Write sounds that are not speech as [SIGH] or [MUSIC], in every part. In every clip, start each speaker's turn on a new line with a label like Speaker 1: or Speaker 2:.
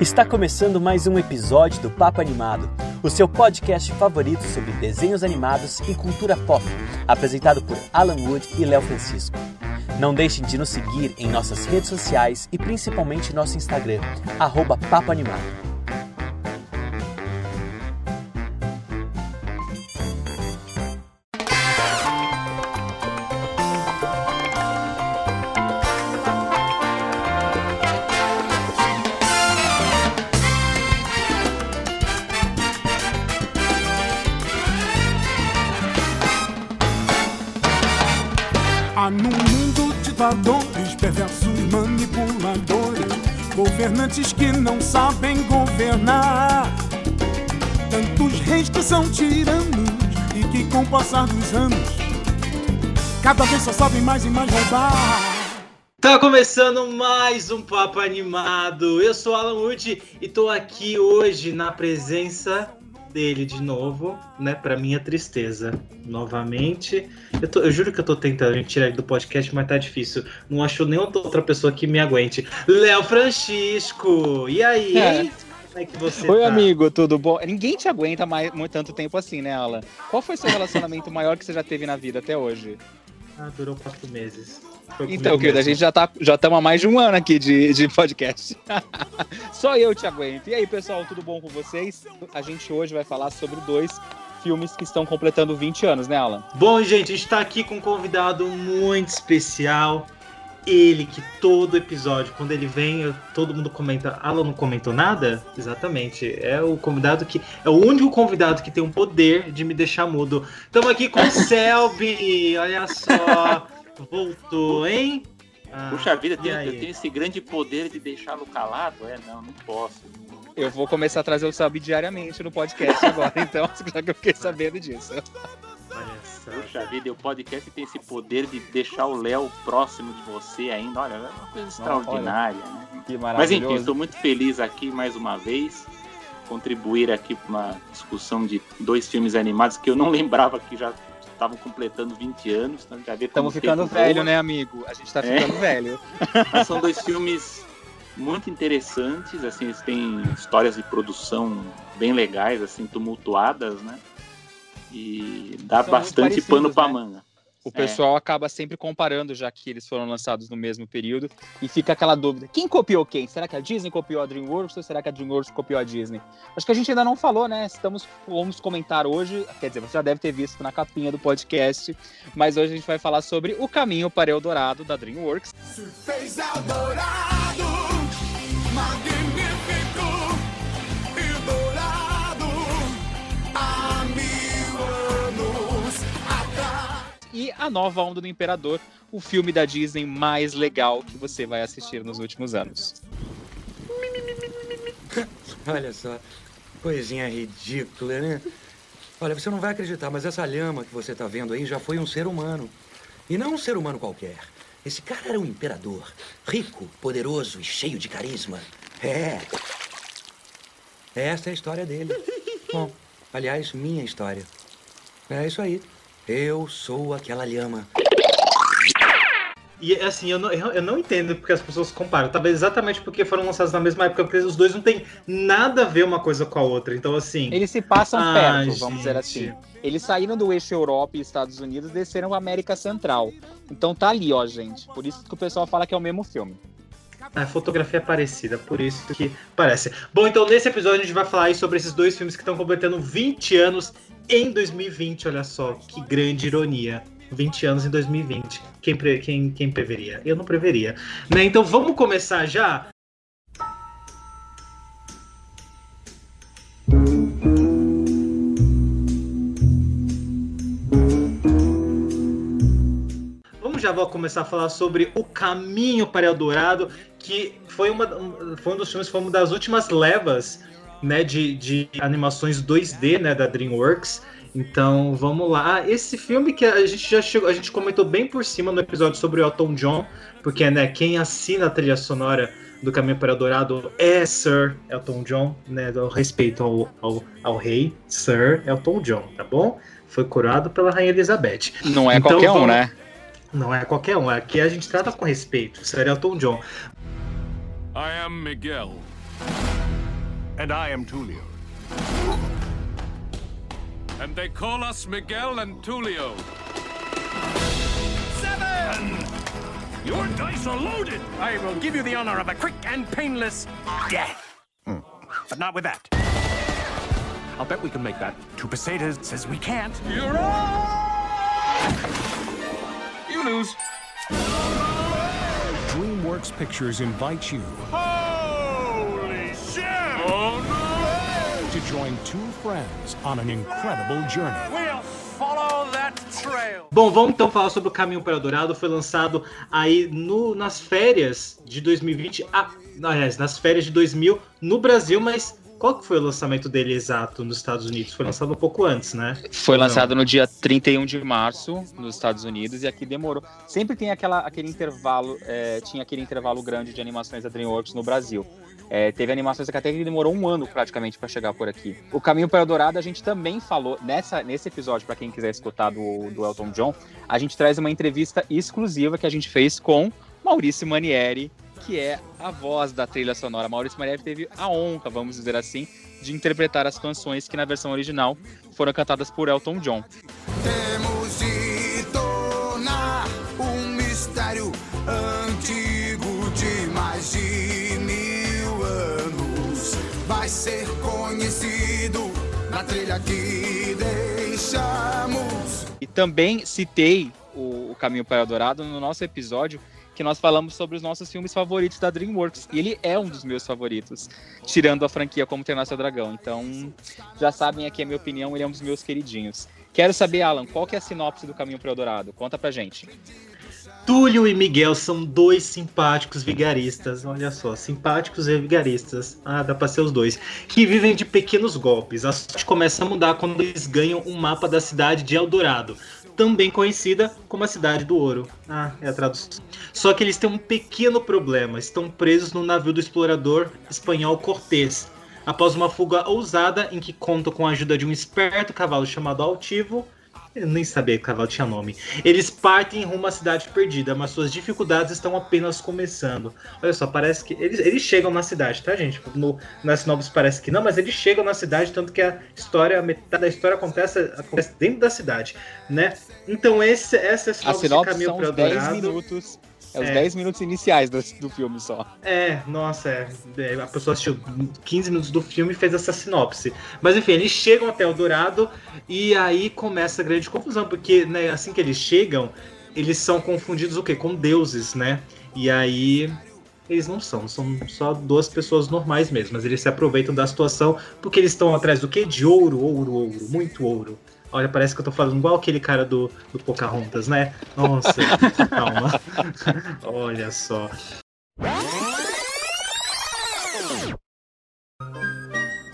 Speaker 1: Está começando mais um episódio do Papo Animado, o seu podcast favorito sobre desenhos animados e cultura pop, apresentado por Alan Wood e Léo Francisco. Não deixem de nos seguir em nossas redes sociais e principalmente nosso Instagram, Papo Animado.
Speaker 2: Perversos manipuladores, governantes que não sabem governar. Tantos reis que são tiranos e que com o passar dos anos, cada vez só sabem mais e mais roubar.
Speaker 3: Tá começando mais um Papo Animado. Eu sou Alan Wood e tô aqui hoje na presença dele de novo, né? Pra minha tristeza. Novamente. Eu, tô- eu juro que eu tô tentando tirar ele do podcast, mas tá difícil. Não achou nenhuma outra pessoa que me aguente. Léo Francisco! E aí?
Speaker 4: É.
Speaker 3: É que você
Speaker 4: Oi,
Speaker 3: tá?
Speaker 4: amigo, tudo bom? Ninguém te aguenta mais muito tanto tempo assim, né, Alan? Qual foi seu relacionamento [LAUGHS] maior que você já teve na vida até hoje?
Speaker 3: Ah, durou quatro meses.
Speaker 4: Então, querido, a gente já tá já estamos há mais de um ano aqui de, de podcast. [LAUGHS] Só eu te aguento. E aí, pessoal, tudo bom com vocês? A gente hoje vai falar sobre dois filmes que estão completando 20 anos, né, Alan?
Speaker 3: Bom, gente, a gente tá aqui com um convidado muito especial. Ele que todo episódio, quando ele vem, todo mundo comenta. Alan não comentou nada? Exatamente. É o convidado que. É o único convidado que tem um poder de me deixar mudo. Estamos aqui com o [LAUGHS] Selby. Olha só. Voltou, hein? Ah,
Speaker 5: Puxa vida,
Speaker 3: e
Speaker 5: tem-
Speaker 3: aí?
Speaker 5: eu tenho esse grande poder de deixá-lo calado? É, não, não posso.
Speaker 4: Eu vou começar a trazer o Sub diariamente no podcast agora, [LAUGHS] então, [LAUGHS] já que eu fiquei sabendo disso.
Speaker 3: Olha.
Speaker 5: Puxa vida, o podcast tem esse poder de deixar o Léo próximo de você ainda. Olha, é uma coisa extraordinária, né?
Speaker 4: Que
Speaker 5: Mas enfim, estou muito feliz aqui mais uma vez. Contribuir aqui para uma discussão de dois filmes animados que eu não [LAUGHS] lembrava que já estavam completando 20 anos. Então já vê
Speaker 4: Estamos ficando velho, né, amigo? A gente tá
Speaker 5: É.
Speaker 4: ficando velho. [LAUGHS]
Speaker 5: Mas são dois filmes muito interessantes, assim, eles têm histórias de produção bem legais, assim, tumultuadas, né? E dá
Speaker 4: São
Speaker 5: bastante pano pra
Speaker 4: né?
Speaker 5: manga.
Speaker 4: O
Speaker 5: É.
Speaker 4: pessoal acaba sempre comparando, já que eles foram lançados no mesmo período, e fica aquela dúvida: quem copiou quem? Será que a Disney copiou a DreamWorks ou será que a DreamWorks copiou a Disney? Acho que a gente ainda não falou, né? Estamos, vamos comentar hoje, quer dizer, você já deve ter visto na capinha do podcast, mas hoje a gente vai falar sobre O Caminho para Eldorado da DreamWorks.
Speaker 2: Se fez Eldorado,
Speaker 4: A Nova Onda do Imperador, o filme da Disney mais legal que você vai assistir nos últimos anos. [LAUGHS]
Speaker 6: Olha só, coisinha ridícula, né? Olha, você não vai acreditar, mas essa lhama que você tá vendo aí já foi um ser humano. E não um ser humano qualquer. Esse cara era um imperador. Rico, poderoso e cheio de carisma. É. Essa é a história dele. [LAUGHS] Bom, aliás, minha história. É isso aí. Eu sou aquela lhama.
Speaker 3: E assim, eu não, eu não entendo porque as pessoas comparam. Talvez exatamente porque foram lançados na mesma época, porque os dois não têm nada a ver uma coisa com a outra. Então, assim.
Speaker 4: Eles se passam
Speaker 3: Ah,
Speaker 4: perto, vamos dizer
Speaker 3: gente.
Speaker 4: assim. Eles saíram do eixo Europa e Estados Unidos e desceram para América Central. Então tá ali, ó, gente. Por isso que o pessoal fala que é o mesmo filme.
Speaker 3: A fotografia é parecida, por isso que parece. Bom, então nesse episódio a gente vai falar aí sobre esses dois filmes que estão completando 20 anos em 2020. Olha só, que grande ironia. 20 anos em 2020. Quem, pre- quem, quem preveria? Eu não preveria. Né? Então vamos começar já? Vamos já vou começar a falar sobre O Caminho para Eldorado, que foi, uma, um- foi um dos filmes, foi uma das últimas levas né, de, de animações 2D né, da DreamWorks. Então vamos lá. Ah, Esse filme que a gente já chegou, a gente comentou bem por cima no episódio sobre o Elton John, porque né, quem assina a trilha sonora do Caminho para Eldorado é Sir Elton John, né? Do respeito ao, ao, ao rei, Sir Elton John, tá bom? Foi curado pela Rainha Elizabeth.
Speaker 4: Não é
Speaker 3: Então
Speaker 4: qualquer um,
Speaker 3: vamos-
Speaker 4: né?
Speaker 3: Não é qualquer um, aqui a gente trata com respeito, Sir Elton John.
Speaker 7: I am Miguel,
Speaker 2: And I am Tulio. And they call us Miguel and Tulio. Seven! Your dice are loaded! I will give you the honor of a quick and painless death. Hmm. But not with that. I'll bet we can make that. Two pesetas says we can't. You're on! You lose. DreamWorks Pictures invites you. Holy To join two friends on an incredible journey. We'll follow that trail.
Speaker 3: Bom, vamos então falar sobre o Caminho para o Dourado. Foi lançado aí no, nas férias de 2020. Ah, aliás, nas férias de 2000 no Brasil, mas qual que foi o lançamento dele exato nos Estados Unidos? Foi lançado um pouco antes, né?
Speaker 4: Foi lançado no dia 31 de março nos Estados Unidos e aqui demorou. Sempre tem aquela, aquele intervalo, é, tinha aquele intervalo grande de animações da DreamWorks no Brasil. É, teve animações que até demorou um ano praticamente para chegar por aqui. O Caminho para Dourado a gente também falou nessa, nesse episódio para quem quiser escutar do, do Elton John, a gente traz uma entrevista exclusiva que a gente fez com Maurício Manieri, que é a voz da trilha sonora. Maurício Manieri teve a honra, vamos dizer assim, de interpretar as canções que na versão original foram cantadas por Elton John.
Speaker 7: Ser conhecido na trilha que deixamos.
Speaker 4: E também citei o, o Caminho para o Dourado no nosso episódio que nós falamos sobre os nossos filmes favoritos da DreamWorks. E ele é um dos meus favoritos, tirando a franquia Como Treinar Seu Dragão. Então, já sabem aqui a minha opinião, ele é um dos meus queridinhos. Quero saber, Alan, qual que é a sinopse do Caminho para o Dourado? Conta pra gente.
Speaker 3: Túlio e Miguel são dois simpáticos vigaristas, olha só, simpáticos e vigaristas, ah, dá pra ser os dois, que vivem de pequenos golpes. A sorte começa a mudar quando eles ganham um mapa da cidade de Eldorado, também conhecida como a Cidade do Ouro. Ah, é a tradução. Só que eles têm um pequeno problema, estão presos no navio do explorador espanhol Cortés, após uma fuga ousada em que contam com a ajuda de um esperto cavalo chamado Altivo eu nem sabia que o cavalo tinha nome. Eles partem rumo à cidade perdida, mas suas dificuldades estão apenas começando. Olha só, parece que. Eles, eles chegam na cidade, tá, gente? No, nas novas parece que não, mas eles chegam na cidade, tanto que a história, a metade da história acontece, acontece dentro da cidade, né? Então, esse, essa é
Speaker 4: a sinopse, a sinopse são os 10 minutos é os é. 10 minutos iniciais do, do filme só.
Speaker 3: É, nossa, é, é, a pessoa assistiu 15 minutos do filme e fez essa sinopse. Mas enfim, eles chegam até o Dourado e aí começa a grande confusão, porque né, assim que eles chegam, eles são confundidos o quê? Com deuses, né? E aí eles não são, são só duas pessoas normais mesmo, mas eles se aproveitam da situação porque eles estão atrás do quê? De ouro, ouro, ouro, muito ouro. Olha, parece que eu tô falando igual aquele cara do, do Pocahontas, né? Nossa, [LAUGHS] calma. Olha só.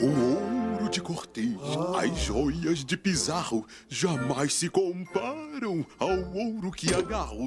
Speaker 8: O ouro de Cortês, as joias de Pizarro jamais se comparam ao ouro que agarro.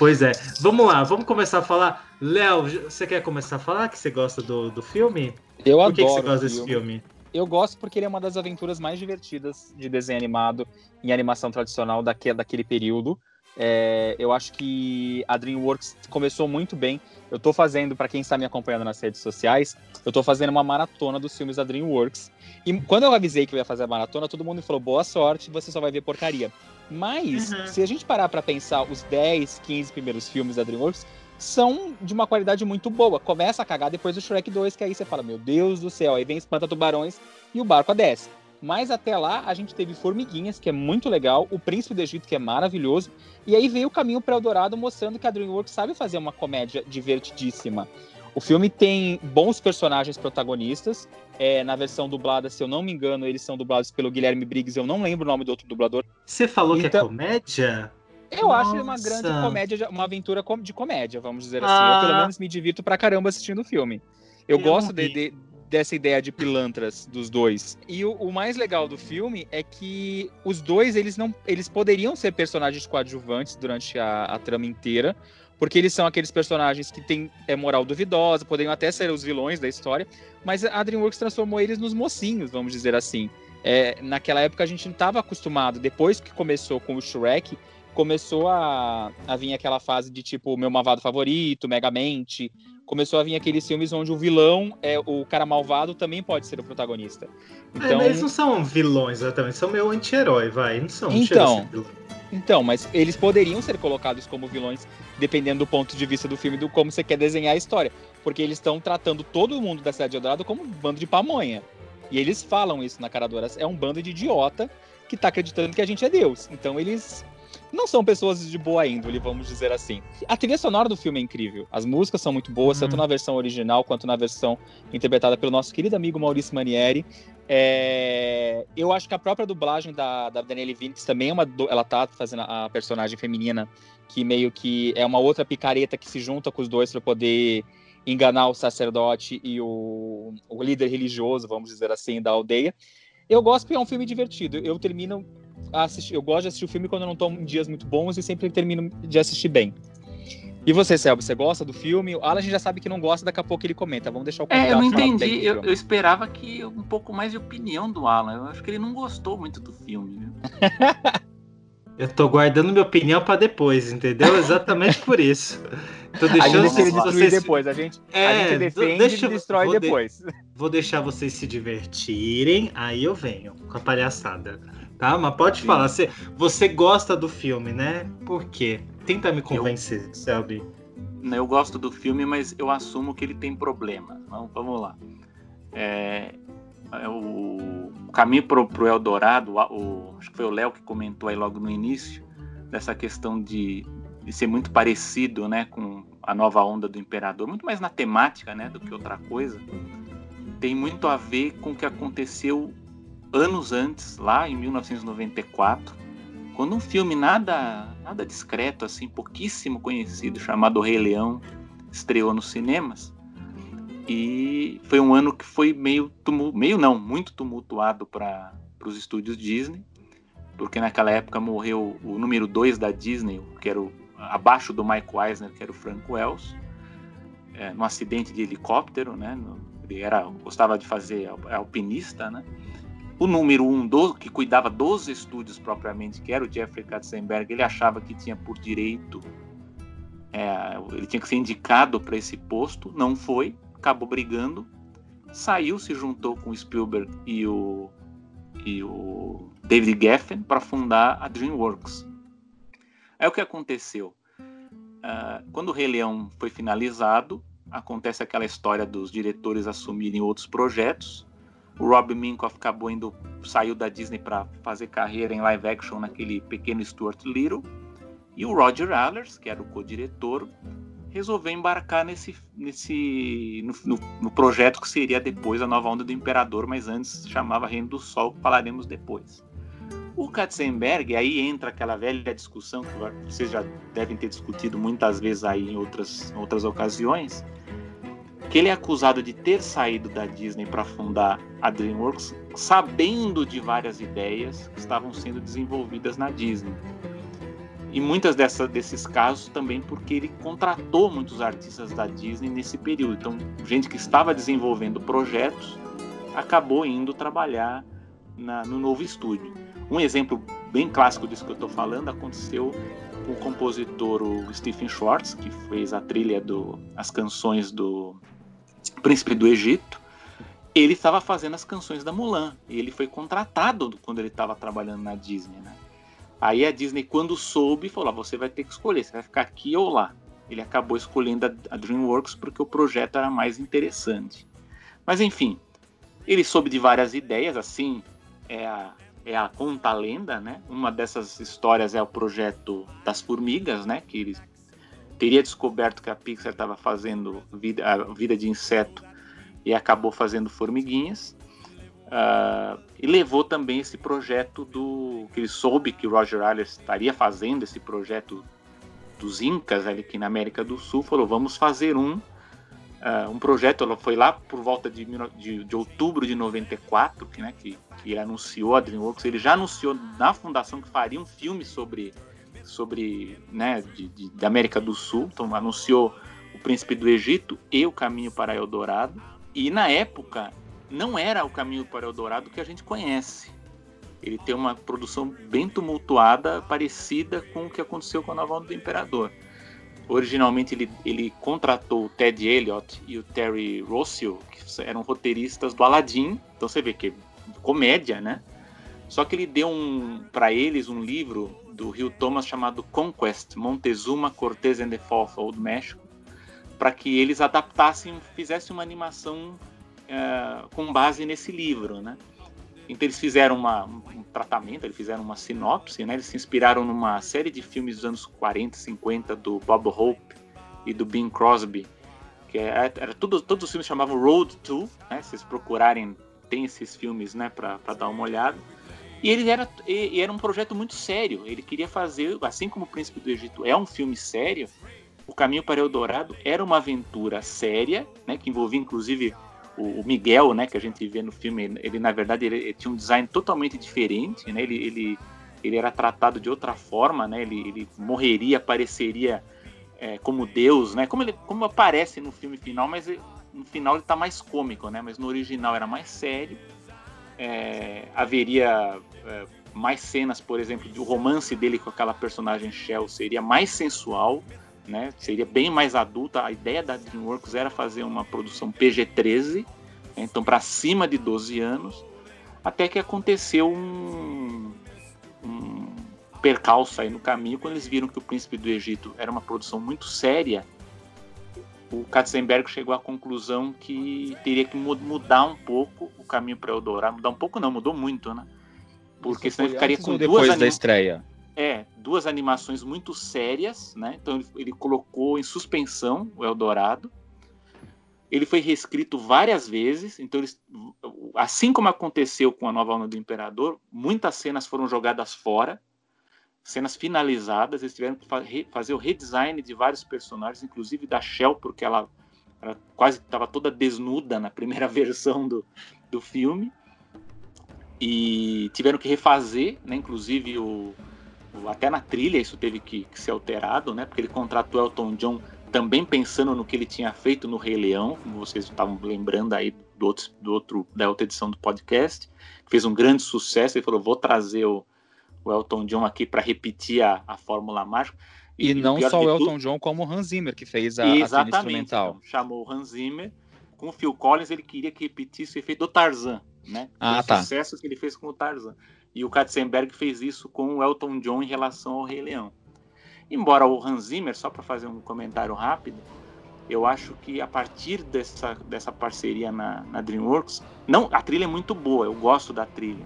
Speaker 3: Pois é, vamos lá, vamos começar a falar. Léo, você quer começar a falar que você gosta do, do filme?
Speaker 4: Eu
Speaker 3: Por
Speaker 4: adoro.
Speaker 3: que, que você gosta desse filme?
Speaker 4: Eu gosto porque ele é uma das aventuras mais divertidas de desenho animado em animação tradicional daquele, daquele período. É, eu acho que a DreamWorks começou muito bem. Eu tô fazendo, para quem está me acompanhando nas redes sociais, eu tô fazendo uma maratona dos filmes da DreamWorks. E quando eu avisei que eu ia fazer a maratona, todo mundo falou: boa sorte, você só vai ver porcaria. Mas, uhum. se a gente parar para pensar os 10, 15 primeiros filmes da DreamWorks, são de uma qualidade muito boa. Começa a cagar depois do Shrek 2, que aí você fala, meu Deus do céu, aí vem Espanta Tubarões e o barco a desce. Mas até lá a gente teve Formiguinhas, que é muito legal, o Príncipe do Egito, que é maravilhoso, e aí veio o caminho para Eldorado mostrando que a DreamWorks sabe fazer uma comédia divertidíssima. O filme tem bons personagens protagonistas. É, na versão dublada, se eu não me engano, eles são dublados pelo Guilherme Briggs. Eu não lembro o nome do outro dublador.
Speaker 3: Você falou então, que é então comédia?
Speaker 4: Eu Nossa. acho uma grande comédia, uma aventura de comédia, vamos dizer assim. Ah. Eu pelo menos me divirto pra caramba assistindo o filme. Eu, eu gosto de, de, dessa ideia de pilantras dos dois. E o, o, mais legal do filme é que os dois, eles não. Eles poderiam ser personagens coadjuvantes durante a, a trama inteira. Porque eles são aqueles personagens que têm é, moral duvidosa, poderiam até ser os vilões da história, mas a DreamWorks transformou eles nos mocinhos, vamos dizer assim. É, naquela época a gente não estava acostumado, depois que começou com o Shrek, começou a, a vir aquela fase de tipo meu malvado favorito, Megamente, começou a vir aqueles filmes onde o vilão, é o cara malvado, também pode ser o protagonista.
Speaker 3: É,
Speaker 4: Então,
Speaker 3: mas eles não são vilões exatamente, são meio anti-herói, vai. Não são.
Speaker 4: Então. Então, mas eles poderiam ser colocados como vilões, dependendo do ponto de vista do filme, do como você quer desenhar a história. Porque eles estão tratando todo mundo da Cidade de Eldorado como um bando de pamonha. E eles falam isso na cara dura. É um bando de idiota que tá acreditando que a gente é Deus. Então eles não são pessoas de boa índole, vamos dizer assim. A trilha sonora do filme é incrível. As músicas são muito boas,
Speaker 3: Uhum.
Speaker 4: tanto na versão original quanto na versão interpretada pelo nosso querido amigo Maurício Manieri. É, Eu acho que a própria dublagem da, da Danielle também é uma. Ela tá fazendo a personagem feminina, que meio que é uma outra picareta que se junta com os dois para poder enganar o sacerdote e o, o líder religioso, vamos dizer assim, da aldeia. Eu gosto porque é um filme divertido. Eu termino assistir, eu gosto de assistir o filme quando eu não tô em dias muito bons e sempre termino de assistir bem. E você, Selby, você gosta do filme? O Alan a gente já sabe que não gosta, daqui a pouco ele comenta. Vamos deixar o
Speaker 5: É, eu não entendi. Eu, eu esperava que um pouco mais de opinião do Alan. Eu acho que ele não gostou muito do filme. Viu? [LAUGHS]
Speaker 3: Eu tô guardando minha opinião pra depois, entendeu? Exatamente por isso. Tô
Speaker 4: A
Speaker 3: deixando
Speaker 4: gente ele destruir
Speaker 3: vocês...
Speaker 4: depois. A gente, a
Speaker 3: É,
Speaker 4: gente defende
Speaker 3: deixa-
Speaker 4: e destrói
Speaker 3: vou de-
Speaker 4: depois.
Speaker 3: Vou deixar vocês se divertirem, aí eu venho com a palhaçada. Tá? Mas pode
Speaker 5: Sim.
Speaker 3: falar. Você, você gosta do filme, né? Por quê? Tenta me convencer, Selby.
Speaker 5: Né, Eu gosto do filme, mas eu assumo que ele tem problemas. Vamos, vamos lá. É, é o, o caminho pro, pro Eldorado, o- o, acho que foi o Léo que comentou aí logo no início, dessa questão de, de ser muito parecido né, com a nova onda do Imperador, muito mais na temática né, do que outra coisa. Tem muito a ver com o que aconteceu anos antes, lá em 1994, quando um filme nada nada discreto assim, pouquíssimo conhecido, chamado Rei Leão, estreou nos cinemas. E foi um ano que foi meio tumul... meio não, muito tumultuado para os estúdios Disney, porque naquela época morreu o número 2 da Disney, que era o, abaixo do Mike Eisner, que era o Frank Wells, é, num acidente de helicóptero, né? no- ele era gostava de fazer al- alpinista, né? O número um do, que cuidava dos estúdios propriamente, que era o Jeffrey Katzenberg, ele achava que tinha por direito, é, ele tinha que ser indicado para esse posto, não foi, acabou brigando, saiu, se juntou com o Spielberg e o, e o David Geffen para fundar a DreamWorks. Aí o que aconteceu? Ah, quando o Rei Leão foi finalizado, acontece aquela história dos diretores assumirem outros projetos. O Rob Minkoff acabou indo, saiu da Disney para fazer carreira em live action naquele pequeno Stuart Little. E o Roger Allers, que era o co-diretor, resolveu embarcar nesse, nesse no, no- no projeto que seria depois a nova onda do Imperador, mas antes chamava Reino do Sol, que falaremos depois. O Katzenberg, aí entra aquela velha discussão que vocês já devem ter discutido muitas vezes aí em outras, outras ocasiões, que ele é acusado de ter saído da Disney para fundar a DreamWorks, sabendo de várias ideias que estavam sendo desenvolvidas na Disney. E muitas desses casos também porque ele contratou muitos artistas da Disney nesse período. Então, gente que estava desenvolvendo projetos acabou indo trabalhar na- no novo estúdio. Um exemplo bem clássico disso que eu estou falando aconteceu com o compositor o Stephen Schwartz, que fez a trilha do as canções do Príncipe do Egito. Ele estava fazendo as canções da Mulan. E ele foi contratado quando ele estava trabalhando na Disney, né? Aí a Disney, quando soube, falou: "Ah, você vai ter que escolher, você vai ficar aqui ou lá. Ele acabou escolhendo a, DreamWorks porque o projeto era mais interessante. Mas enfim, ele soube de várias ideias, assim, é a, é a conta a lenda, né? Uma dessas histórias é o projeto das formigas, né? Que ele teria descoberto que a Pixar estava fazendo vida, a vida de inseto e acabou fazendo formiguinhas. Ah, e levou também esse projeto do que ele soube que o Roger Allers estaria fazendo esse projeto dos Incas ali aqui na América do Sul, falou vamos fazer um ah, um projeto, ela foi lá por volta de, de, de outubro de 94, que, né, que, que anunciou a DreamWorks, ele já anunciou na fundação que faria um filme sobre, sobre né, de, de- da América do Sul, então anunciou O Príncipe do Egito e O Caminho para Eldorado, e na época não era O Caminho para Eldorado que a gente conhece. Ele tem uma produção bem tumultuada, parecida com o que aconteceu com a Nova Onda do Imperador. Originalmente ele, ele contratou o Ted Elliott e o Terry Rossio, que eram roteiristas do Aladdin. Então você vê que é comédia, né? Só que ele deu um para eles um livro do Rio Thomas chamado Conquest, Montezuma, Cortez and the Fall Old México, para que eles adaptassem, fizessem uma animação uh, com base nesse livro, né? Então eles fizeram uma, um tratamento, eles fizeram uma sinopse, né? Eles se inspiraram numa série de filmes dos anos 40, 50 do Bob Hope e do Bing Crosby, que era, é, era tudo, todos os filmes chamavam Road to, né? Se vocês procurarem, tem esses filmes, né? Para dar uma olhada. E ele era, e era um projeto muito sério. Ele queria fazer, assim como o Príncipe do Egito é um filme sério, o Caminho para Eldorado era uma aventura séria, né? Que envolvia inclusive o, Miguel, né, que a gente vê no filme, ele na verdade ele, ele tinha um design totalmente diferente, né? Ele, ele, ele era tratado de outra forma, né? Ele, ele morreria, apareceria é, como Deus, né? Como ele como aparece no filme final, mas ele, no final ele está mais cômico, né? Mas no original era mais sério. É, haveria é, mais cenas, por exemplo, do romance dele com aquela personagem Shell seria mais sensual né? Seria bem mais adulta. A ideia da DreamWorks era fazer uma produção PG-13, né? então para cima de 12 anos, até que aconteceu um, um percalço aí no caminho quando eles viram que o Príncipe do Egito era uma produção muito séria. O Katzenberg chegou à conclusão que teria que mudar um pouco o caminho para Eldorado. Mudar um pouco não, mudou muito, né? Porque
Speaker 4: Isso
Speaker 5: senão ele ficaria com
Speaker 4: depois
Speaker 5: duas
Speaker 4: da estreia.
Speaker 5: É, duas animações muito sérias, né? Então ele, ele colocou em suspensão o Eldorado. Ele foi reescrito várias vezes, então eles, assim como aconteceu com a Nova Onda do Imperador, muitas cenas foram jogadas fora, cenas finalizadas, eles tiveram que fazer o redesign de vários personagens, inclusive da Shell, porque ela, ela quase estava toda desnuda na primeira [LAUGHS] versão do, do filme. E tiveram que refazer, né, inclusive o, até na trilha isso teve que, que, ser alterado, né? Porque ele contratou Elton John também pensando no que ele tinha feito no Rei Leão, como vocês estavam lembrando aí do outro, do outro da outra edição do podcast, fez um grande sucesso. Ele falou: vou trazer o, o Elton John aqui para repetir a, a fórmula mágica.
Speaker 4: E, e não só o Elton tudo, John, como o Hans Zimmer, que fez a,
Speaker 5: exatamente,
Speaker 4: a instrumental.
Speaker 5: Então, chamou o Hans Zimmer. Com o Phil Collins, ele queria que repetisse o efeito do Tarzan, né?
Speaker 4: Ah,
Speaker 5: o
Speaker 4: tá.
Speaker 5: sucesso que ele fez com o Tarzan. E o Katzenberg fez isso com o Elton John em relação ao Rei Leão. Embora o Hans Zimmer, só para fazer um comentário rápido, eu acho que a partir dessa, dessa parceria na, na DreamWorks, não, a trilha é muito boa, eu gosto da trilha,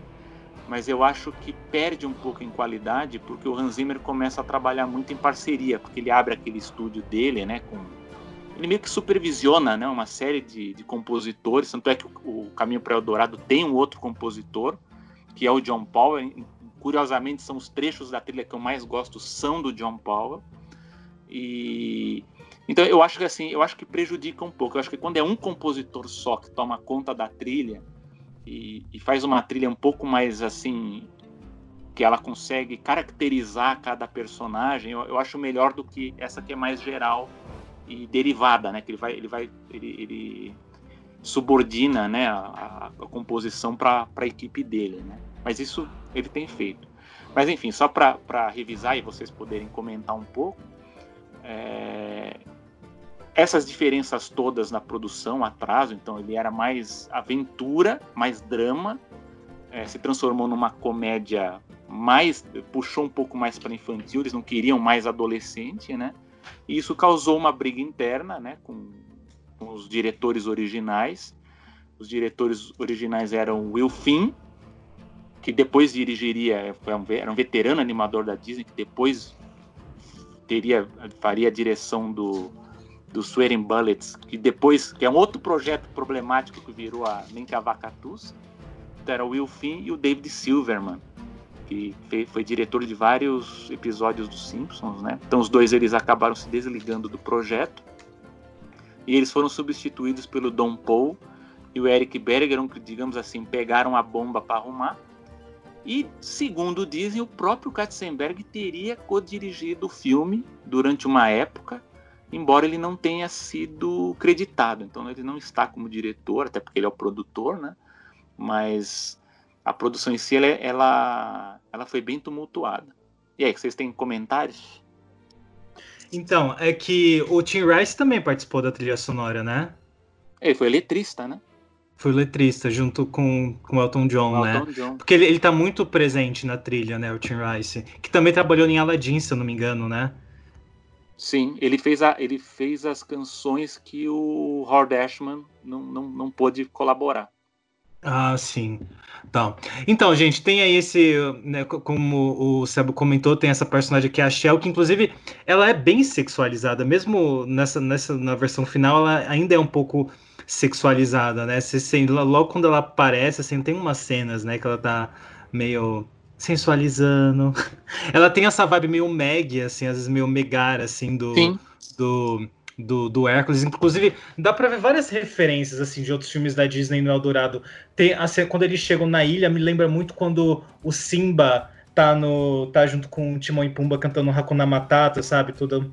Speaker 5: mas eu acho que perde um pouco em qualidade porque o Hans Zimmer começa a trabalhar muito em parceria, porque ele abre aquele estúdio dele, né, com ele meio que supervisiona, né, uma série de, de compositores, tanto é que o, o Caminho para Eldorado tem um outro compositor, que é o John Powell. Curiosamente, são os trechos da trilha que eu mais gosto são do John Powell. E então eu acho que assim, eu acho que prejudica um pouco. Eu acho que quando é um compositor só que toma conta da trilha e, e faz uma trilha um pouco mais assim que ela consegue caracterizar cada personagem, eu, eu, acho melhor do que essa que é mais geral e derivada, né? Que ele vai, ele vai, ele, ele subordina né, a, a composição para a equipe dele. Né? Mas isso ele tem feito. Mas enfim, só para revisar e vocês poderem comentar um pouco, é, essas diferenças todas na produção, atraso, então ele era mais aventura, mais drama, é, se transformou numa comédia mais, puxou um pouco mais para infantil, eles não queriam mais adolescente, né? E isso causou uma briga interna, né, com com os diretores originais. Os diretores originais eram Will Finn, que depois dirigiria, era um veterano animador da Disney, que depois teria faria a direção do do Swearing Bullets, que depois que é um outro projeto problemático que virou a Mencavacatu's, era o Will Finn e o David Silverman, que foi diretor de vários episódios dos Simpsons, né? Então os dois eles acabaram se desligando do projeto e eles foram substituídos pelo Don Paul e o Eric Bergeron, que, digamos assim, pegaram a bomba para arrumar. E, segundo dizem, o próprio Katzenberg teria co-dirigido o filme durante uma época, embora ele não tenha sido creditado. Então, ele não está como diretor, até porque ele é o produtor, né? Mas a produção em si, ela, ela, ela foi bem tumultuada. E aí, vocês têm comentários?
Speaker 3: Então, é que o Tim Rice também participou da trilha sonora, né?
Speaker 5: Ele foi letrista, né?
Speaker 3: Foi letrista, junto com, com o Elton John,
Speaker 5: O
Speaker 3: né?
Speaker 5: Elton John.
Speaker 3: Porque ele, ele tá muito presente na trilha, né, o Tim Rice. Que também trabalhou em Aladdin, se eu não me engano, né?
Speaker 5: Sim, ele fez, a, ele fez as canções que o Howard Ashman não, não, não pôde colaborar.
Speaker 3: Ah, sim. Então, então, gente, tem aí esse, né, co- como o Sebo comentou, tem essa personagem aqui, a Shell, que inclusive ela é bem sexualizada, mesmo nessa, nessa na versão final, ela ainda é um pouco sexualizada, né? Você, lo- logo quando ela aparece, assim, tem umas cenas, né, que ela tá meio sensualizando. [LAUGHS] Ela tem essa vibe meio Meg, assim, às vezes meio Megar, assim, do
Speaker 5: Sim.
Speaker 3: do, do, do Hércules. Inclusive, dá pra ver várias referências assim de outros filmes da Disney no Eldorado. Tem, assim, quando eles chegam na ilha, me lembra muito quando o Simba tá, no, tá junto com o Timão e Pumba cantando Hakuna Matata, sabe? Toda,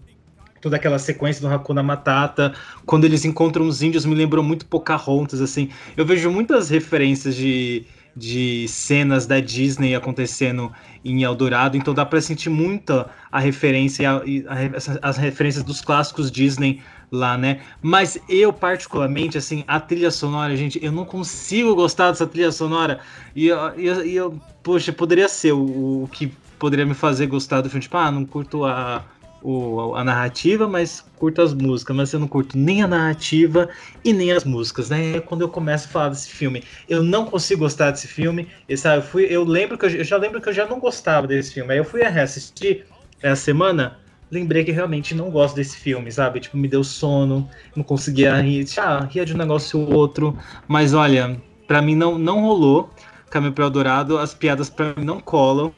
Speaker 3: toda aquela sequência do Hakuna Matata. Quando eles encontram os índios, me lembrou muito Pocahontas, assim. Eu vejo muitas referências de, de cenas da Disney acontecendo em Eldorado, então dá pra sentir muita a referência, a- a- as referências dos clássicos Disney lá, né? Mas eu, particularmente, assim, a trilha sonora, gente, eu não consigo gostar dessa trilha sonora. E eu, eu- poxa, poderia ser o, o que poderia me fazer gostar do filme. Tipo, ah, não curto a, o, a narrativa, mas curto as músicas. Mas eu não curto nem a narrativa e nem as músicas, né? É quando eu começo a falar desse filme. Eu não consigo gostar desse filme. E, sabe, eu, fui, eu lembro que eu, eu já lembro que eu já não gostava desse filme. Aí eu fui reassistir essa semana. Lembrei que realmente não gosto desse filme, sabe? Tipo, me deu sono, não conseguia rir. Ah, ria de um negócio ou outro. Mas olha, pra mim não, não rolou. Caminho pro Eldorado, as piadas pra mim não colam.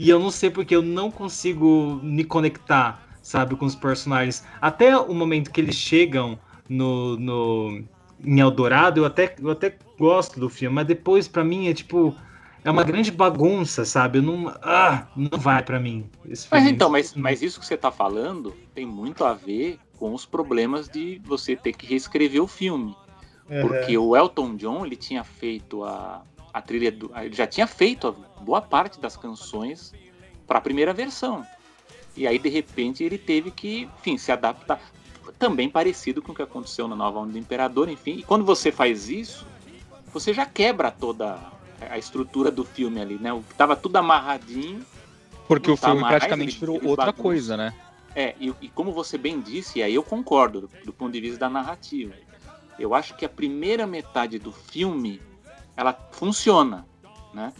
Speaker 3: E eu não sei porque eu não consigo me conectar, sabe, com os personagens. Até o momento que eles chegam no, no em Eldorado, eu até, eu até gosto do filme, mas depois pra mim é tipo é uma grande bagunça, sabe? Eu não, ah, não vai pra mim. esse
Speaker 5: Mas então, mas, mas isso que você tá falando tem muito a ver com os problemas de você ter que reescrever o filme.
Speaker 3: Uhum.
Speaker 5: Porque o Elton John, ele tinha feito a, a trilha do. Ele já tinha feito a boa parte das canções para a primeira versão. E aí, de repente, ele teve que, enfim, se adaptar. Também parecido com o que aconteceu na Nova Onda do Imperador, enfim. E quando você faz isso, você já quebra toda a estrutura do filme ali, né? Tava tudo amarradinho.
Speaker 4: Porque o filme praticamente virou outra
Speaker 5: bagunça.
Speaker 4: coisa, né?
Speaker 5: É, e, e como você bem disse, e aí eu concordo, do, do ponto de vista da narrativa. Eu acho que a primeira metade do filme, ela funciona, né?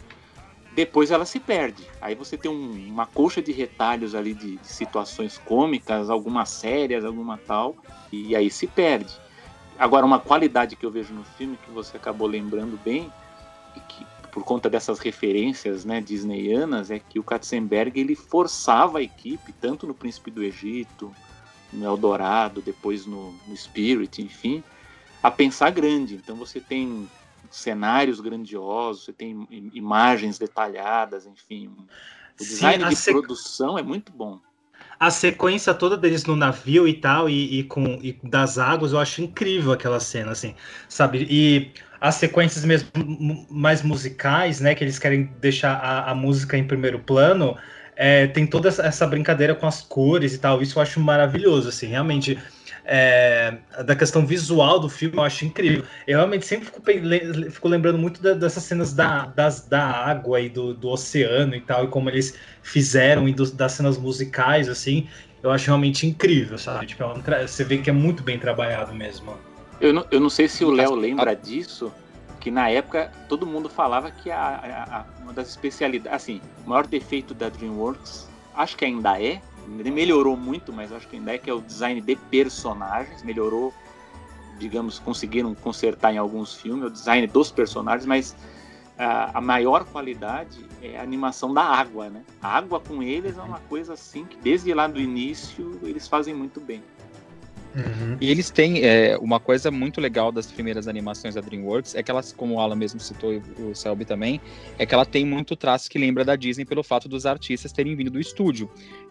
Speaker 5: Depois ela se perde. Aí você tem um- uma colcha de retalhos ali de, de situações cômicas, algumas sérias, alguma tal, e aí se perde. Agora, uma qualidade que eu vejo no filme, que você acabou lembrando bem, e que por conta dessas referências né, disneyanas, é que o Katzenberg ele forçava a equipe, tanto no Príncipe do Egito, no Eldorado, depois no, no Spirit, enfim, a pensar grande. Então você tem cenários grandiosos, você tem im- imagens detalhadas, enfim. O
Speaker 3: Sim,
Speaker 5: design
Speaker 3: a
Speaker 5: de
Speaker 3: sequ-
Speaker 5: produção é muito bom.
Speaker 3: A sequência toda deles no navio e tal, e, e com e das águas, eu acho incrível aquela cena, assim, sabe? E as sequências mesmo mais musicais, né, que eles querem deixar a, a música em primeiro plano, é, tem toda essa brincadeira com as cores e tal, isso eu acho maravilhoso, assim, realmente. É, da questão visual do filme, eu acho incrível. Eu realmente sempre fico, fico lembrando muito da- dessas cenas da, das, da água e do, do oceano e tal, e como eles fizeram e dos- das cenas musicais, assim, eu acho realmente incrível, sabe? Tipo, é um você vê que é muito bem trabalhado mesmo.
Speaker 5: Eu não, eu não sei se o Léo lembra disso, que na época todo mundo falava que a, a- a- uma das especialidades, assim, o maior defeito da DreamWorks, acho que ainda é, ele melhorou muito, mas acho que ainda é que é o design de personagens, melhorou, digamos, conseguiram consertar em alguns filmes o design dos personagens, mas a, a maior qualidade é a animação da água, né? A água com eles é uma coisa assim que desde lá do início eles fazem muito bem.
Speaker 4: E eles têm é, uma coisa muito legal das primeiras animações da DreamWorks, é que elas, como o Alan mesmo citou e o Selby também, é que ela tem muito traço que lembra da Disney pelo fato dos artistas terem vindo do estúdio.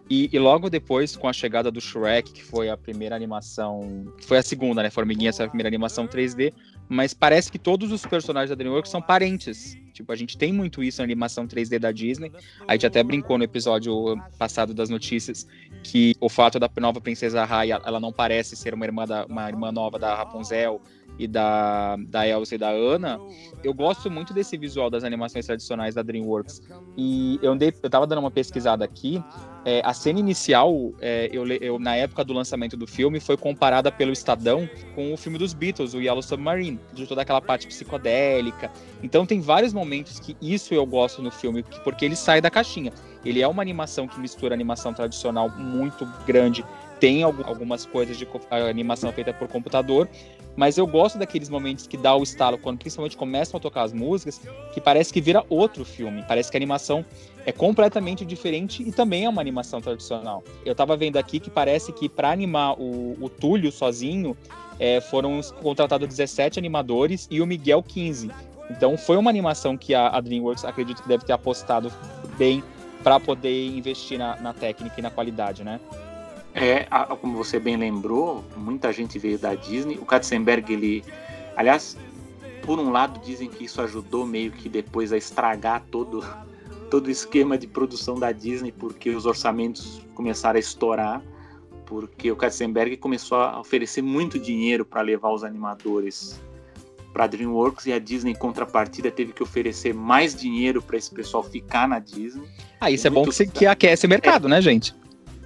Speaker 4: E, e logo depois, com a chegada do Shrek, que foi a primeira animação, foi a segunda, né? Formiguinha, essa primeira animação 3D. Mas parece que todos os personagens da DreamWorks são parentes. Tipo, a gente tem muito isso na animação 3D da Disney. A gente até brincou no episódio passado das notícias que o fato da nova princesa Raya, ela não parece ser uma irmã, da, uma irmã nova da Rapunzel, e da, da Elsa e da Ana, eu gosto muito desse visual das animações tradicionais da DreamWorks. E eu, andei, eu tava dando uma pesquisada aqui, é, a cena inicial, é, eu, eu, na época do lançamento do filme, foi comparada pelo Estadão com o filme dos Beatles, o Yellow Submarine, de toda aquela parte psicodélica. Então tem vários momentos que isso eu gosto no filme, porque ele sai da caixinha. Ele é uma animação que mistura animação tradicional muito grande tem algumas coisas de animação feita por computador, mas eu gosto daqueles momentos que dá o estalo, quando principalmente começam a tocar as músicas, que parece que vira outro filme. Parece que a animação é completamente diferente e também é uma animação tradicional. Eu tava vendo aqui que parece que para animar o, o Túlio sozinho, é, foram contratados 17 animadores e o Miguel 15. Então foi uma animação que a, a DreamWorks acredito que deve ter apostado bem para poder investir na, na técnica e na qualidade, né?
Speaker 5: É, como você bem lembrou, muita gente veio da Disney. O Katzenberg, ele. Aliás, por um lado, dizem que isso ajudou meio que depois a estragar todo, [LAUGHS] todo o esquema de produção da Disney, porque os orçamentos começaram a estourar, porque o Katzenberg começou a oferecer muito dinheiro para levar os animadores para a DreamWorks e a Disney, em contrapartida, teve que oferecer mais dinheiro para esse pessoal ficar na Disney.
Speaker 4: Ah, isso é bom que, que aquece o mercado, é, né, gente?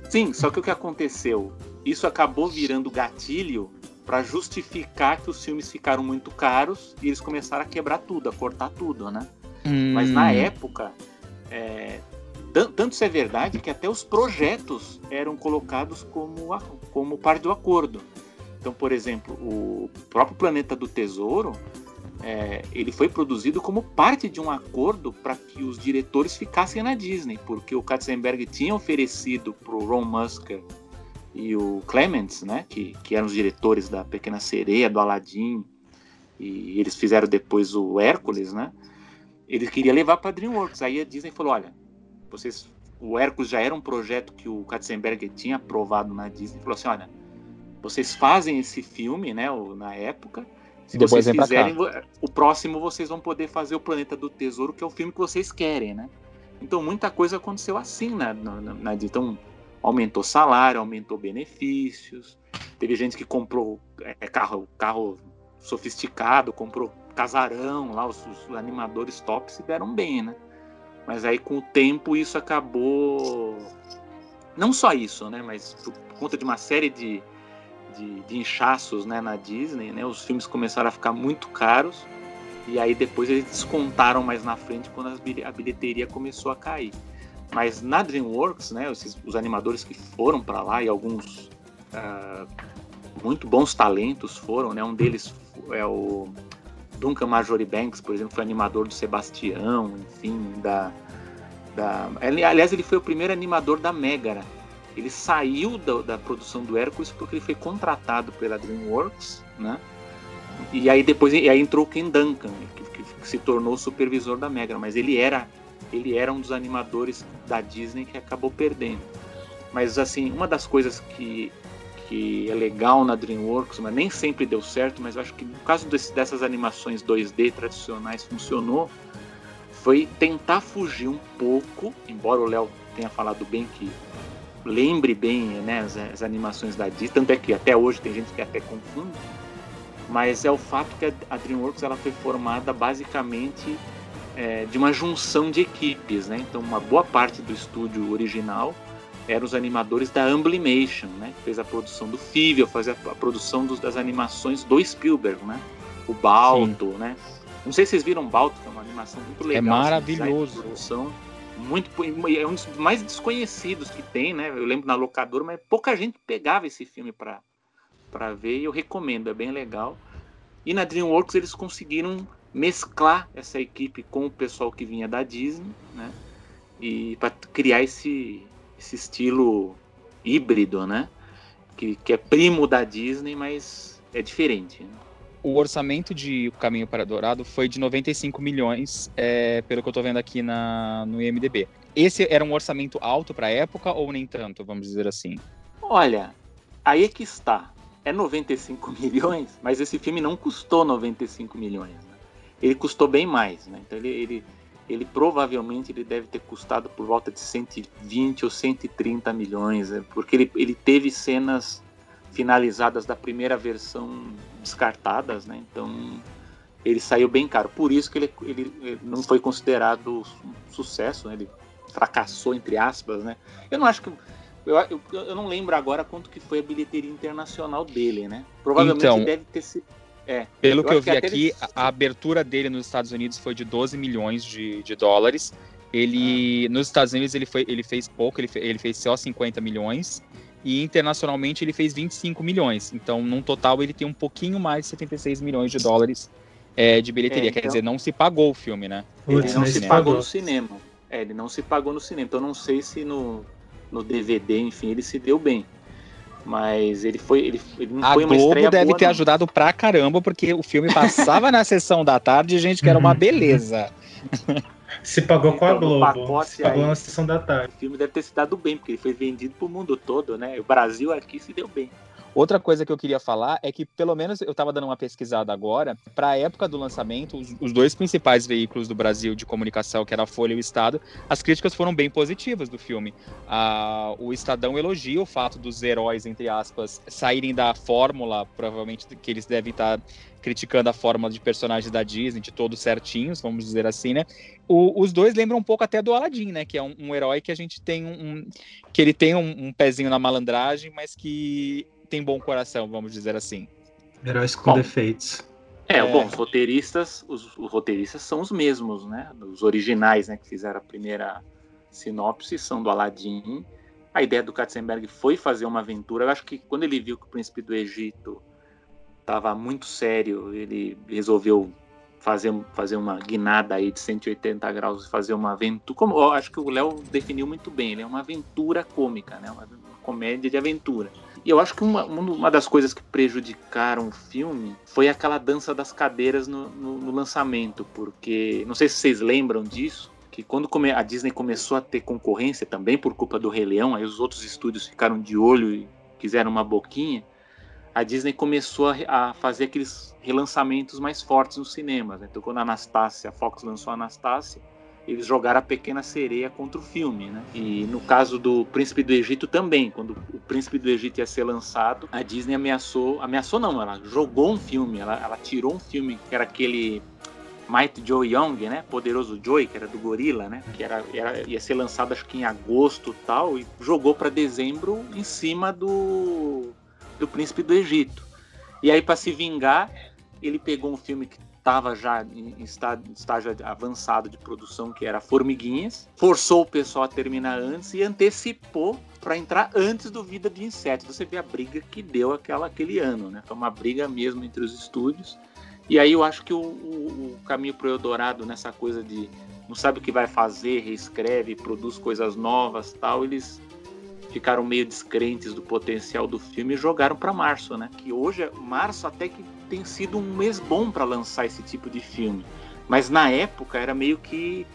Speaker 5: Sim, só que o que aconteceu? Isso acabou virando gatilho para justificar que os filmes ficaram muito caros e eles começaram a quebrar tudo, a cortar tudo, né? Hum. Mas na época, é, tanto isso é verdade que até os projetos eram colocados como, como parte do acordo. Então, por exemplo, o próprio Planeta do Tesouro é, ele foi produzido como parte de um acordo para que os diretores ficassem na Disney, porque o Katzenberg tinha oferecido para o Ron Musker e o Clements, né, que, que eram os diretores da Pequena Sereia, do Aladdin, e eles fizeram depois o Hércules, né? Ele queria levar para DreamWorks. Aí a Disney falou: olha, vocês, o Hércules já era um projeto que o Katzenberg tinha aprovado na Disney. Falou assim: olha, vocês fazem esse filme, né, na época, se Depois vocês fizerem, o próximo vocês vão poder fazer o Planeta do Tesouro, que é o filme que vocês querem, né? Então muita coisa aconteceu assim na, na, na então aumentou salário, aumentou benefícios, teve gente que comprou é, carro, carro sofisticado, comprou casarão lá, os, os animadores top se deram bem, né? Mas aí com o tempo isso acabou não só isso, né? Mas por conta de uma série de de, de inchaços né, na Disney, né? Os filmes começaram a ficar muito caros e aí depois eles descontaram mais na frente quando a bilheteria começou a cair. Mas na DreamWorks, né, os, os animadores que foram para lá e alguns uh, muito bons talentos foram, né? Um deles é o Duncan Marjorie Banks, por exemplo, foi animador do Sebastião, enfim, da, da... Aliás, ele foi o primeiro animador da Megara, ele saiu da, da, produção do Hércules porque ele foi contratado pela DreamWorks, né? E aí depois e aí entrou o Ken Duncan, que, que, se tornou supervisor da Mega, mas ele era ele era um dos animadores da Disney que acabou perdendo. Mas assim, uma das coisas que que é legal na DreamWorks, mas nem sempre deu certo, mas eu acho que no caso desse, dessas animações 2D tradicionais funcionou, foi tentar fugir um pouco, embora o Léo tenha falado bem que lembre bem né, as, as, animações da Disney, tanto é que até hoje tem gente que até confunde, mas é o fato que a, DreamWorks ela foi formada basicamente é, de uma junção de equipes, né? Então uma boa parte do estúdio original eram os animadores da Amblimation, né? Que fez a produção do Fível, fazia a produção dos, das animações do Spielberg, né? O Balto, Sim. né? Não sei se vocês viram Balto, que é uma animação muito é legal.
Speaker 4: É maravilhoso.
Speaker 5: Assim, muito é um dos mais desconhecidos que tem, né? Eu lembro na locadora, mas pouca gente pegava esse filme para para ver e eu recomendo, é bem legal. E na DreamWorks eles conseguiram mesclar essa equipe com o pessoal que vinha da Disney, né? E para criar esse esse estilo híbrido, né? Que, que é primo da Disney, mas é diferente. Né?
Speaker 4: O orçamento de O Caminho para Dourado foi de 95 milhões, é, pelo que eu estou vendo aqui na, no IMDB. Esse era um orçamento alto para a época ou nem tanto, vamos dizer assim?
Speaker 5: Olha, aí é que está. é 95 [LAUGHS] milhões, mas esse filme não custou 95 milhões. Né? Ele custou bem mais, né? Então ele, ele, ele provavelmente ele deve ter custado por volta de 120 ou 130 milhões, né? porque ele, ele teve cenas finalizadas da primeira versão descartadas, né? Então ele saiu bem caro. Por isso que ele, ele, ele não foi considerado um sucesso, né? ele fracassou entre aspas, né? Eu não acho que eu, eu, eu, não lembro agora quanto que foi a bilheteria internacional dele, né? Provavelmente
Speaker 4: então,
Speaker 5: deve ter sido. É,
Speaker 4: pelo que eu vi que aqui, ele... a abertura dele nos Estados Unidos foi de 12 milhões de, de dólares. Ele, ah. nos Estados Unidos, ele, foi, ele fez pouco, ele, ele fez só 50 milhões. E internacionalmente ele fez 25 milhões. Então, num total, ele tem um pouquinho mais de 76 milhões de dólares é, de bilheteria. É, então... Quer dizer, não se pagou o filme, né?
Speaker 5: Ele não se pagou no cinema. É, ele não se pagou no cinema. Então, não sei se no, no DVD, enfim, ele se deu bem. Mas ele foi. Ele, ele não
Speaker 4: a
Speaker 5: foi uma
Speaker 4: Globo deve
Speaker 5: boa,
Speaker 4: ter
Speaker 5: não.
Speaker 4: ajudado pra caramba, porque o filme passava na sessão da tarde, gente, que era uma beleza. [LAUGHS]
Speaker 3: Se pagou com a
Speaker 5: Então,
Speaker 3: Globo. Se pagou
Speaker 5: aí-
Speaker 3: na sessão da tarde.
Speaker 5: O filme deve ter se dado bem, porque ele foi vendido pro mundo todo, né? O Brasil aqui se deu bem.
Speaker 4: Outra coisa que eu queria falar é que, pelo menos, eu estava dando uma pesquisada agora, para a época do lançamento, os, os dois principais veículos do Brasil de comunicação, que era a Folha e o Estado, as críticas foram bem positivas do filme. Ah, o Estadão elogia o fato dos heróis, entre aspas, saírem da fórmula, provavelmente que eles devem estar criticando a fórmula de personagens da Disney, de todos certinhos, vamos dizer assim, né? O- os dois lembram um pouco até do Aladdin, né? Que é um, um herói que a gente tem um, um- que ele tem um, um pezinho na malandragem, mas que tem bom coração, vamos dizer assim.
Speaker 3: Heróis com
Speaker 5: Bom.
Speaker 3: defeitos.
Speaker 5: É,
Speaker 4: É.
Speaker 5: bom, os roteiristas, os, os roteiristas são os mesmos, né? Os originais, né? Que fizeram a primeira sinopse são do Aladdin. A ideia do Katzenberg foi fazer uma aventura. Eu acho que quando ele viu que o príncipe do Egito estava muito sério, ele resolveu fazer, fazer uma guinada aí de 180 graus e fazer uma aventura. Como eu acho que o Léo definiu muito bem, ele é uma aventura cômica, né? Uma comédia de aventura. E eu acho que uma, uma das coisas que prejudicaram o filme foi aquela dança das cadeiras no, no- no lançamento, porque não sei se vocês lembram disso, que quando a Disney começou a ter concorrência também por culpa do Rei Leão, aí os outros estúdios ficaram de olho e quiseram uma boquinha, a Disney começou a fazer aqueles relançamentos mais fortes nos cinemas. né? Então quando a Anastácia, a Fox lançou a Anastácia, eles jogaram a Pequena Sereia contra o filme, né? E no caso do Príncipe do Egito também, quando o Príncipe do Egito ia ser lançado, a Disney ameaçou, ameaçou não, ela jogou um filme, ela, ela tirou um filme que era aquele Might Joe Young, né? Poderoso Joey, que era do Gorila, né? Que era, era- ia ser lançado acho que em agosto tal, e jogou para dezembro em cima do do Príncipe do Egito. E aí para se vingar, ele pegou um filme que estava já em em está- em estágio avançado de produção, que era Formiguinhas, forçou o pessoal a terminar antes e antecipou para entrar antes do Vida de Insetos. Você vê a briga que deu aquela, aquele ano, né? Foi uma briga mesmo entre os estúdios. E aí eu acho que o, o- o caminho pro Eldorado nessa coisa de não sabe o que vai fazer, reescreve, produz coisas novas, tal, eles ficaram meio descrentes do potencial do filme e jogaram para março, né? Que hoje março até que tem sido um mês bom para lançar esse tipo de filme, mas na época era meio que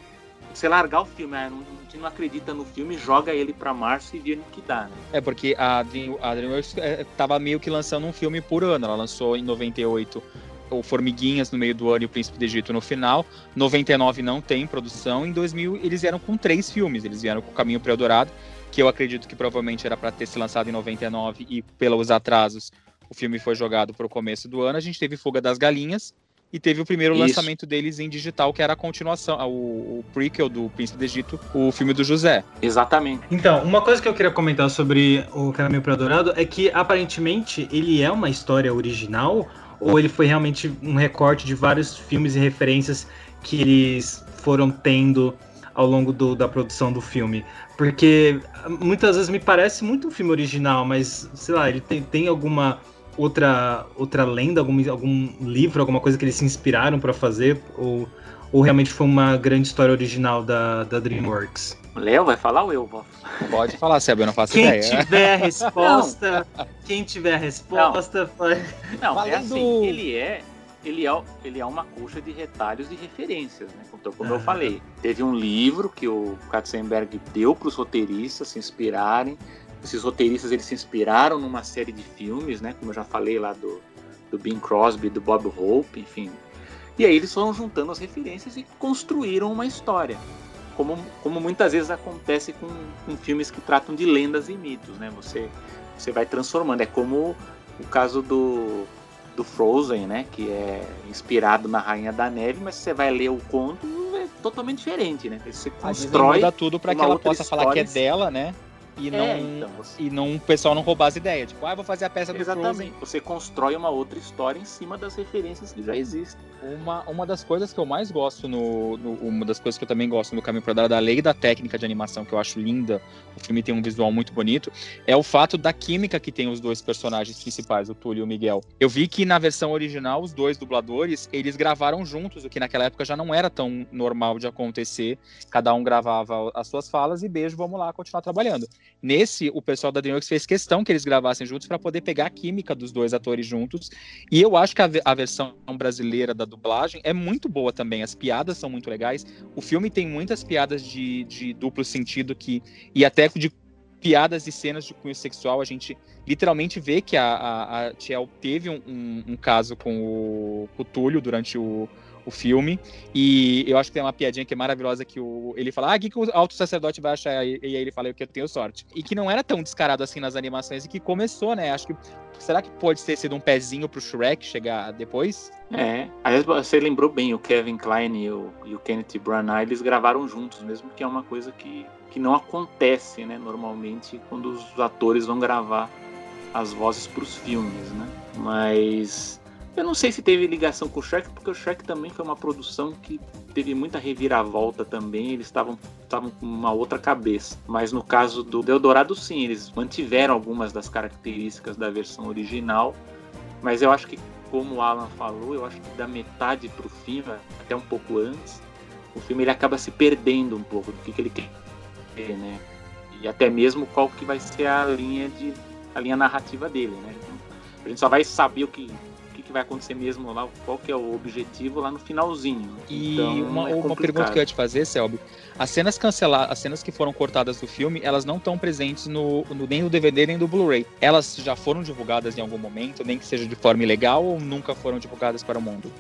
Speaker 5: você largar o filme, ah, não, a gente não acredita no filme, joga ele para março e vê no que dá, né?
Speaker 4: É porque a, Dream, a DreamWorks é, tava meio que lançando um filme por ano. Ela lançou em 98 o Formiguinhas no meio do ano e o Príncipe do Egito no final. 99 não tem produção. Em 2000 eles vieram com três filmes. Eles vieram com o Caminho para Eldorado, que eu acredito que provavelmente era para ter se lançado em 99 e pelos atrasos o filme foi jogado para o começo do ano. A gente teve Fuga das Galinhas e teve o primeiro
Speaker 5: Isso.
Speaker 4: lançamento deles em digital, que era a continuação, o, o prequel do Príncipe do Egito, o filme do José.
Speaker 5: Exatamente.
Speaker 3: Então, uma coisa que eu queria comentar sobre o Caminho para Dourado é que aparentemente ele é uma história original ou ele foi realmente um recorte de vários filmes e referências que eles foram tendo ao longo do- da produção do filme. Porque muitas vezes me parece muito um filme original, mas sei lá, ele tem, tem alguma outra outra lenda, algum, algum livro, alguma coisa que eles se inspiraram para fazer ou, ou realmente foi uma grande história original da, da DreamWorks?
Speaker 5: Léo vai falar ou eu? Vou?
Speaker 4: Pode falar, Seb, eu não faço
Speaker 3: Quem
Speaker 4: ideia.
Speaker 3: tiver a [LAUGHS] resposta, quem tiver a resposta, fala-
Speaker 5: Não, é
Speaker 4: Falando-
Speaker 5: assim, ele é, ele é, ele é uma coxa de retalhos e referências, né? Então, como eu
Speaker 3: Aham.
Speaker 5: falei, teve um livro que o Katzenberg deu para os roteiristas se inspirarem, esses roteiristas eles se inspiraram numa série de filmes, né? Como eu já falei lá do, do Bing Crosby, do Bob Hope, enfim. E aí eles foram juntando as referências e construíram uma história. Como, como muitas vezes acontece com, com filmes que tratam de lendas e mitos, né? Você, você vai transformando. É como o caso do, do Frozen, né? Que é inspirado na Rainha da Neve, mas você vai ler o conto é totalmente diferente, né? Você constrói
Speaker 4: tudo para que ela possa falar que é dela, né? E
Speaker 5: É,
Speaker 4: não,
Speaker 5: então, você-
Speaker 4: e não o pessoal não roubar as ideias. Tipo, ah, vou fazer a peça do Frozen.
Speaker 5: Exatamente. Você constrói uma outra história em cima das referências que já existem.
Speaker 4: Uma, uma das coisas que eu mais gosto no, no- Uma das coisas que eu também gosto no Caminho para Dar, da lei da técnica de animação, que eu acho linda, o filme tem um visual muito bonito, é o fato da química que tem os dois personagens principais, o Túlio e o Miguel. Eu vi que na versão original, os dois dubladores, eles gravaram juntos, o que naquela época já não era tão normal de acontecer. Cada um gravava as suas falas e beijo, vamos lá, continuar trabalhando. Nesse, o pessoal da DreamWorks fez questão que eles gravassem juntos para poder pegar a química dos dois atores juntos. E eu acho que a, a versão brasileira da dublagem é muito boa também. As piadas são muito legais. O filme tem muitas piadas de, de duplo sentido que e até de piadas e cenas de cunho sexual. A gente literalmente vê que a, a, a Tiel teve um, um- um caso com o, com o Túlio durante o, o filme. E eu acho que tem uma piadinha que é maravilhosa que o, ele fala: Ah, o que, que o alto sacerdote vai achar? E, aí ele fala que eu tenho sorte. E que não era tão descarado assim nas animações e que começou, né? Acho que. Será que pode ter sido um pezinho pro Shrek chegar depois?
Speaker 5: É, aliás, você lembrou bem, o Kevin Klein e o, e o Kenneth Branagh, eles gravaram juntos, mesmo que é uma coisa que, que não acontece, né, normalmente, quando os atores vão gravar as vozes para os filmes, né? Mas eu não sei se teve ligação com o Shrek, porque o Shrek também foi uma produção que teve muita reviravolta também, eles estavam estavam com uma outra cabeça. Mas no caso do Eldorado, sim, eles mantiveram algumas das características da versão original, mas eu acho que como o Alan falou, eu acho que da metade pro filme, até um pouco antes, o filme ele acaba se perdendo um pouco do que, que ele quer, né? E até mesmo qual que vai ser a linha de a linha narrativa dele, né? A gente só vai saber o que o que, vai acontecer mesmo lá, qual que é o objetivo lá no finalzinho.
Speaker 4: E
Speaker 5: Então,
Speaker 4: uma,
Speaker 5: é
Speaker 4: uma pergunta que eu ia te fazer, Selby. As cenas canceladas, as cenas que foram cortadas do filme, elas não estão presentes no, no- nem no DVD nem no Blu-ray. Elas já foram divulgadas em algum momento, nem que seja de forma ilegal, ou nunca foram divulgadas para o mundo?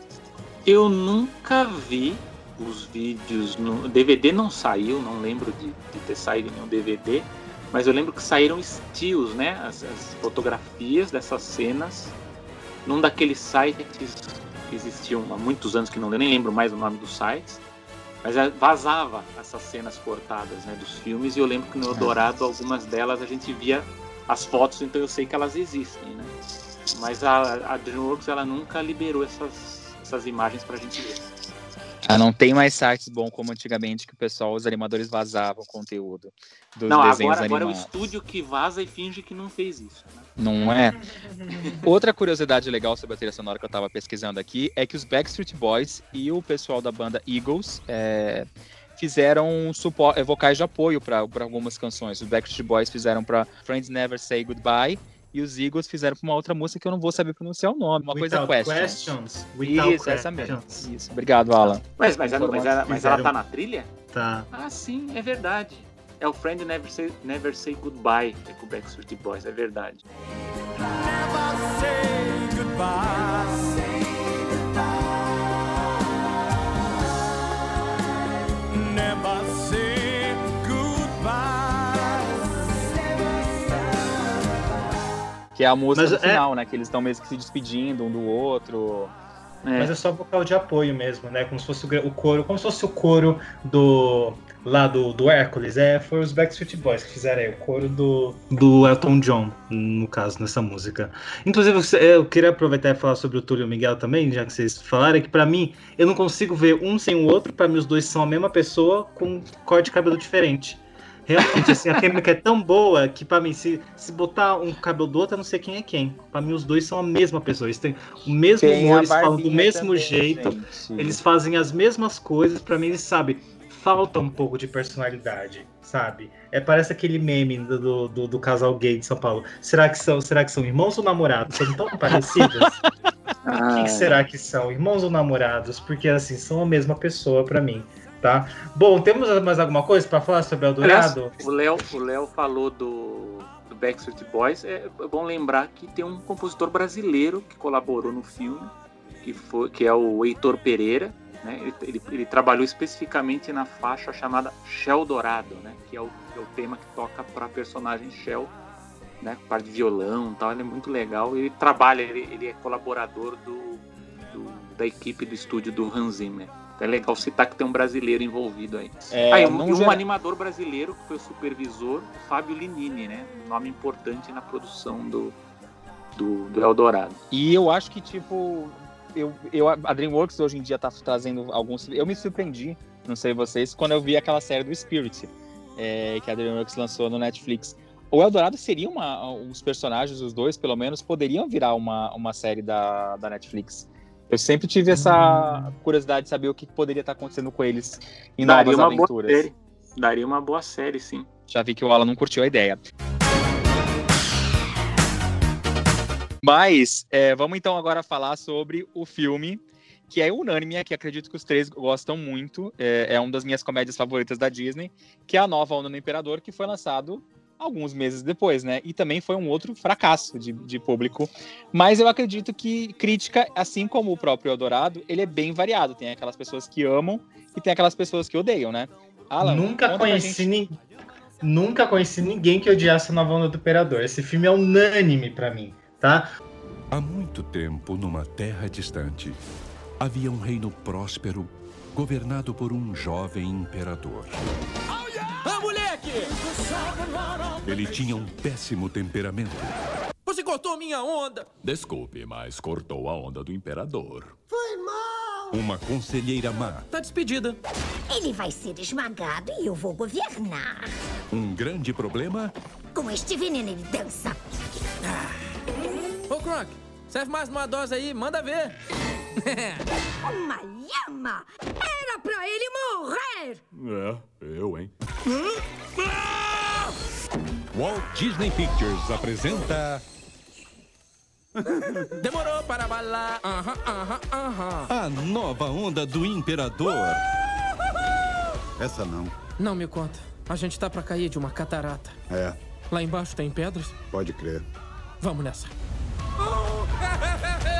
Speaker 5: Eu nunca vi os vídeos no DVD não saiu, não lembro de, de ter saído nenhum DVD, mas eu lembro que saíram stills, né? As, as fotografias dessas cenas num daqueles sites que existiam há muitos anos que não eu nem lembro mais o nome dos sites, mas eh, vazava essas cenas cortadas, né, dos filmes e eu lembro que no Eldorado algumas delas a gente via as fotos, então eu sei que elas existem, né? Mas a, a DreamWorks ela nunca liberou essas, essas imagens pra gente ver.
Speaker 4: Ah, não tem mais sites bom como antigamente que o pessoal, os animadores vazavam conteúdo dos
Speaker 5: Não,
Speaker 4: desenhos
Speaker 5: agora, agora é o
Speaker 4: animados.
Speaker 5: estúdio que vaza e finge que não fez isso. né?
Speaker 4: Não é? Outra curiosidade legal sobre a trilha sonora que eu tava pesquisando aqui é que os Backstreet Boys e o pessoal da banda Eagles é, fizeram vocais de apoio para algumas canções. Os Backstreet Boys fizeram para Friends Never Say Goodbye e os Eagles fizeram para uma outra música que eu não vou saber pronunciar o nome. Uma coisa
Speaker 3: Without
Speaker 4: questions.
Speaker 3: questions. Without
Speaker 4: Isso, essa mesmo.
Speaker 3: questions.
Speaker 4: Isso, obrigado, Alan.
Speaker 5: Mas, mas, ela, mas, ela, mas ela tá na trilha?
Speaker 3: Tá.
Speaker 5: Ah, sim, é verdade. É o Friend Never Say, Never Say Goodbye é com o Backstreet Boys, é verdade.
Speaker 2: Never say goodbye. Never
Speaker 4: Que é a música
Speaker 3: Mas
Speaker 4: do
Speaker 3: é-
Speaker 4: final, né? Que eles estão mesmo que se despedindo um do outro.
Speaker 5: É.
Speaker 3: Mas é só vocal de apoio mesmo, né? Como se fosse o, coro, como se fosse o coro do lá do, do Hércules. É, foi os Backstreet Boys que fizeram aí o coro do do Elton John, no caso nessa música. Inclusive eu queria aproveitar e falar sobre o Túlio e o Miguel também, já que vocês falaram é que pra mim eu não consigo ver um sem o outro. Pra mim os dois são a mesma pessoa com corte de cabelo diferente. Realmente, assim, a química é tão boa que pra mim, se, se botar um cabelo do outro, eu não sei quem é quem. Pra mim, os dois são a mesma pessoa. Eles têm o mesmo
Speaker 4: Tem
Speaker 3: humor, eles falam do mesmo
Speaker 4: também,
Speaker 3: jeito.
Speaker 4: gente.
Speaker 3: Eles fazem as mesmas coisas, pra mim, eles sabem. Falta um pouco de personalidade, sabe? É, parece aquele meme do, do, do- casal gay de São Paulo. Será que são, será que são irmãos ou namorados? São tão [LAUGHS] parecidos?
Speaker 5: Ah,
Speaker 3: Quem será que são? Irmãos ou namorados? Porque, assim, são a mesma pessoa pra mim, tá? Bom, temos mais alguma coisa pra falar sobre Eldorado?
Speaker 5: o Léo o Léo falou do, do Backstreet Boys, é bom lembrar que tem um compositor brasileiro que colaborou no filme, que, foi, que é o Heitor Pereira. Né? Ele, ele, ele trabalhou especificamente na faixa chamada Shell Dourado, né? que é o, é o tema que toca para a personagem Shell, né? parte de violão e tal. Ele é muito legal. Ele trabalha, ele, ele é colaborador do, do, da equipe do estúdio do Hans Zimmer. É legal citar que tem um brasileiro envolvido aí.
Speaker 4: É,
Speaker 5: ah, e um, e um
Speaker 4: gera-
Speaker 5: animador brasileiro que foi o supervisor, Fábio Linini, né? Um nome importante na produção do, do, do Eldorado.
Speaker 4: E eu acho que, tipo, eu, eu, a DreamWorks hoje em dia tá trazendo alguns. Eu me surpreendi, não sei vocês, quando eu vi aquela série do Spirit, é, que a DreamWorks lançou no Netflix. O Eldorado seria uma. Os personagens, os dois, pelo menos, poderiam virar uma, uma série da, da Netflix. Eu sempre tive essa curiosidade de saber o que poderia estar acontecendo com eles em
Speaker 5: Daria
Speaker 4: novas
Speaker 5: uma boa
Speaker 4: aventuras.
Speaker 5: série. Daria uma boa série, sim.
Speaker 4: Já vi que o Alan não curtiu a ideia. Mas é, vamos então agora falar sobre o filme que é unânime, que acredito que os três gostam muito. É, é uma das minhas comédias favoritas da Disney, que é a Nova Onda do Imperador, que foi lançado alguns meses depois, né? E também foi um outro fracasso de, de público. Mas eu acredito que crítica, assim como o próprio Eldorado, ele é bem variado. Tem aquelas pessoas que amam e tem aquelas pessoas que odeiam, né? Alan,
Speaker 3: Nunca conheci,
Speaker 4: gente-
Speaker 3: ni- Nunca conheci ninguém que odiasse a Nova Onda do Imperador. Esse filme é unânime pra mim, tá?
Speaker 8: Há muito tempo, numa terra distante, havia um reino próspero governado por um jovem imperador.
Speaker 9: Ah, moleque!
Speaker 8: Ele tinha um péssimo temperamento.
Speaker 9: Você cortou minha onda!
Speaker 8: Desculpe, mas cortou a onda do imperador.
Speaker 10: Foi mal.
Speaker 8: Uma conselheira má,
Speaker 9: Tá despedida.
Speaker 10: Ele vai ser esmagado e eu vou governar.
Speaker 8: um grande problema
Speaker 10: Com este veneno ele dança.
Speaker 9: Ô, Kronk, serve mais uma dose aí, manda ver. [LAUGHS]
Speaker 10: Uma lhama! Era pra ele morrer!
Speaker 8: É, eu, hein? Walt Disney Pictures apresenta [LAUGHS]
Speaker 9: Demorou para balar. Aham, aham, aham.
Speaker 8: a nova onda do imperador.
Speaker 11: Essa não.
Speaker 9: Não me conta. A gente tá pra cair de uma catarata.
Speaker 11: É,
Speaker 9: Lá embaixo tem pedras?
Speaker 11: pode crer.
Speaker 9: Vamos nessa. [LAUGHS]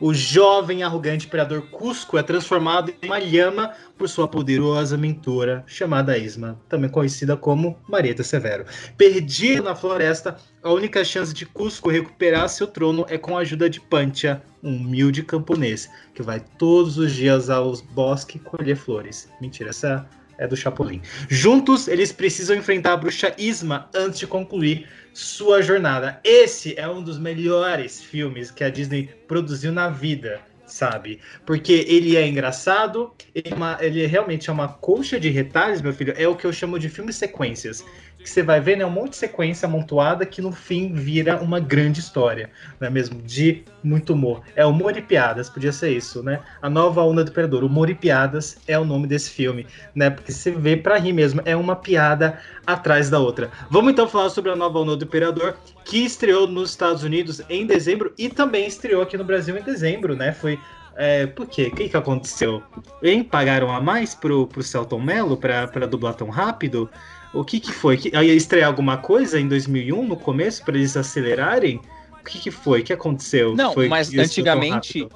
Speaker 3: O jovem arrogante imperador Cusco é transformado em uma lhama por sua poderosa mentora chamada Isma, também conhecida como Marieta Severo. Perdido na floresta, a única chance de Cusco recuperar seu trono é com a ajuda de Pancha, um humilde camponês que vai todos os dias aos bosques colher flores. Mentira, essa é do Chapolin. Juntos, eles precisam enfrentar a bruxa Isma antes de concluir sua jornada. Esse é um dos melhores filmes que a Disney produziu na vida, sabe? Porque ele é engraçado, ele, é uma- ele realmente é uma colcha de retalhos, meu filho. É o que eu chamo de filmes sequências. Que você vai ver, né? Um monte de sequência amontoada que no fim vira uma grande história, não é mesmo? De muito humor. É humor e piadas, podia ser isso, né? A nova onda do Imperador. Humor e piadas é o nome desse filme, né? Porque você vê pra rir mesmo, é uma piada atrás da outra. Vamos então falar sobre a nova onda do Imperador, que estreou nos Estados Unidos em dezembro e também estreou aqui no Brasil em dezembro, né? Foi. É, por quê? O que, que aconteceu? Hein? Pagaram a mais pro, pro Celton Mello pra, pra dublar tão rápido? O que que foi? Que, ia estrear alguma coisa em 2001, no começo, pra eles acelerarem? O que que foi? O que aconteceu?
Speaker 4: Não,
Speaker 3: Foi
Speaker 4: mas antigamente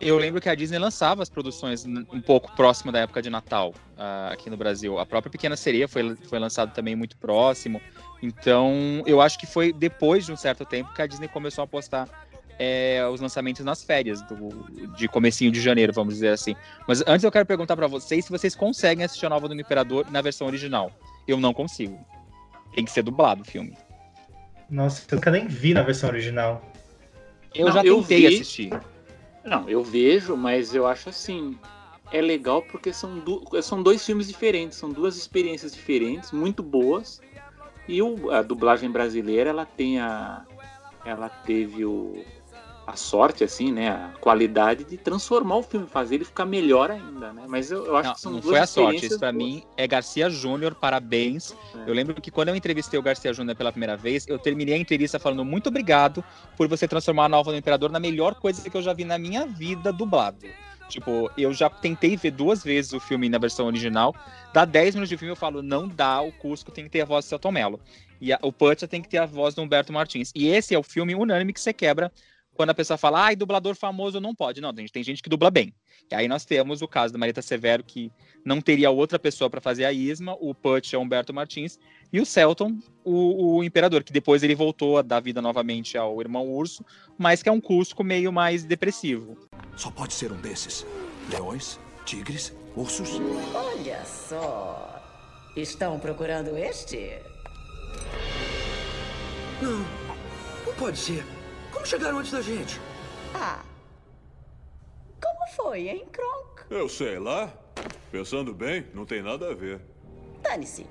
Speaker 4: eu lembro que a Disney lançava as produções um pouco próximo da época de Natal ah, aqui no Brasil. A própria Pequena Sereia foi, foi lançado também muito próximo. Então, eu acho que foi depois de um certo tempo que a Disney começou a postar é, os lançamentos nas férias, do, de comecinho de janeiro, vamos dizer assim. Mas antes eu quero perguntar pra vocês se vocês conseguem assistir a Nova do Imperador na versão original. Eu não consigo. Tem que ser dublado o filme.
Speaker 3: Nossa, eu nunca nem vi na versão original.
Speaker 4: Eu
Speaker 5: Não,
Speaker 4: já
Speaker 5: eu
Speaker 4: tentei
Speaker 5: vi.
Speaker 4: assistir.
Speaker 5: Não, eu vejo, mas eu acho assim. É legal porque são, du- são dois filmes diferentes, são duas experiências diferentes, muito boas. E o- a dublagem brasileira, ela tem a. Ela teve o, a sorte, assim, né? A qualidade de transformar o filme, fazer ele ficar melhor ainda, né? Mas eu, eu acho
Speaker 4: Não,
Speaker 5: que são
Speaker 4: não foi a sorte, isso pra
Speaker 5: boas.
Speaker 4: mim é Garcia Júnior, parabéns.
Speaker 5: É.
Speaker 4: Eu lembro que quando eu entrevistei o Garcia Júnior pela primeira vez, eu terminei a entrevista falando muito obrigado por você transformar a Nova do Imperador na melhor coisa que eu já vi na minha vida dublado. Tipo, eu já tentei ver duas vezes o filme na versão original. Dá 10 minutos de filme eu falo, não dá, o Cusco tem que ter a voz do Celton Mello. E a, o Putcha tem que ter a voz do Humberto Martins. E esse é o filme unânime que você quebra quando a pessoa fala, ai, dublador famoso não pode. Não, tem, tem gente que dubla bem. E aí nós temos o caso da Marita Severo, que não teria outra pessoa para fazer a Isma, o Putch é Humberto Martins, e o Celton, o, o, Imperador, que depois ele voltou a dar vida novamente ao irmão Urso, mas que é um Cusco meio mais depressivo.
Speaker 11: Só pode ser um desses. Leões, tigres, ursos.
Speaker 12: Olha só. Estão procurando este?
Speaker 6: Não, não pode ser. Chegaram antes da gente?
Speaker 12: Ah. Como foi, hein, Kronk?
Speaker 13: Eu sei lá. Pensando bem, não tem nada a ver.
Speaker 12: Dane-se.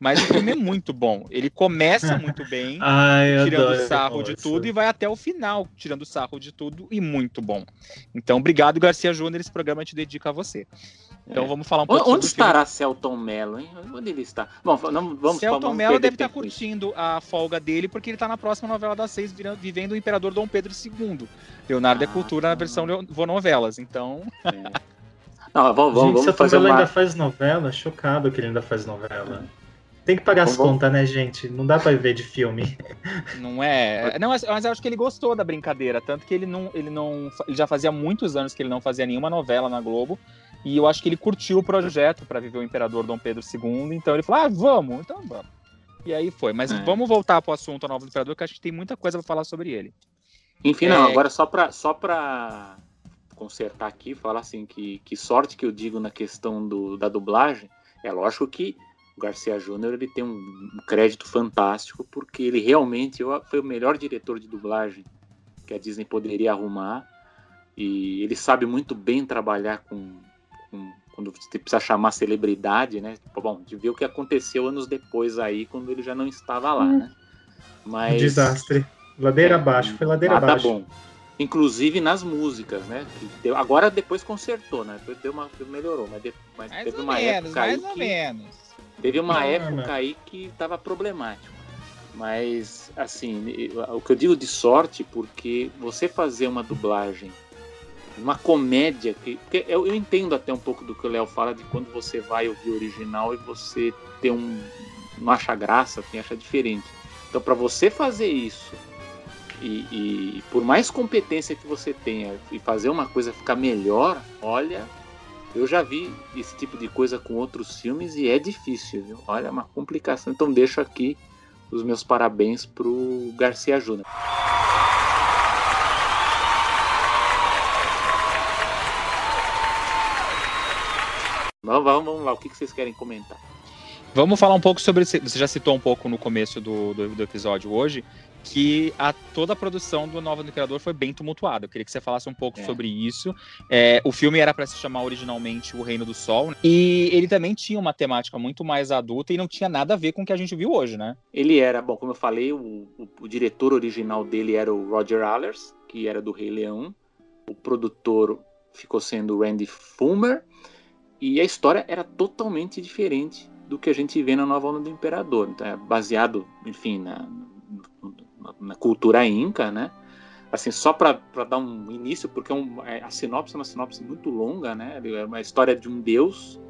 Speaker 4: Mas o filme é muito bom. Ele começa muito bem, [LAUGHS]
Speaker 3: Ai,
Speaker 4: tirando sarro de tudo, e vai até o final, tirando sarro de tudo, e muito bom. Então, obrigado, Garcia Júnior. Esse programa te dedica a você. Então,
Speaker 5: É.
Speaker 4: vamos falar um pouco
Speaker 5: Onde estará Celton Mello, hein? Onde ele está? Bom, não, vamos
Speaker 4: Celton
Speaker 5: vamos
Speaker 4: Mello deve estar
Speaker 5: com isso.
Speaker 4: curtindo a folga dele, porque ele está na próxima novela das seis, virando- vivendo o Imperador Dom Pedro II. Leonardo é
Speaker 5: Ah,
Speaker 4: Cultura na versão Leo- Vonovelas. Então, [LAUGHS]
Speaker 5: Não, vamos, vamos,
Speaker 3: Gente,
Speaker 5: vamos fazer uma...
Speaker 3: ainda faz novela? Chocado que ele ainda faz novela. Tem que pagar as
Speaker 5: Vamos-
Speaker 3: contas, né, gente? Não dá pra viver de filme. [LAUGHS]
Speaker 4: não é. Não, mas mas eu acho que ele gostou da brincadeira. Tanto que ele não, ele não. Ele já fazia muitos anos que ele não fazia nenhuma novela na Globo. E eu acho que ele curtiu o projeto para viver o Imperador Dom Pedro II. Então ele falou: ah, vamos, então vamos. E aí foi. Mas
Speaker 5: É.
Speaker 4: vamos voltar para o assunto A Nova do Imperador, que acho que tem muita coisa para falar sobre ele.
Speaker 5: Enfim, não,
Speaker 4: É.
Speaker 5: agora só pra, só pra consertar aqui, falar assim, que, que sorte que eu digo na questão do, da dublagem, é lógico que o Garcia Júnior ele tem um, um crédito fantástico, porque ele realmente eu- foi o melhor diretor de dublagem que a Disney poderia arrumar, e ele sabe muito bem trabalhar com, com- quando você precisa chamar celebridade, né? Bom, de ver o que aconteceu anos depois aí, quando ele já não estava lá, né? Mas...
Speaker 3: Um desastre. Ladeira abaixo, foi ladeira
Speaker 5: Nada
Speaker 3: abaixo.
Speaker 5: bom. Inclusive nas músicas, né? deu- agora depois consertou, né? Depois deu uma, melhorou, mas, de- mas
Speaker 4: Mais
Speaker 5: teve
Speaker 4: ou
Speaker 5: uma
Speaker 4: menos,
Speaker 5: época aí
Speaker 4: mais ou
Speaker 5: que,
Speaker 4: menos.
Speaker 5: Teve uma
Speaker 3: Não,
Speaker 5: época
Speaker 3: não.
Speaker 5: aí que tava problemático. Mas, assim, o que eu digo de sorte, porque você fazer uma dublagem, uma comédia, que, porque eu, eu entendo até um pouco do que o Léo fala de quando você vai ouvir o original e você tem um. não acha graça, tem acha diferente. Então, para você fazer isso, e, e por mais competência que você tenha, e fazer uma coisa ficar melhor, olha, eu já vi esse tipo de coisa com outros filmes e é difícil, viu? Olha, é uma complicação. Então deixo aqui os meus parabéns pro Garcia Júnior. Vamos, vamos, vamos lá, o que que vocês querem comentar?
Speaker 4: Vamos falar um pouco sobre. Você já citou um pouco no começo do, do, do episódio hoje, que a, toda a produção do Nova do Imperador foi bem tumultuada. Eu queria que você falasse um pouco
Speaker 5: É.
Speaker 4: sobre isso. É, o filme era para se chamar originalmente O Reino do Sol, né? e ele também tinha uma temática muito mais adulta e não tinha nada a ver com o que a gente viu hoje, né?
Speaker 5: Ele era, bom, como eu falei, o, o- o diretor original dele era o Roger Allers, que era do Rei Leão. O produtor ficou sendo o Randy Fulmer. E a história era totalmente diferente do que a gente vê na Nova Onda do Imperador. Então, é baseado, enfim, na, na- na cultura inca, né? Assim, só para dar um início, porque é um- é- a sinopse é uma sinopse muito longa, né? É uma história de um deus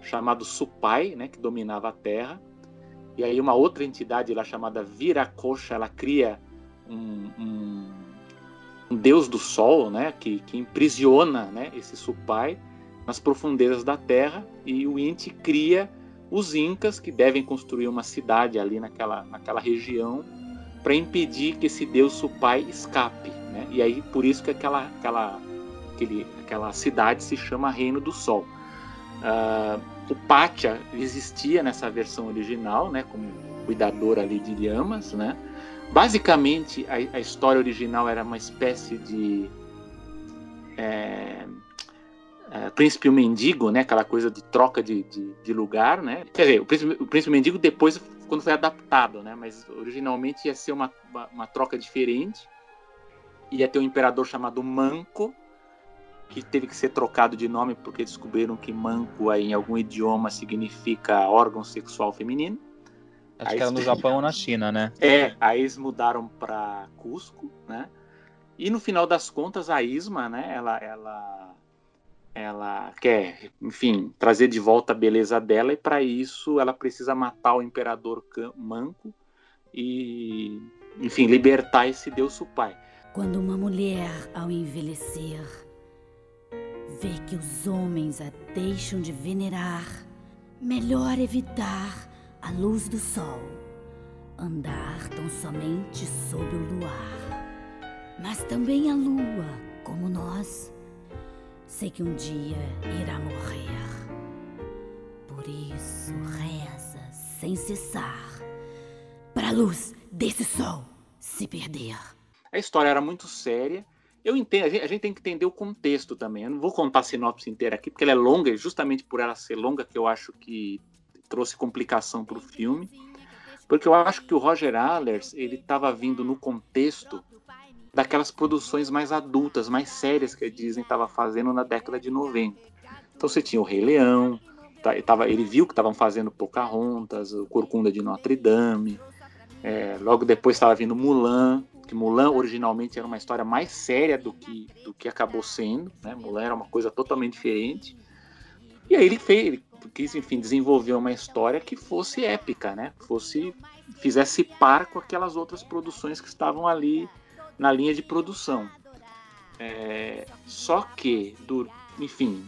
Speaker 5: chamado Supai, né? Que dominava a Terra. E aí uma outra entidade lá chamada Viracocha, ela cria um, um, um deus do sol, né? Que, que imprisiona né, esse Supai nas profundezas da Terra. E o Inti cria os Incas, que devem construir uma cidade ali naquela, naquela região para impedir que esse deus Supai escape. Né? E aí por isso que aquela, aquela, aquele, aquela cidade se chama Reino do Sol. Ah, o Pátia existia nessa versão original, né, como cuidador ali de lhamas, né? Basicamente, a, a história original era uma espécie de é, é, príncipe o mendigo, né? Aquela coisa de troca de, de, de lugar, né? Quer dizer, o príncipe, o príncipe mendigo depois, quando foi adaptado, né? Mas originalmente ia ser uma, uma, uma troca diferente. Ia ter um imperador chamado Manco, que teve que ser trocado de nome porque descobriram que manco aí, em algum idioma significa órgão sexual feminino.
Speaker 4: Acho
Speaker 5: Aí
Speaker 4: que era no Japão ou na China, né?
Speaker 5: É, aí eles mudaram para Cusco, né? E no final das contas a Isma, né? Ela, ela, ela quer, enfim, trazer de volta a beleza dela e para isso ela precisa matar o imperador Manco e, enfim, libertar esse Deus Pai.
Speaker 14: Quando uma mulher, ao envelhecer, vê que os homens a deixam de venerar, melhor evitar a luz do sol, andar tão somente sob o luar. Mas também a lua, como nós, sei que um dia irá morrer. Por isso reza sem cessar, para a luz desse sol se perder.
Speaker 5: A história era muito séria. Eu entendo, a gente, a gente, tem que entender o contexto também. Eu não vou contar a sinopse inteira aqui, porque ela é longa, e justamente por ela ser longa que eu acho que trouxe complicação para o filme. Porque eu acho que o Roger Allers, ele estava vindo no contexto daquelas produções mais adultas, mais sérias que a Disney estava fazendo na década de 90. Então você tinha o Rei Leão, tá, ele, tava, ele viu que estavam fazendo Pocahontas, o Corcunda de Notre Dame, é, logo depois estava vindo Mulan, que Mulan originalmente era uma história mais séria do que, do que acabou sendo, né? Mulan era uma coisa totalmente diferente. E aí ele fez, ele quis, enfim, desenvolver uma história que fosse épica, né? Fosse fizesse par com aquelas outras produções que estavam ali na linha de produção. É, só que, do, enfim,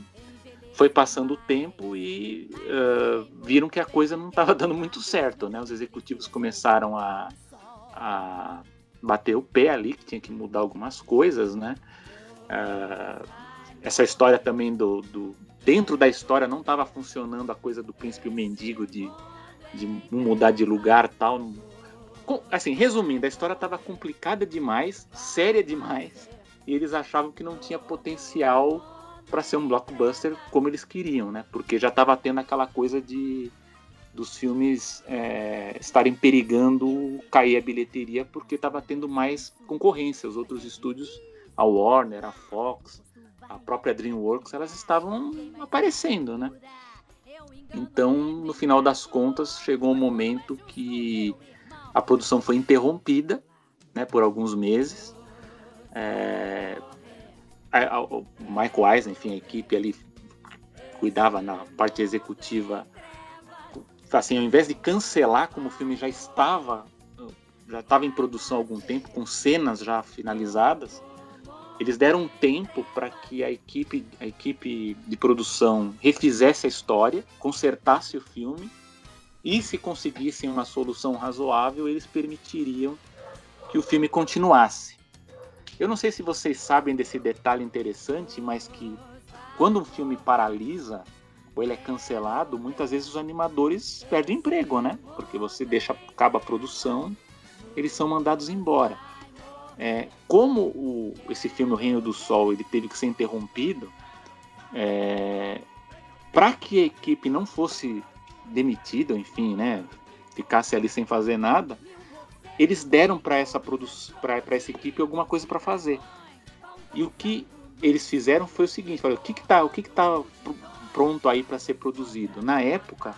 Speaker 5: foi passando o tempo e uh, viram que a coisa não estava dando muito certo, né? Os executivos começaram a, a bater o pé ali, que tinha que mudar algumas coisas, né? Uh, essa história também do, do, dentro da história não estava funcionando a coisa do príncipe mendigo de, de mudar de lugar tal. Assim, resumindo, a história estava complicada demais, séria demais, e eles achavam que não tinha potencial para ser um blockbuster como eles queriam, né? Porque já estava tendo aquela coisa de dos filmes é, estarem perigando cair a bilheteria porque estava tendo mais concorrência. Os outros estúdios, a Warner, a Fox, a própria DreamWorks, elas estavam aparecendo, né? Então, no final das contas, chegou um momento que a produção foi interrompida, né, por alguns meses. É, a, a, o Michael Eisner, enfim, a equipe ali cuidava na parte executiva assim, ao invés de cancelar como o filme já estava já estava em produção há algum tempo, com cenas já finalizadas, eles deram um tempo para que a equipe, a equipe de produção refizesse a história, consertasse o filme e se conseguissem uma solução razoável, eles permitiriam que o filme continuasse. Eu não sei se vocês sabem desse detalhe interessante, mas que quando um filme paralisa, ou ele é cancelado, muitas vezes os animadores perdem emprego, né? Porque você deixa acaba a produção, eles são mandados embora. É, como o, esse filme O Reino do Sol ele teve que ser interrompido, é, para que a equipe não fosse demitida, enfim, né, ficasse ali sem fazer nada, eles deram para essa para essa equipe alguma coisa para fazer. E o que eles fizeram foi o seguinte: olha, o que que tá, o que que tá pronto aí para ser produzido. Na época,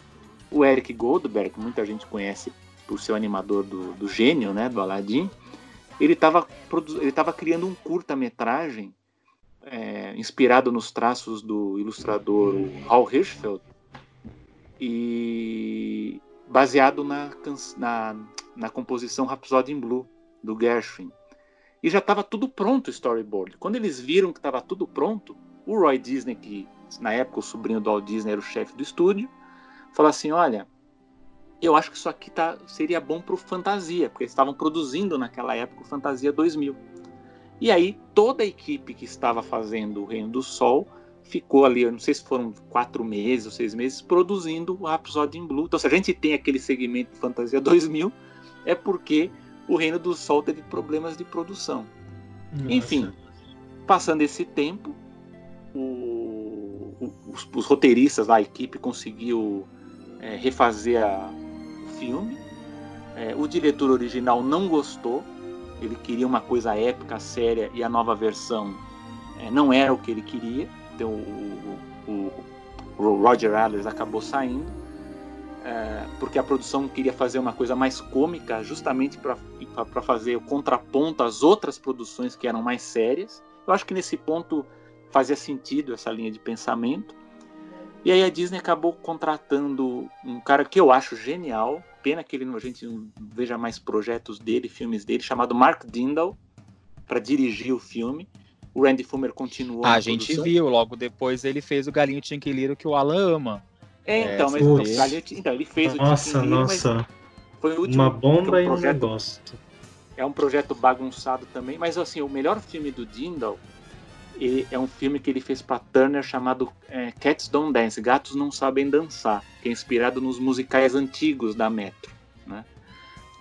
Speaker 5: o Eric Goldberg, que muita gente conhece por ser o animador do, do gênio, né, do Aladdin, ele estava ele tava criando um curta-metragem é, inspirado nos traços do ilustrador Hal Hirschfeld e baseado na, na, na composição Rhapsody in Blue do Gershwin. E já estava tudo pronto o storyboard. Quando eles viram que estava tudo pronto, o Roy Disney, que na época o sobrinho do Walt Disney era o chefe do estúdio, falou assim: Olha, eu acho que isso aqui tá, seria bom para o Fantasia, porque eles estavam produzindo naquela época o Fantasia 2000. E aí toda a equipe que estava fazendo o Reino do Sol ficou ali, eu não sei se foram quatro meses ou seis meses, produzindo o Rhapsody in Blue. Então, se a gente tem aquele segmento de Fantasia [LAUGHS] 2000, é porque o Reino do Sol teve problemas de produção. Nossa. Enfim, passando esse tempo, o os, os roteiristas, a equipe conseguiu é, refazer a, o filme. É, o diretor original não gostou, ele queria uma coisa épica, séria, e a nova versão é, não era o que ele queria. Então o, o, o Roger Allers acabou saindo, é, porque a produção queria fazer uma coisa mais cômica, justamente para fazer o contraponto às outras produções que eram mais sérias. Eu acho que nesse ponto fazia sentido essa linha de pensamento. E aí a Disney acabou contratando um cara que eu acho genial, pena que ele, a gente não veja mais projetos dele, filmes dele, chamado Mark Dindal, para dirigir o filme. O Randy Fumer continuou.
Speaker 4: A gente produção. viu, logo depois ele fez o Galinho Tinquiliro que o Alan ama.
Speaker 5: É, então, é, mas o Galinho, então, ele fez
Speaker 3: nossa,
Speaker 5: o
Speaker 3: Nossa,
Speaker 5: foi o último,
Speaker 3: Uma bomba
Speaker 5: é
Speaker 3: um e um negócio.
Speaker 5: É um projeto bagunçado também, mas assim, o melhor filme do Dindal é um filme que ele fez para Turner chamado é, Cats Don't Dance, Gatos Não Sabem Dançar, que é inspirado nos musicais antigos da Metro. Né?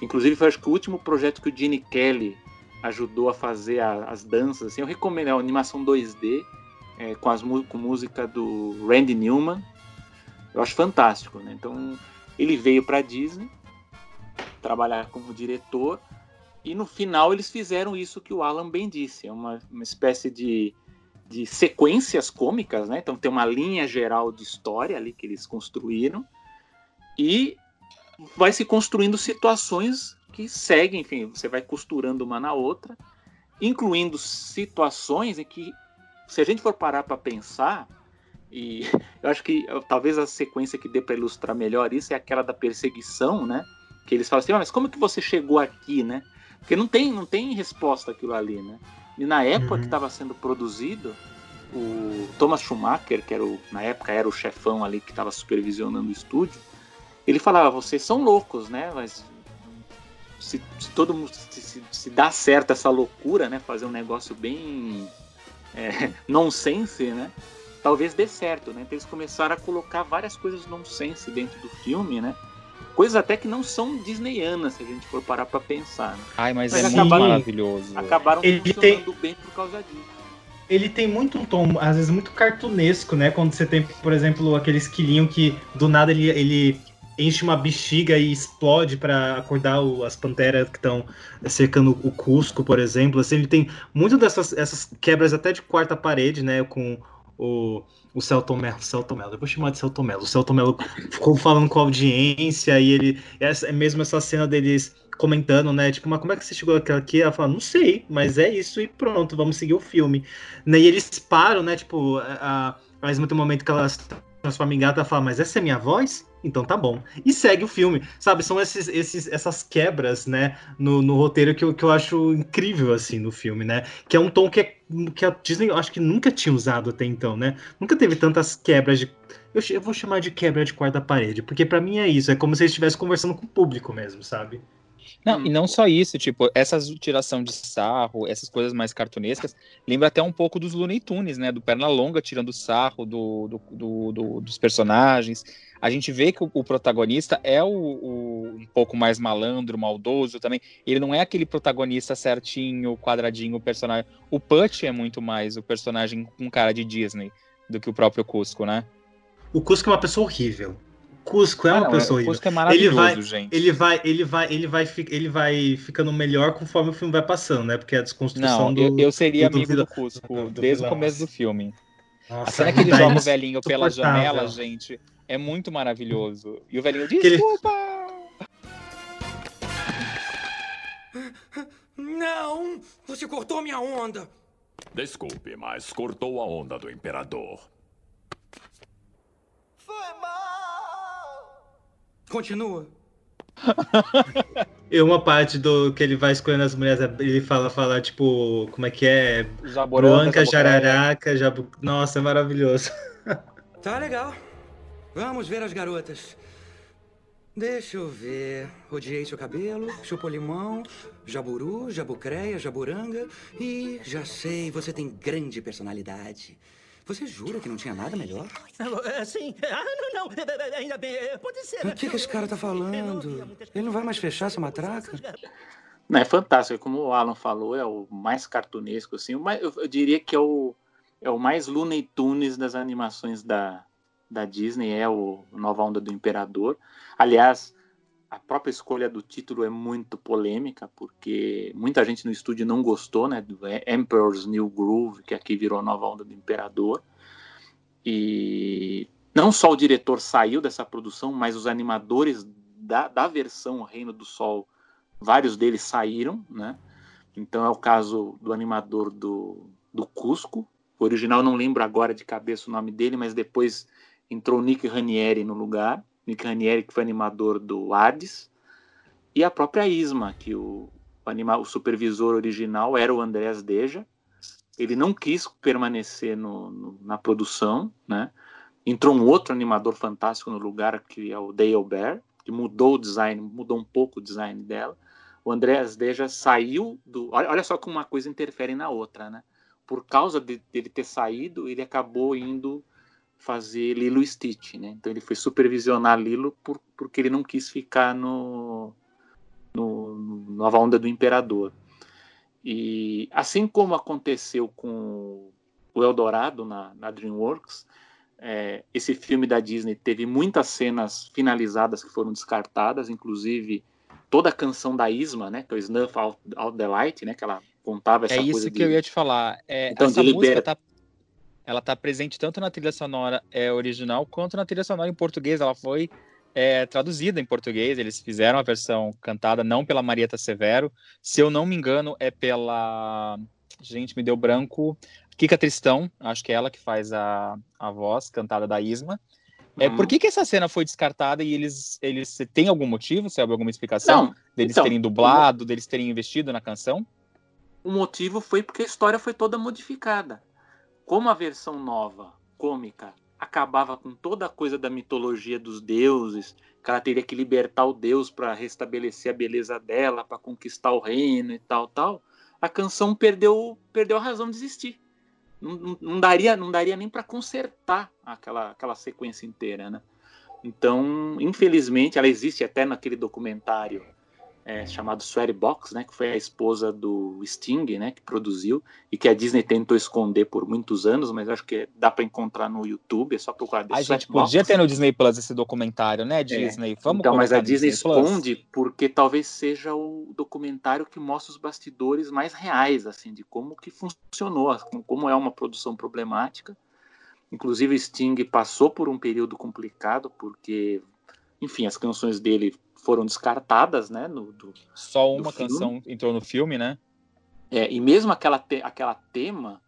Speaker 5: Inclusive foi acho que o último projeto que o Gene Kelly ajudou a fazer a, as danças. Assim, eu recomendo, é uma animação 2D é, com, as, com música do Randy Newman. Eu acho fantástico. Né? Então ele veio para Disney trabalhar como diretor e no final eles fizeram isso que o Alan bem disse, é uma, uma espécie de de sequências cômicas, né? Então tem uma linha geral de história ali que eles construíram e vai se construindo situações que seguem, enfim, você vai costurando uma na outra, incluindo situações em que, se a gente for parar para pensar, e [LAUGHS] eu acho que talvez a sequência que dê para ilustrar melhor isso é aquela da perseguição, né? Que eles falam assim, ah, mas como que você chegou aqui, né? Porque não tem, não tem resposta aquilo ali, né? E na época uhum. que estava sendo produzido, o Thomas Schumacher, que era o, na época era o chefão ali que estava supervisionando o estúdio, ele falava: vocês são loucos, né? Mas se, se todo mundo se, se, se, dá certo essa loucura, né? Fazer um negócio bem é, [LAUGHS] nonsense, né? Talvez dê certo, né? Então eles começaram a colocar várias coisas nonsense dentro do filme, né? Coisas até que não são disneyanas, se a gente for parar pra pensar. Né?
Speaker 4: Ai, mas, mas é muito maravilhoso.
Speaker 5: Acabaram Ele funcionando tem... bem por causa disso
Speaker 3: ele tem muito um tom, às vezes, muito cartunesco, né? Quando você tem, por exemplo, aquele esquilinho que do nada ele, ele enche uma bexiga e explode para acordar o, as panteras que estão cercando o Cusco, por exemplo. Assim, ele tem muito dessas essas quebras até de quarta parede, né? Com o, o Celton Mello, Celton Mello, eu vou chamar de Celton Mello. O Celton Mello ficou falando com a audiência e ele. Essa, é mesmo essa cena deles comentando, né? Tipo, mas como é que você chegou aqui? Ela fala, não sei, mas é isso e pronto, vamos seguir o filme. E eles param, né? Tipo, a, a mesmo momento que ela se transforma em gata, ela fala, mas essa é minha voz? Então tá bom. E segue o filme, sabe? São esses, esses, essas quebras, né, no, no roteiro que eu, que eu acho incrível, assim, no filme, né? Que é um tom que, é, que a Disney, eu acho que nunca tinha usado até então, né? Nunca teve tantas quebras de. Eu, eu vou chamar de quebra de quarta parede, porque para mim é isso, é como se eles estivessem conversando com o público mesmo, sabe?
Speaker 4: Não, e não só isso, tipo, essa tiração de sarro, essas coisas mais cartunescas, lembra até um pouco dos Looney Tunes, né? Do Pernalonga tirando sarro do, do, do, do dos personagens. A gente vê que o, o protagonista é o, o, um pouco mais malandro, maldoso também. Ele não é aquele protagonista certinho, quadradinho, o personagem. O Putch é muito mais o personagem com cara de Disney do que o próprio Cusco, né?
Speaker 3: O Cusco é uma pessoa horrível. Cusco é uma ah, não, pessoa horrível.
Speaker 4: Cusco é maravilhoso,
Speaker 3: ele vai,
Speaker 4: gente.
Speaker 3: Ele vai, ele vai, ele vai, ele vai ficando melhor conforme o filme vai passando, né? Porque a desconstrução
Speaker 4: não,
Speaker 3: do.
Speaker 4: Eu, eu seria do, amigo do, do Cusco do, [LAUGHS] do desde vilão. o começo do filme. Nossa, a cena que ele joga o velhinho pela janela, gente, é muito maravilhoso. E o velhinho diz, desculpa!
Speaker 6: Não! Você cortou minha onda!
Speaker 11: Desculpe, mas cortou a onda do imperador.
Speaker 6: Foi mal! Continua.
Speaker 3: E uma parte do que ele vai escolhendo as mulheres, ele fala, fala tipo, como é que é?
Speaker 4: Jaboranga,
Speaker 3: Jararaca, Jabu... Nossa, é maravilhoso. [LAUGHS]
Speaker 6: Tá legal. Vamos ver as garotas. Deixa eu ver. Odiei seu cabelo, chupou limão, jaburu, jabucreia, jaburanga. E já sei, você tem grande personalidade. Você jura que não tinha nada melhor?
Speaker 15: É, sim. Ah, não, não. Ainda bem. Pode ser.
Speaker 6: O que, que esse cara tá falando? Ele não vai mais fechar essa matraca?
Speaker 5: Não, é fantástico. Como o Alan falou, é o mais cartunesco, assim. eu, eu diria que é o, é o mais Looney Tunes das animações da, da Disney é o Nova Onda do Imperador. Aliás, a própria escolha do título é muito polêmica, porque muita gente no estúdio não gostou, né, do Emperor's New Groove, que aqui virou Nova Onda do Imperador. E não só o diretor saiu dessa produção, mas os animadores da, da versão Reino do Sol, vários deles saíram, né? Então é o caso do animador do, do Cusco. O original não lembro agora de cabeça o nome dele, mas depois entrou Nick Ranieri no lugar. Nick Ranieri, que foi animador do Hades, e a própria Isma, que o, o, anima, o supervisor original era o Andrés Deja. Ele não quis permanecer no, no, na produção, né? Entrou um outro animador fantástico no lugar, que é o Dale Bear, que mudou o design, mudou um pouco o design dela. O Andrés Deja saiu do. Olha, olha só como uma coisa interfere na outra, né? Por causa de, dele ter saído, ele acabou indo fazer Lilo Stitch, né? Então ele foi supervisionar Lilo por, porque ele não quis ficar no, no, no Nova Onda do Imperador. E assim como aconteceu com o Eldorado na, na DreamWorks, é, esse filme da Disney teve muitas cenas finalizadas que foram descartadas, inclusive toda a canção da Isma, né, que é o Snuff Out, Out the Light, né, que ela contava essa
Speaker 4: é
Speaker 5: coisa.
Speaker 4: É isso que
Speaker 5: de...
Speaker 4: eu ia te falar. É,
Speaker 5: então,
Speaker 4: essa música tá, ela tá presente tanto na trilha sonora é, original quanto na trilha sonora em português. Ela foi é, traduzida em português. Eles fizeram a versão cantada não pela Marieta Severo, se eu não me engano é pela gente me deu branco Kika Tristão, acho que é ela que faz a, a voz cantada da Isma. É,
Speaker 5: Uhum.
Speaker 4: por que, que essa cena foi descartada e eles, eles tem algum motivo, sabe alguma explicação
Speaker 5: Não,
Speaker 4: deles
Speaker 5: então,
Speaker 4: terem dublado, deles terem investido na canção?
Speaker 5: O motivo foi porque a história foi toda modificada. Como a versão nova, cômica, acabava com toda a coisa da mitologia dos deuses, que ela teria que libertar o deus para restabelecer a beleza dela, para conquistar o reino e tal, tal, a canção perdeu, perdeu a razão de existir. Não, não, não daria, não daria nem para consertar aquela, aquela sequência inteira, né? Então, infelizmente, ela existe até naquele documentário é, chamado Sweaty Box, né, que foi a esposa do Sting, né, que produziu e que a Disney tentou esconder por muitos anos, mas acho que dá para encontrar no YouTube, é só procurar The
Speaker 4: A gente
Speaker 5: Sweat Box.
Speaker 4: podia ter no Disney Plus esse documentário, né,
Speaker 5: É.
Speaker 4: Disney? Vamos
Speaker 5: então, mas a Disney
Speaker 4: Plus?
Speaker 5: esconde porque talvez seja o documentário que mostra os bastidores mais reais, assim, de como que funcionou, como é uma produção problemática. Inclusive, Sting passou por um período complicado porque, enfim, as canções dele foram descartadas, né? No, do,
Speaker 4: Só uma canção entrou no filme, né?
Speaker 5: É, e mesmo aquela, te, aquela tema,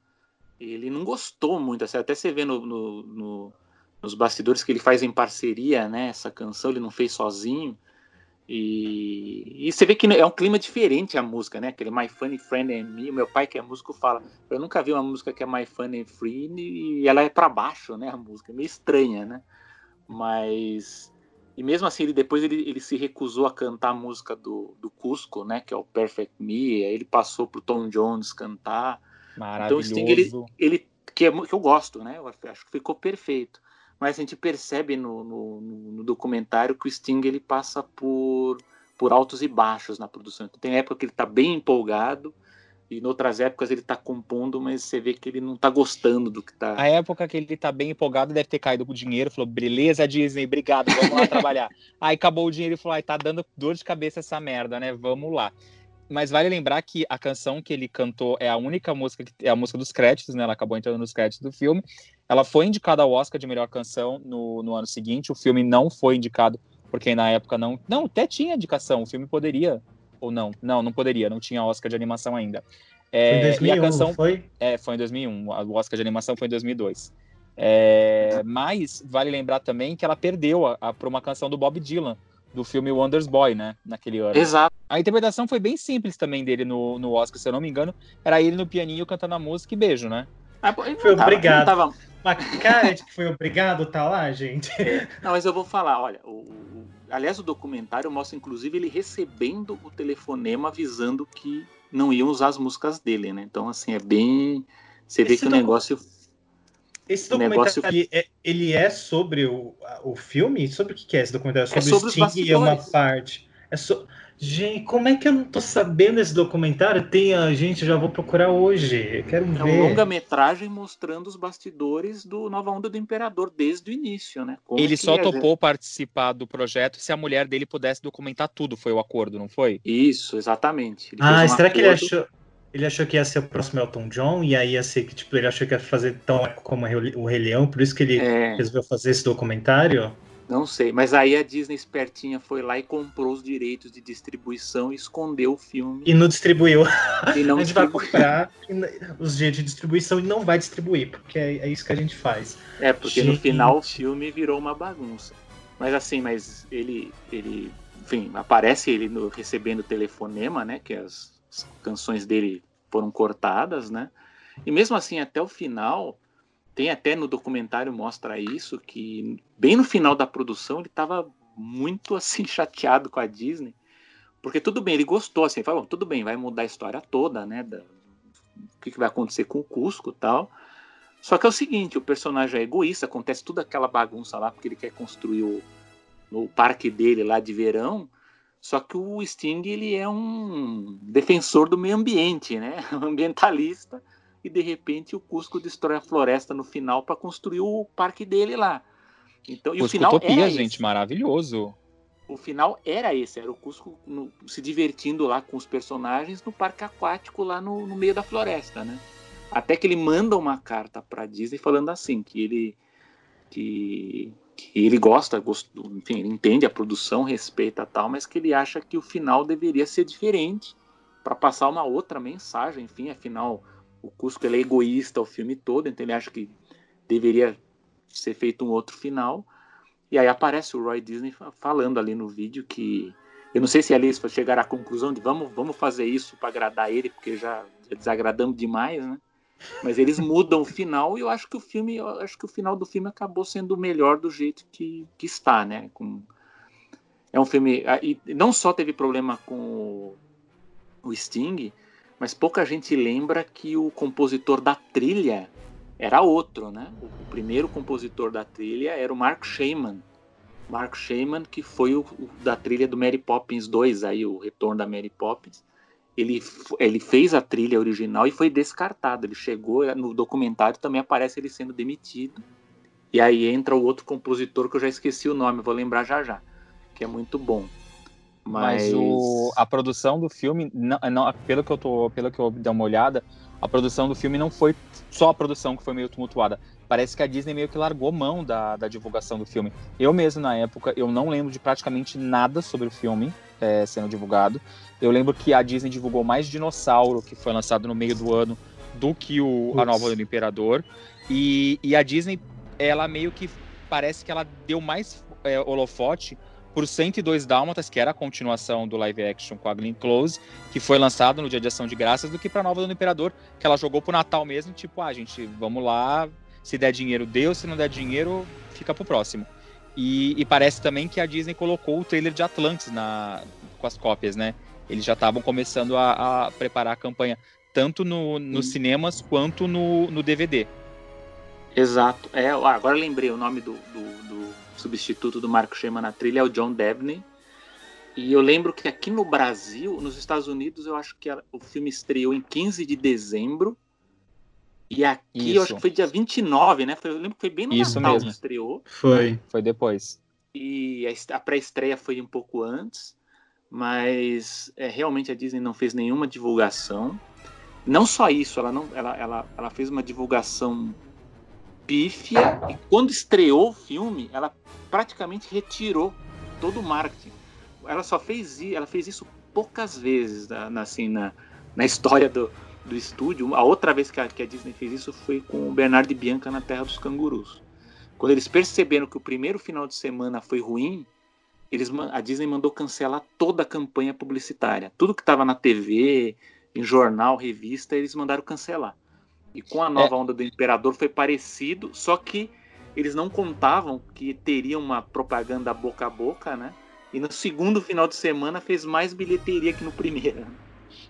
Speaker 5: ele não gostou muito. Assim, até você vê no, no- no- nos bastidores que ele faz em parceria, né? Essa canção ele não fez sozinho. E, e você vê que é um clima diferente a música, né? Aquele My Funny Friend and Me. O meu pai, que é músico, fala: Eu nunca vi uma música que é My Funny and Free e ela é pra baixo, né? A música, é meio estranha, né? Mas. E mesmo assim, ele depois ele, ele se recusou a cantar a música do, do Cusco, né? Que é o Perfect Me. Aí ele passou pro Tom Jones cantar. Então o
Speaker 4: Maravilhoso.
Speaker 5: Sting, ele, ele que, é, que eu gosto, né? Eu acho que ficou perfeito. Mas a gente percebe no, no, no- no documentário que o Sting ele passa por, por altos e baixos na produção. Então, tem época que ele está bem empolgado e em outras épocas ele está compondo, mas você vê que ele não está gostando do que está.
Speaker 4: A época que ele tá bem empolgado, deve ter caído com o dinheiro, falou, beleza, Disney, obrigado, vamos lá trabalhar. [LAUGHS] Aí acabou o dinheiro e falou, ai, tá dando dor de cabeça essa merda, né? Vamos lá. Mas vale lembrar que a canção que ele cantou é a única música, que é a música dos créditos, né? Ela acabou entrando nos créditos do filme. Ela foi indicada ao Oscar de melhor canção no, no ano seguinte. O filme não foi indicado, porque na época não. Não, até tinha indicação. O filme poderia. Ou não? Não, não poderia. Não tinha Oscar de animação ainda. É,
Speaker 3: Foi em
Speaker 4: e
Speaker 3: 2001,
Speaker 4: a canção
Speaker 3: foi?
Speaker 4: É, foi em 2001. O Oscar de animação foi em 2002. É, mas vale lembrar também que ela perdeu a, a, por uma canção do Bob Dylan, do filme Wonders Boy, né? Naquele ano.
Speaker 5: Exato.
Speaker 4: A interpretação foi bem simples também dele no, no Oscar, se eu não me engano. Era ele no pianinho cantando a música e beijo, né?
Speaker 5: Ah,
Speaker 3: Foi
Speaker 5: tava-
Speaker 3: obrigado.
Speaker 5: tava-
Speaker 3: Mas cara de que foi obrigado tá lá, gente.
Speaker 5: Não, mas eu vou falar, olha, o- aliás, o documentário mostra inclusive ele recebendo o telefonema avisando que não iam usar as músicas dele, né? Então, assim, é bem. Você vê
Speaker 3: Esse
Speaker 5: que o negócio.
Speaker 3: Esse documentário
Speaker 5: negócio
Speaker 3: ele, é, ele é sobre o, o filme? Sobre o que que é esse documentário?
Speaker 5: É
Speaker 3: Sobre,
Speaker 5: sobre
Speaker 3: o Sting e é uma parte. É so... Gente, como é que eu não tô sabendo esse documentário? Tem a gente, já vou procurar hoje. Eu quero
Speaker 5: É um
Speaker 3: ver.
Speaker 5: longa-metragem mostrando os bastidores do Nova Onda do Imperador desde o início, né? Como
Speaker 4: ele só topou participar do projeto se a mulher dele pudesse documentar tudo, foi o acordo, não foi?
Speaker 5: Isso, exatamente. Ele
Speaker 3: Ah,
Speaker 5: um
Speaker 3: será que ele
Speaker 5: acordo-
Speaker 3: achou. Ele achou que ia ser o próximo Elton John, e aí ia ser que, tipo, ele achou que ia fazer tão como o Rei Leão, por isso que ele
Speaker 5: É.
Speaker 3: resolveu fazer esse documentário.
Speaker 5: Não sei, mas aí a Disney espertinha foi lá e comprou os direitos de distribuição e escondeu o filme.
Speaker 3: E não distribuiu.
Speaker 5: E não [LAUGHS]
Speaker 3: a gente vai
Speaker 5: distribuiu.
Speaker 3: comprar os direitos de distribuição e não vai distribuir, porque é, é isso que a gente faz.
Speaker 5: É, porque no
Speaker 3: Gente.
Speaker 5: final o filme virou uma bagunça. Mas assim, mas ele, ele, enfim, aparece ele no- recebendo telefonema, né? Que as, as canções dele foram cortadas, né? E mesmo assim, até o final, tem até no documentário mostra isso, que bem no final da produção ele estava muito assim [LAUGHS] chateado com a Disney, porque tudo bem, ele gostou, assim, falou, tudo bem, vai mudar a história toda, né? da- o que, que vai acontecer com o Cusco tal. Só que é o seguinte, o personagem é egoísta, acontece toda aquela bagunça lá, porque ele quer construir o, o parque dele lá de verão. Só que o Sting ele é um defensor do meio ambiente, né? [LAUGHS] Ambientalista. E de repente o Cusco destrói a floresta no final para construir o parque dele lá. Então, e o final
Speaker 4: Utopia,
Speaker 5: era
Speaker 4: gente,
Speaker 5: esse.
Speaker 4: maravilhoso.
Speaker 5: O final era esse, era o Cusco no- se divertindo lá com os personagens no parque aquático lá no, no meio da floresta, né? Até que ele manda uma carta para Disney falando assim que ele que, que ele gosta, gost- enfim, ele entende a produção, respeita tal, mas que ele acha que o final deveria ser diferente para passar uma outra mensagem, enfim, afinal o Cusco é egoísta o filme todo, então ele acha que deveria ser feito um outro final. E aí aparece o Roy Disney fa- falando ali no vídeo que eu não sei se eles chegaram à conclusão de vamos, vamos fazer isso para agradar ele, porque já, já desagradamos demais, né? Mas eles [LAUGHS] mudam o final e eu acho que o filme, eu acho que o final do filme acabou sendo o melhor do jeito que, que está, né? Com, é um filme ah, e não só teve problema com o, o Sting, mas pouca gente lembra que o compositor da trilha era outro, né? O, primeiro compositor da trilha era o Mark Shaiman. Mark Shaiman, que foi o, o da trilha do Mary Poppins 2, aí o retorno da Mary Poppins. Ele, ele fez a trilha original e foi descartado. Ele chegou, no documentário também aparece ele sendo demitido. E aí entra o outro compositor que eu já esqueci o nome, vou lembrar já já, que é muito bom. Mas,
Speaker 4: Mas o, a produção do filme, não, não- pelo que eu tô, pelo que eu dei uma olhada, a produção do filme não foi só a produção que foi meio tumultuada. Parece que a Disney meio que largou mão da, da divulgação do filme. Eu mesmo, na época, eu não lembro de praticamente nada sobre o filme é, sendo divulgado. Eu lembro que a Disney divulgou mais Dinossauro, que foi lançado no meio do ano, do que o, a nova do Imperador. E, e a Disney, ela meio que parece que ela deu mais é, holofote por 102 Dálmatas, que era a continuação do live action com a Glenn Close, que foi lançado no dia de ação de graças, do que pra nova do Imperador, que ela jogou pro Natal mesmo, tipo, ah, gente, vamos lá, se der dinheiro, deu, se não der dinheiro, fica pro próximo. E, e parece também que a Disney colocou o trailer de Atlantis na, com as cópias, né? Eles já estavam começando a, a preparar a campanha, tanto no, nos cinemas quanto no, no DVD.
Speaker 5: Exato. É, agora lembrei o nome do, do, do substituto do Marco Shema na trilha, é o John Devney. E eu lembro que aqui no Brasil, nos Estados Unidos, eu acho que o filme estreou em 15 de dezembro. E aqui eu acho
Speaker 4: Isso.
Speaker 5: que foi dia 29, né? Foi- eu lembro que foi bem no
Speaker 4: Isso
Speaker 5: Natal
Speaker 4: mesmo.
Speaker 5: que estreou.
Speaker 3: Foi.
Speaker 4: Foi depois.
Speaker 5: E a pré-estreia foi um pouco antes. Mas é, realmente a Disney não fez nenhuma divulgação. Não só isso, ela, não, ela, ela, ela fez uma divulgação pífia. E quando estreou o filme, ela praticamente retirou todo o marketing. Ela só fez, ela fez isso poucas vezes na, assim, na, na história do, do estúdio. A outra vez que a, que a Disney fez isso foi com o Bernardo e Bianca na Terra dos Cangurus. Quando eles perceberam que o primeiro final de semana foi ruim, eles, a Disney mandou cancelar toda a campanha publicitária. Tudo que estava na TV, em jornal, revista, eles mandaram cancelar. E com a nova onda do Imperador foi parecido, só que eles não contavam que teria uma propaganda boca a boca, né? E no segundo final de semana fez mais bilheteria que no primeiro.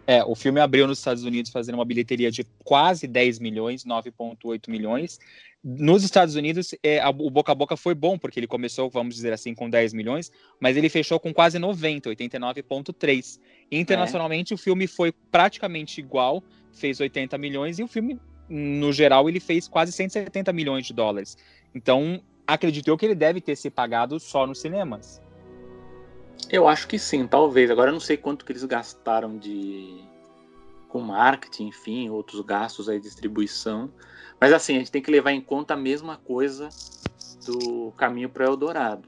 Speaker 4: É, o filme abriu nos Estados Unidos fazendo uma bilheteria de quase 10 milhões, 9,8 milhões. Nos Estados Unidos, é, a- o boca a boca foi bom, porque ele começou, vamos dizer assim, com 10 milhões, mas ele fechou com quase 90, 89,3. Internacionalmente, o filme foi praticamente igual, fez 80 milhões, e o filme, no geral, ele fez quase 170 milhões de dólares. Então, acredito eu que ele deve ter se pagado só nos cinemas.
Speaker 5: Eu acho que sim, talvez. Agora eu não sei quanto que eles gastaram de com marketing, enfim, outros gastos aí distribuição. Mas assim, a gente tem que levar em conta a mesma coisa do Caminho para Eldorado.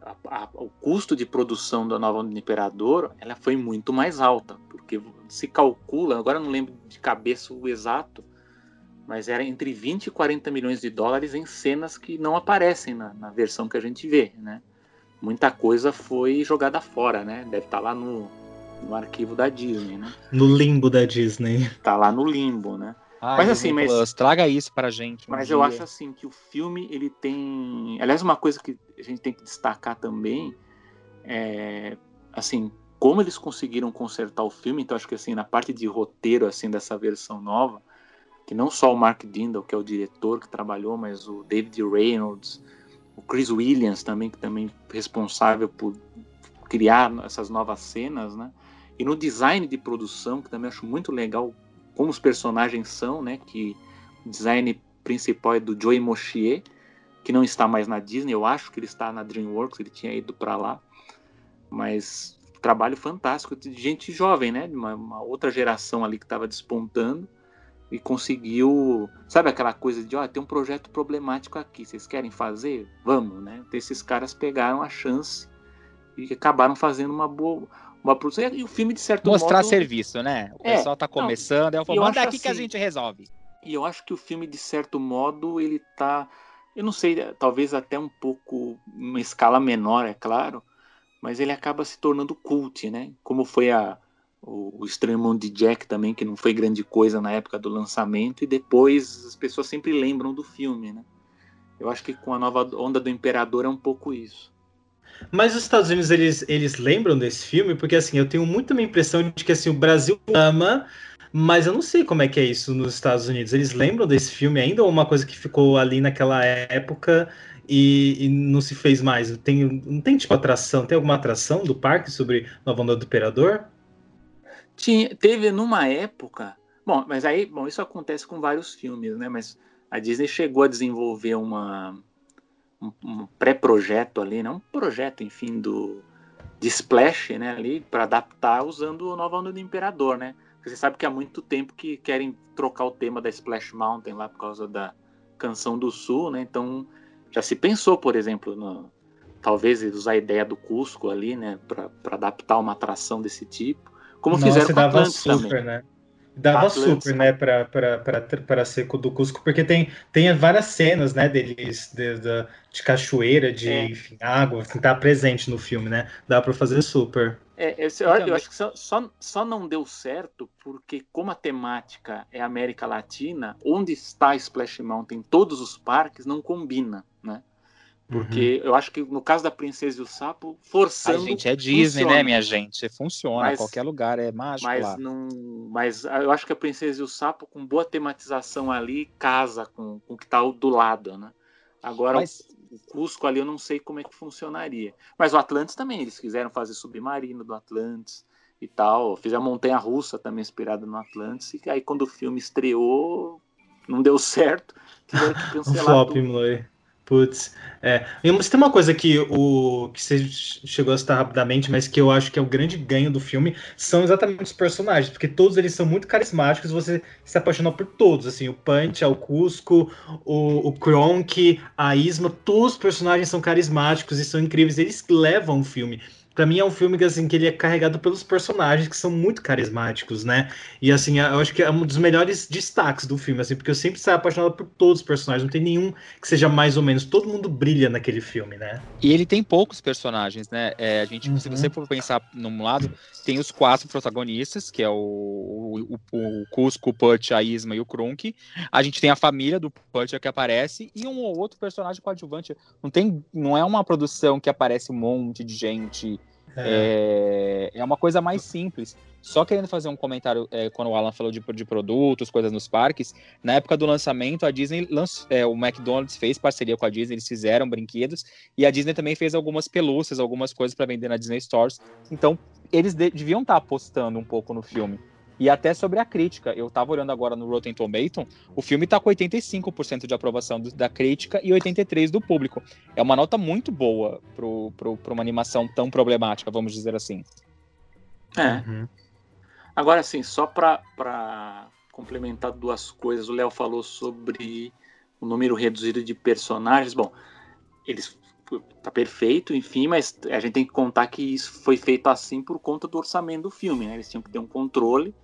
Speaker 5: a, a, o custo de produção da nova onda do Imperador ela foi muito mais alta, porque se calcula, agora eu não lembro de cabeça o exato, mas era entre 20 e 40 milhões de dólares em cenas que não aparecem na, na versão que a gente vê, né? Muita coisa foi jogada fora, né? Deve estar lá no, no arquivo da Disney, né?
Speaker 3: No limbo da Disney.
Speaker 5: Tá lá no limbo, né?
Speaker 4: Ai,
Speaker 5: mas assim, mas
Speaker 4: Plus, traga isso pra gente. um
Speaker 5: mas eu
Speaker 4: dia.
Speaker 5: acho assim que o filme ele tem, aliás, uma coisa que a gente tem que destacar também é assim como eles conseguiram consertar o filme. Então acho que assim na parte de roteiro assim dessa versão nova, que não só o Mark Dindal que é o diretor que trabalhou, mas o David Reynolds, o Chris Williams também que também é responsável por criar essas novas cenas, né? E no design de produção que também acho muito legal como os personagens são, né? Que o design principal é do Joey Moshier, que não está mais na Disney, eu acho que ele está na DreamWorks, ele tinha ido para lá. Mas trabalho fantástico de gente jovem, né? De uma, uma outra geração ali que estava despontando e conseguiu, sabe aquela coisa de, ó, tem um projeto problemático aqui, vocês querem fazer? Vamos, né? Então, esses caras pegaram a chance e acabaram fazendo uma boa uma produção e o filme de certo
Speaker 4: Mostrar
Speaker 5: modo
Speaker 4: serviço, né? O
Speaker 5: É,
Speaker 4: pessoal tá
Speaker 5: não,
Speaker 4: começando, aí eu
Speaker 5: e
Speaker 4: falo,
Speaker 5: eu
Speaker 4: manda
Speaker 5: acho
Speaker 4: aqui que a
Speaker 5: assim-
Speaker 4: gente resolve.
Speaker 5: E eu acho que o filme, de certo modo, ele tá. Eu não sei, talvez até um pouco. uma escala menor, é claro. Mas ele acaba se tornando cult, né? Como foi a, o, o de Jack também, que não foi grande coisa na época do lançamento. E depois as pessoas sempre lembram do filme, né? Eu acho que com a nova onda do Imperador é um pouco isso.
Speaker 3: Mas os Estados Unidos, eles, eles lembram desse filme? Porque, assim, eu tenho muito uma impressão de que, assim, o Brasil ama, mas eu não sei como é que é isso nos Estados Unidos. Eles lembram desse filme ainda ou uma coisa que ficou ali naquela época e, e não se fez mais? Tem, não tem, tipo, atração? Tem alguma atração do parque sobre Nova Onda do Imperador?
Speaker 5: Tinha, teve numa época. Bom, mas aí, bom, isso acontece com vários filmes, né? Mas a Disney chegou a desenvolver uma, um, um pré-projeto ali, né? Um projeto, enfim, do de Splash, né? Ali para adaptar usando o Nova Onda do Imperador, né? Você sabe que há muito tempo que querem trocar o tema da Splash Mountain lá por causa da Canção do Sul, né? Então já se pensou, por exemplo, no, talvez usar a ideia do Cusco ali, né? Para adaptar uma atração desse tipo. Como
Speaker 3: Nossa,
Speaker 5: fizeram com
Speaker 3: dava super,
Speaker 5: também.
Speaker 3: né? Dava
Speaker 5: Atlantis.
Speaker 3: super, né, pra, pra, pra, pra seco do Cusco, porque tem, tem várias cenas, né, deles, de, de, de cachoeira, de
Speaker 5: É.
Speaker 3: enfim, água, que tá presente no filme, né? Dá pra fazer super.
Speaker 5: É, esse- eu, eu acho que só, só, só não deu certo porque, como a temática é América Latina, onde está Splash Mountain, todos os parques, não combina, né? Porque eu acho que no caso da Princesa e o Sapo,
Speaker 4: A
Speaker 5: forçando.
Speaker 4: gente é Disney,
Speaker 5: funciona.
Speaker 4: né, minha gente? Funciona,
Speaker 5: Mas-
Speaker 4: qualquer lugar é mágico
Speaker 5: Mas
Speaker 4: lá.
Speaker 5: não. Mas eu acho que a Princesa e o Sapo, com boa tematização ali, casa com, com o que está do lado, né? Agora
Speaker 4: Mas-
Speaker 5: o Cusco ali eu não sei como é que funcionaria. Mas o Atlantis também, eles quiseram fazer submarino do Atlantis e tal. Fizeram a montanha russa também inspirada no Atlantis. E aí quando o filme estreou, não deu certo, tiveram que [LAUGHS]
Speaker 3: Um
Speaker 5: cancelar
Speaker 3: flop,
Speaker 5: tudo.
Speaker 3: Mloy. Putz. É. Tem uma coisa que o que você chegou a citar rapidamente, mas que eu acho que é o grande ganho do filme, são exatamente os personagens, porque todos eles são muito carismáticos, você se apaixona por todos, assim, o Punch, o Cusco, o, o Kronk, a Isma, todos os personagens são carismáticos e são incríveis, eles levam o filme. Pra mim é um filme que, assim, que ele é carregado pelos personagens que são muito carismáticos, né? E assim, eu acho que é um dos melhores destaques do filme, assim, porque eu sempre saio apaixonado por todos os personagens, não tem nenhum que seja mais ou menos, todo mundo brilha naquele filme, né?
Speaker 4: E ele tem poucos personagens, né? É, a gente, se
Speaker 3: Uhum.
Speaker 4: você for pensar num lado, tem os quatro protagonistas, que é o, o, o, o Cusco, o Putch, a Isma e o Krunk. A gente tem a família do Putch que aparece e um ou outro personagem coadjuvante. Não tem, não é uma produção que aparece um monte de gente. É, é uma coisa mais simples. Só querendo fazer um comentário, é, quando o Alan falou de, de produtos, coisas nos parques, na época do lançamento, a Disney, lanç- é, o McDonald's fez parceria com a Disney, eles fizeram brinquedos, e a Disney também fez algumas pelúcias, algumas coisas para vender na Disney Stores. Então, eles de- deviam estar apostando um pouco no filme. E até sobre a crítica, eu tava olhando agora no Rotten Tomatoes, o filme tá com 85% de aprovação do- da crítica e 83% do público. É uma nota muito boa pro, pro, pra uma animação tão problemática, vamos dizer assim.
Speaker 5: É. Agora, assim, só para complementar duas coisas, o Léo falou sobre o número reduzido de personagens. Bom, eles tá perfeito, enfim, mas a gente tem que contar que isso foi feito assim por conta do orçamento do filme, né? Eles tinham que ter um controle,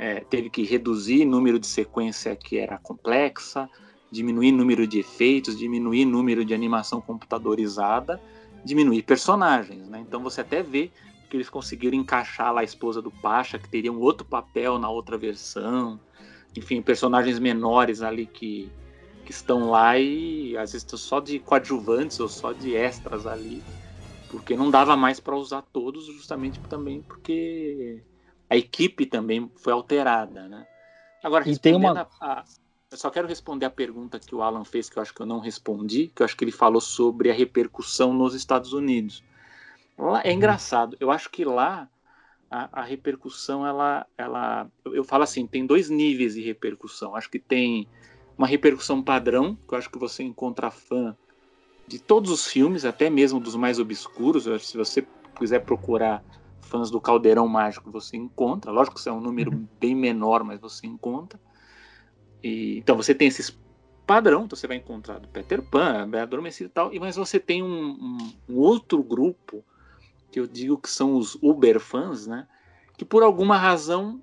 Speaker 5: é, teve que reduzir número de sequência que era complexa, diminuir número de efeitos, diminuir número de animação computadorizada, diminuir personagens, né? Então você até vê que eles conseguiram encaixar lá a esposa do Pacha, que teria um outro papel na outra versão, enfim, personagens menores ali que que estão lá e às vezes só de coadjuvantes ou só de extras ali, porque não dava mais para usar todos, justamente também porque a equipe também foi alterada, né? Agora,
Speaker 4: e tem uma...
Speaker 5: A, a, eu só quero responder a pergunta que o Alan fez, que eu acho que eu não respondi, que eu acho que ele falou sobre a repercussão nos Estados Unidos. Lá, é uhum. engraçado, eu acho que lá a, a, repercussão, ela, ela, eu, eu falo assim, tem dois níveis de repercussão. Acho que tem uma repercussão padrão, que eu acho que você encontra fã de todos os filmes, até mesmo dos mais obscuros. Se você quiser procurar fãs do Caldeirão Mágico, você encontra. Lógico que isso é um número uhum. bem menor, mas você encontra. E, então você tem esses padrão, então você vai encontrar do Peter Pan, Bela Adormecida e tal, e mas você tem um, um, um, outro grupo que eu digo que são os Uber fãs, né? Que por alguma razão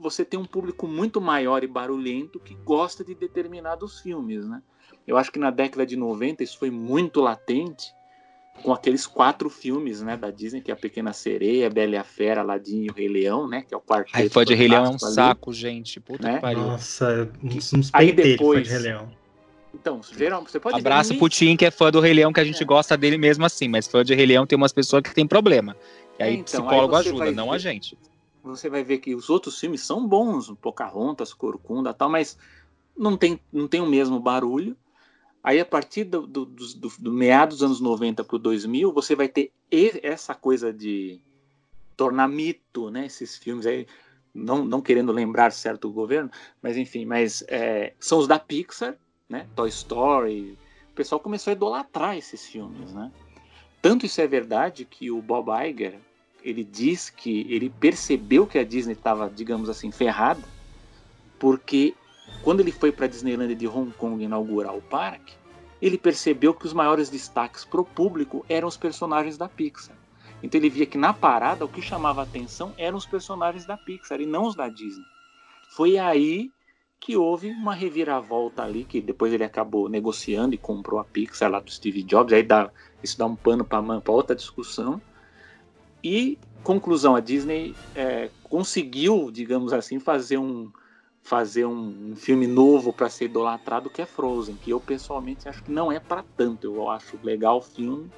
Speaker 5: você tem um público muito maior e barulhento que gosta de determinados filmes, né? Eu acho que na década de 90 isso foi muito latente com aqueles quatro filmes, né, da Disney, que é a Pequena Sereia, Bela e a Fera, Aladdin e o Rei Leão, né, que é o quarto.
Speaker 4: Ai, fã de Rei Leão é um ali, saco, gente, puta
Speaker 3: né?
Speaker 4: que pariu.
Speaker 3: Nossa, uns, uns Aí depois, de Rei Leão.
Speaker 5: Então, geral, você pode
Speaker 4: Abraço pro Tim, que é fã do Rei Leão, que a gente é. gosta dele mesmo assim, mas fã de Rei Leão tem umas pessoas que tem problema. E aí então, psicólogo aí ajuda, não ver... a gente
Speaker 5: você vai ver que os outros filmes são bons, Pocahontas, Corcunda tal, mas não tem, não tem o mesmo barulho. Aí, a partir do, do, do, do meados dos anos 90 para o 2000, você vai ter essa coisa de tornar mito, né? Esses filmes aí, não, não querendo lembrar certo governo, mas enfim, mas é, são os da Pixar, né? Toy Story. O pessoal começou a idolatrar esses filmes, né? Tanto isso é verdade que o Bob Iger, ele diz que ele percebeu que a Disney estava, digamos assim, ferrada, porque quando ele foi para a Disneyland de Hong Kong inaugurar o parque, ele percebeu que os maiores destaques para o público eram os personagens da Pixar. Então ele via que na parada o que chamava atenção eram os personagens da Pixar e não os da Disney. Foi aí que houve uma reviravolta ali, que depois ele acabou negociando e comprou a Pixar lá do Steve Jobs, aí dá, isso dá um pano para outra discussão. E, conclusão, a Disney é, conseguiu, digamos assim, fazer um, fazer um, um filme novo para ser idolatrado que é Frozen, que eu pessoalmente acho que não é para tanto. Eu acho legal o filme,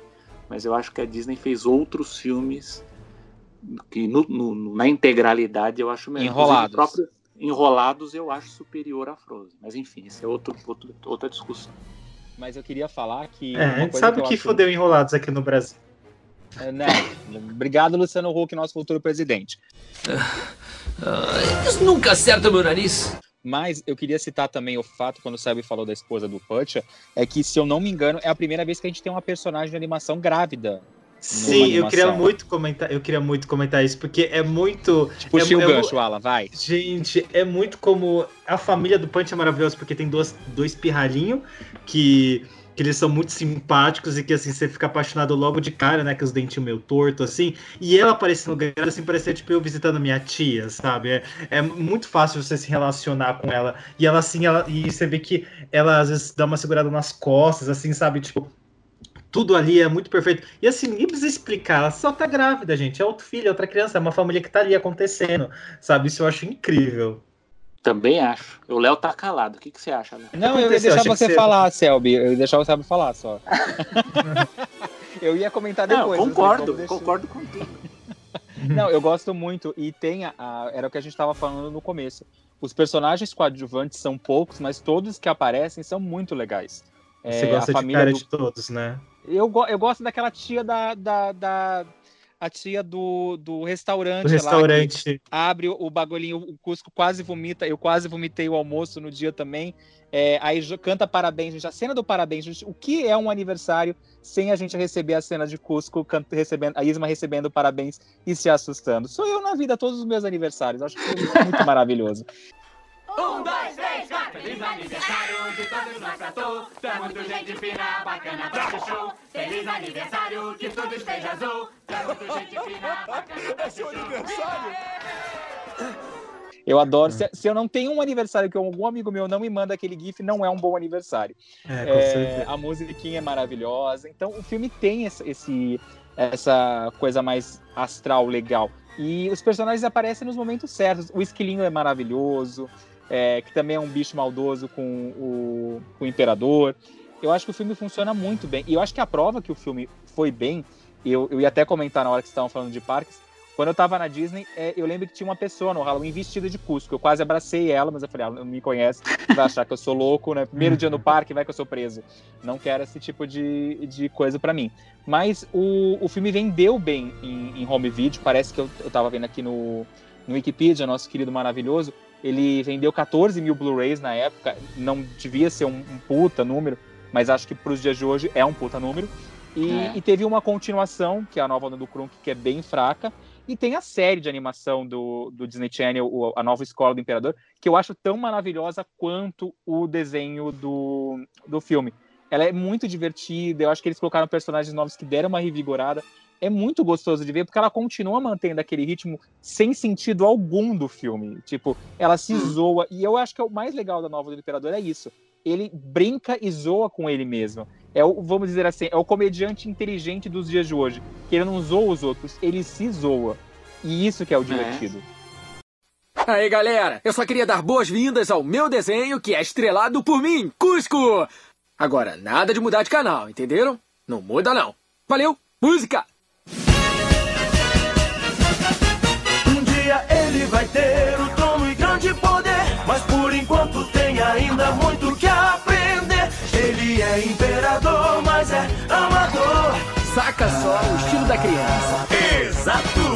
Speaker 5: mas eu acho que a Disney fez outros filmes que no, no, na integralidade eu acho melhor.
Speaker 4: Enrolados.
Speaker 5: Próprio, enrolados eu acho superior a Frozen. Mas enfim, isso é outro, outro, outra discussão.
Speaker 4: Mas eu queria falar que.
Speaker 3: É, a gente sabe que, que acho... fodeu enrolados aqui no Brasil.
Speaker 4: É, né? Obrigado, Luciano Huck, nosso futuro presidente.
Speaker 15: Uh, isso nunca acerta meu nariz.
Speaker 4: Mas eu queria citar também o fato, quando o Sérgio falou da esposa do Putcha, é que, se eu não me engano, é a primeira vez que a gente tem uma personagem de animação grávida.
Speaker 3: Sim, eu queria muito comentar, eu queria muito comentar isso, porque é muito.
Speaker 4: Puxa
Speaker 3: é,
Speaker 4: o
Speaker 3: é,
Speaker 4: gancho, Alan, vai.
Speaker 3: Gente, é muito como. A família do Punch é maravilhosa, porque tem dois, dois pirralhinhos que que eles são muito simpáticos e que assim você fica apaixonado logo de cara, né? Que os dentinhos meio torto assim. E ela aparecendo grávida assim parecia tipo eu visitando minha tia, sabe? É, é muito fácil você se relacionar com ela. E ela assim, ela e você vê que ela às vezes dá uma segurada nas costas, assim, sabe? Tipo, tudo ali é muito perfeito. E assim, nem precisa explicar, ela só tá grávida, gente. É outro filho, é outra criança, é uma família que tá ali acontecendo, sabe? Isso eu acho incrível.
Speaker 5: Também acho. O Léo tá calado. O que, que você acha, Léo?
Speaker 4: Não, eu ia deixar você falar, Selby. Eu ia deixar você falar só. [LAUGHS] eu ia comentar depois.
Speaker 5: Não, concordo, concordo contigo. [LAUGHS]
Speaker 4: Não, eu gosto muito. E tem a, a, Era o que a gente estava falando no começo. Os personagens coadjuvantes são poucos, mas todos que aparecem são muito legais.
Speaker 3: Você é, gosta a família de cara do... de todos, né?
Speaker 4: Eu, eu gosto daquela tia da, da, da a tia do, do restaurante. Do
Speaker 3: restaurante.
Speaker 4: Lá, abre o, bagulhinho, o Cusco quase vomita. Eu quase vomitei o almoço no dia também. É, aí canta parabéns, gente. A cena do parabéns, gente. O que é um aniversário sem a gente receber a cena de Cusco canta, recebendo, a Isma recebendo parabéns e se assustando? Sou eu na vida, todos os meus aniversários. Acho que é muito maravilhoso. [LAUGHS]
Speaker 15: Um, dois, três, quatro.
Speaker 16: Feliz aniversário de todos nós pra tu. É muito gente fina, bacana pra show. Feliz aniversário, que tudo esteja azul. É muito gente fina, bacana pra esse show. aniversário.
Speaker 4: Eu adoro. Se, se eu não tenho um aniversário que algum amigo meu não me manda aquele GIF, não é um bom aniversário.
Speaker 3: É, com certeza.
Speaker 4: a musiquinha é maravilhosa. Então o filme tem esse, esse- essa coisa mais astral legal. E os personagens aparecem nos momentos certos. O esquilinho é maravilhoso, é, que também é um bicho maldoso com o, com o imperador. Eu acho que o filme funciona muito bem. E eu acho que a prova que o filme foi bem, eu, eu ia até comentar na hora que estavam falando de parques, quando eu tava na Disney, é, eu lembro que tinha uma pessoa no Halloween vestida de Cusco. Eu quase abracei ela, mas eu falei, ela não me conhece, vai achar que eu sou louco, né? Primeiro dia no parque, vai que eu sou preso. Não quero esse tipo de, de coisa pra mim. Mas o, o filme vendeu bem em, em home video. Parece que eu, eu tava vendo aqui no, no Wikipedia, nosso querido maravilhoso. Ele vendeu 14 mil Blu-rays na época. Não devia ser um, um puta número, mas acho que pros dias de hoje é um puta número. E,
Speaker 5: É.
Speaker 4: e teve uma continuação, que é a nova onda do Krunk, que é bem fraca. E tem a série de animação do, do Disney Channel, o- a nova Escola do Imperador, que eu acho tão maravilhosa quanto o desenho do, do filme. Ela é muito divertida, eu acho que eles colocaram personagens novos que deram uma revigorada. É muito gostoso de ver, porque ela continua mantendo aquele ritmo sem sentido algum do filme. Tipo, ela se zoa. E eu acho que é o mais legal da nova do Imperador é isso. Ele brinca e zoa com ele mesmo. É o, vamos dizer assim, é o comediante inteligente dos dias de hoje. Que ele não zoa os outros, ele se zoa. E isso que é o divertido.
Speaker 17: Aí, galera, eu só queria dar boas-vindas ao meu desenho que é estrelado por mim, Cusco! Agora, nada de mudar de canal, entenderam? Não muda não. Valeu, música!
Speaker 18: Ele vai ter o trono e grande poder, mas por enquanto tem ainda muito que aprender. Ele é imperador, mas é amador.
Speaker 17: Saca só o estilo da criança.
Speaker 18: Exato!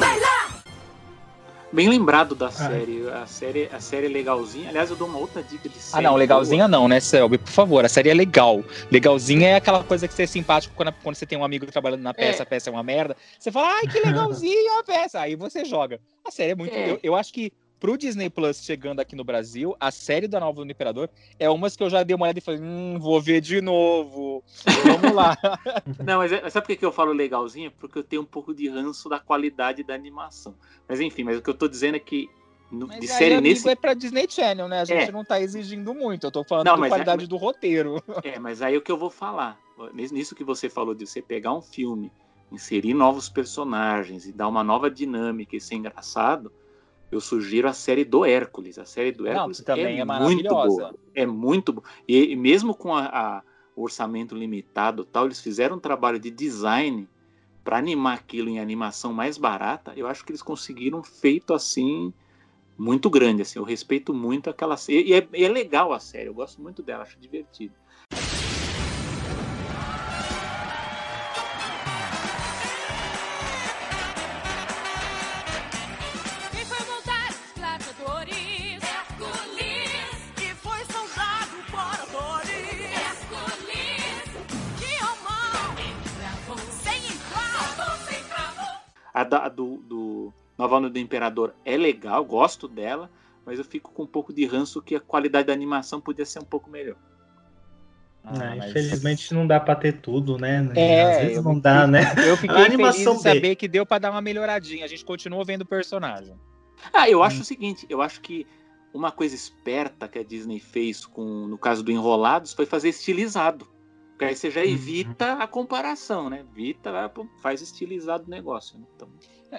Speaker 5: Bem lembrado da série. A série, a série é legalzinha. Aliás, eu dou uma outra dica de
Speaker 4: Ah,
Speaker 5: série.
Speaker 4: não, legalzinha não, né, Selby? Por favor, a série é legal. Legalzinha é aquela coisa que você é simpático quando, quando você tem um amigo trabalhando na peça,
Speaker 5: É.
Speaker 4: a peça é uma merda. Você fala, ai, que legalzinha a peça. Aí você joga. A série é muito.
Speaker 5: É.
Speaker 4: Eu, eu acho que pro Disney Plus chegando aqui no Brasil, a série da Nova do Imperador é umas que eu já dei uma olhada e falei, hum, vou ver de novo. Vamos lá. [LAUGHS]
Speaker 5: Não, mas é- sabe por que eu falo legalzinha? Porque eu tenho um pouco de ranço da qualidade da animação. Mas enfim, mas o que eu tô dizendo é que no- de
Speaker 4: aí,
Speaker 5: série
Speaker 4: amigo,
Speaker 5: nesse.
Speaker 4: é pra Disney Channel, né? A gente
Speaker 5: É.
Speaker 4: não tá exigindo muito. Eu tô falando
Speaker 5: Não,
Speaker 4: da
Speaker 5: é-
Speaker 4: qualidade do roteiro. [LAUGHS]
Speaker 5: É, mas aí o que eu vou falar, nisso que você falou de você pegar um filme, inserir novos personagens e dar uma nova dinâmica e ser engraçado, eu sugiro a série do Hércules. A série do
Speaker 4: Não,
Speaker 5: Hércules
Speaker 4: que também é
Speaker 5: muito boa. É muito boa. E, e mesmo com a, a- o orçamento limitado tal, eles fizeram um trabalho de design para animar aquilo em animação mais barata. Eu acho que eles conseguiram um feito assim muito grande. Assim, eu respeito muito aquela série. E é, e é legal a série, eu gosto muito dela, acho divertido. A, da- do, do Nova Onda do Imperador é legal, gosto dela, mas eu fico com um pouco de ranço que a qualidade da animação podia ser um pouco melhor.
Speaker 3: É, Infelizmente não dá pra ter tudo, né?
Speaker 4: É,
Speaker 3: Às vezes
Speaker 4: eu
Speaker 3: não
Speaker 4: me-
Speaker 3: dá, né?
Speaker 4: Eu fiquei
Speaker 3: A
Speaker 4: feliz
Speaker 3: animação
Speaker 4: de saber que deu pra dar uma melhoradinha. A gente continua vendo o personagem.
Speaker 5: Ah, eu
Speaker 3: Hum.
Speaker 5: acho o seguinte, eu acho que uma coisa esperta que a Disney fez com, no caso do Enrolados, foi fazer estilizado. Porque aí você já
Speaker 3: Uhum.
Speaker 5: evita a comparação, né? Evita, vai faz estilizado o negócio. né? Então,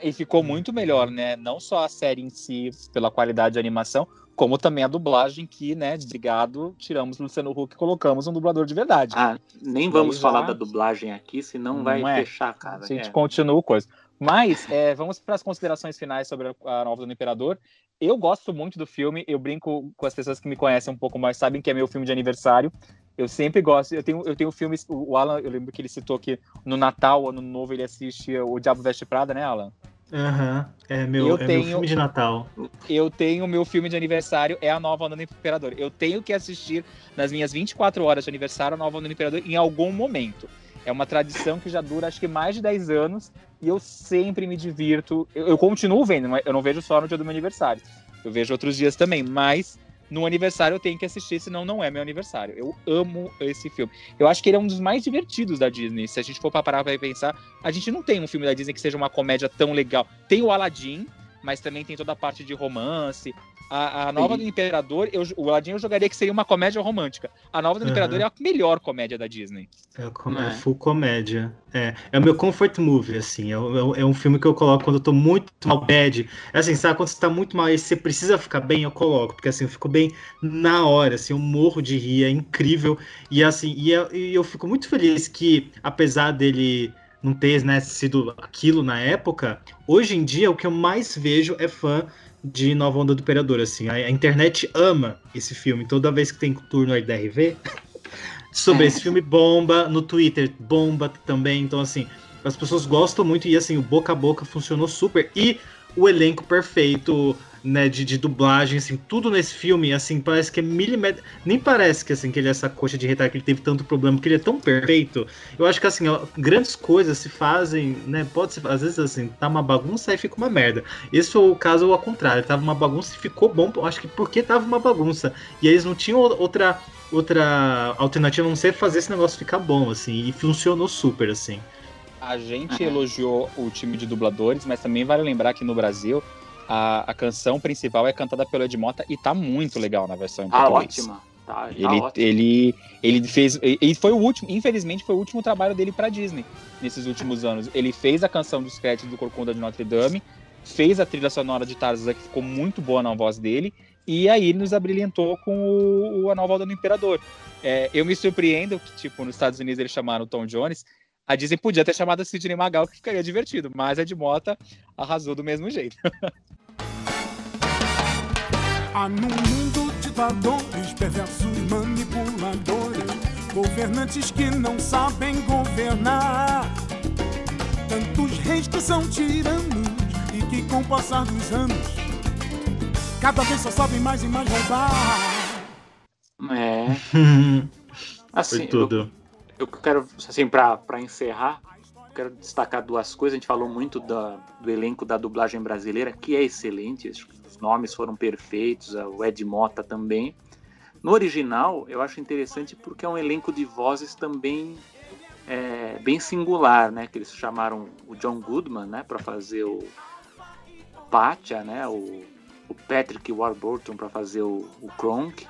Speaker 4: E ficou muito melhor, né? Não só a série em si, pela qualidade de animação, como também a dublagem, que, né, desligado, tiramos Luciano Huck e colocamos um dublador de verdade.
Speaker 5: ah, nem vamos falar
Speaker 4: já-
Speaker 5: da dublagem aqui, senão vai
Speaker 4: Não é.
Speaker 5: fechar a cara.
Speaker 4: A gente
Speaker 5: É.
Speaker 4: continua o coisa. Mas é, vamos para as considerações finais sobre a Nova do Imperador. Eu gosto muito do filme, eu brinco com as pessoas que me conhecem um pouco mais, sabem que é meu filme de aniversário. Eu sempre gosto. Eu tenho, eu tenho filmes. O Alan, eu lembro que ele citou que no Natal, ano novo, ele assiste O Diabo Veste Prada, né, Alan?
Speaker 3: Aham, É, meu,
Speaker 4: Eu
Speaker 3: é meu
Speaker 4: tenho-
Speaker 3: filme de Natal.
Speaker 4: Eu tenho meu filme de aniversário, é a Nova Onda do Imperador. Eu tenho que assistir nas minhas 24 horas de aniversário a Nova Onda do Imperador em algum momento. É uma tradição que já dura acho que mais de 10 anos e eu sempre me divirto. Eu, eu continuo vendo, mas eu não vejo só no dia do meu aniversário. Eu vejo outros dias também, mas no aniversário eu tenho que assistir, senão não é meu aniversário. Eu amo esse filme. Eu acho que ele é um dos mais divertidos da Disney. Se a gente for parar pra pensar, a gente não tem um filme da Disney que seja uma comédia tão legal. Tem o Aladdin, mas também tem toda a parte de romance. A, a nova
Speaker 3: Sim.
Speaker 4: do Imperador, eu, o Aladdin eu jogaria que seria uma comédia romântica. A nova do
Speaker 3: Aham.
Speaker 4: Imperador é a melhor comédia da Disney.
Speaker 3: É, com-
Speaker 4: É.
Speaker 3: é full comédia. É, é o meu comfort movie, assim. É, o- é um filme que eu coloco quando eu tô muito mal bad. É assim, sabe, quando você tá muito mal e você precisa ficar bem, eu coloco. Porque assim, eu fico bem na hora, assim, eu morro de rir, é incrível. E assim, e eu, e eu fico muito feliz que, apesar dele não ter né, sido aquilo na época, hoje em dia o que eu mais vejo é fã de Nova Onda do Imperador, assim. A, internet ama esse filme. Toda vez que tem turno aí da RV, [LAUGHS] sobre
Speaker 5: É.
Speaker 3: esse filme bomba, no Twitter bomba também, então assim, as pessoas gostam muito e assim, o boca a boca funcionou super e o elenco perfeito, né, de, de dublagem, assim, tudo nesse filme, assim, parece que é milimétrico, nem parece que assim, que ele é essa coxa de retalho, que ele teve tanto problema, porque ele é tão perfeito, eu acho que assim, ó, grandes coisas se fazem, né, pode ser, às vezes assim, tá uma bagunça e fica uma merda, esse foi o caso ao contrário, tava uma bagunça e ficou bom, eu acho que porque tava uma bagunça, e eles não tinham outra outra alternativa a não ser fazer esse negócio ficar bom, assim, e funcionou super, assim.
Speaker 4: A gente elogiou o time de dubladores, mas também vale lembrar que no Brasil a, a canção principal é cantada pelo Ed Mota e tá muito legal na versão em
Speaker 5: Tá
Speaker 4: português.
Speaker 5: ótima. Tá, tá
Speaker 4: Ele,
Speaker 5: ótimo.
Speaker 4: ele, ele fez. E foi o último, infelizmente, foi o último trabalho dele pra Disney nesses últimos anos. Ele fez a canção dos créditos do Corcunda de Notre Dame, fez a trilha sonora de Tarzan, que ficou muito boa na voz dele, e aí ele nos abrilhantou com o, o A Nova Onda do Imperador. É, eu me surpreendo que, tipo, nos Estados Unidos eles chamaram o Tom Jones. A Disney podia ter chamado a Sidney Magal, que ficaria divertido, mas a Ed Mota arrasou do mesmo jeito. [LAUGHS]
Speaker 2: Há num mundo ditadores, perversos manipuladores, governantes que não sabem governar. Tantos reis que são tiranos e que com o passar dos anos, cada vez só sabem mais e mais roubar.
Speaker 5: É. [LAUGHS] Assim,
Speaker 3: Foi tudo.
Speaker 5: Eu, eu quero, assim, pra encerrar, quero destacar duas coisas. A gente falou muito da, do elenco da dublagem brasileira, que é excelente. Os nomes foram perfeitos, o Ed Mota também. No original, eu acho interessante porque é um elenco de vozes também é, bem singular, né? Que eles chamaram o John Goodman, né? Para fazer o Pátia, né? O, o Patrick Warburton para fazer o, o Kronk.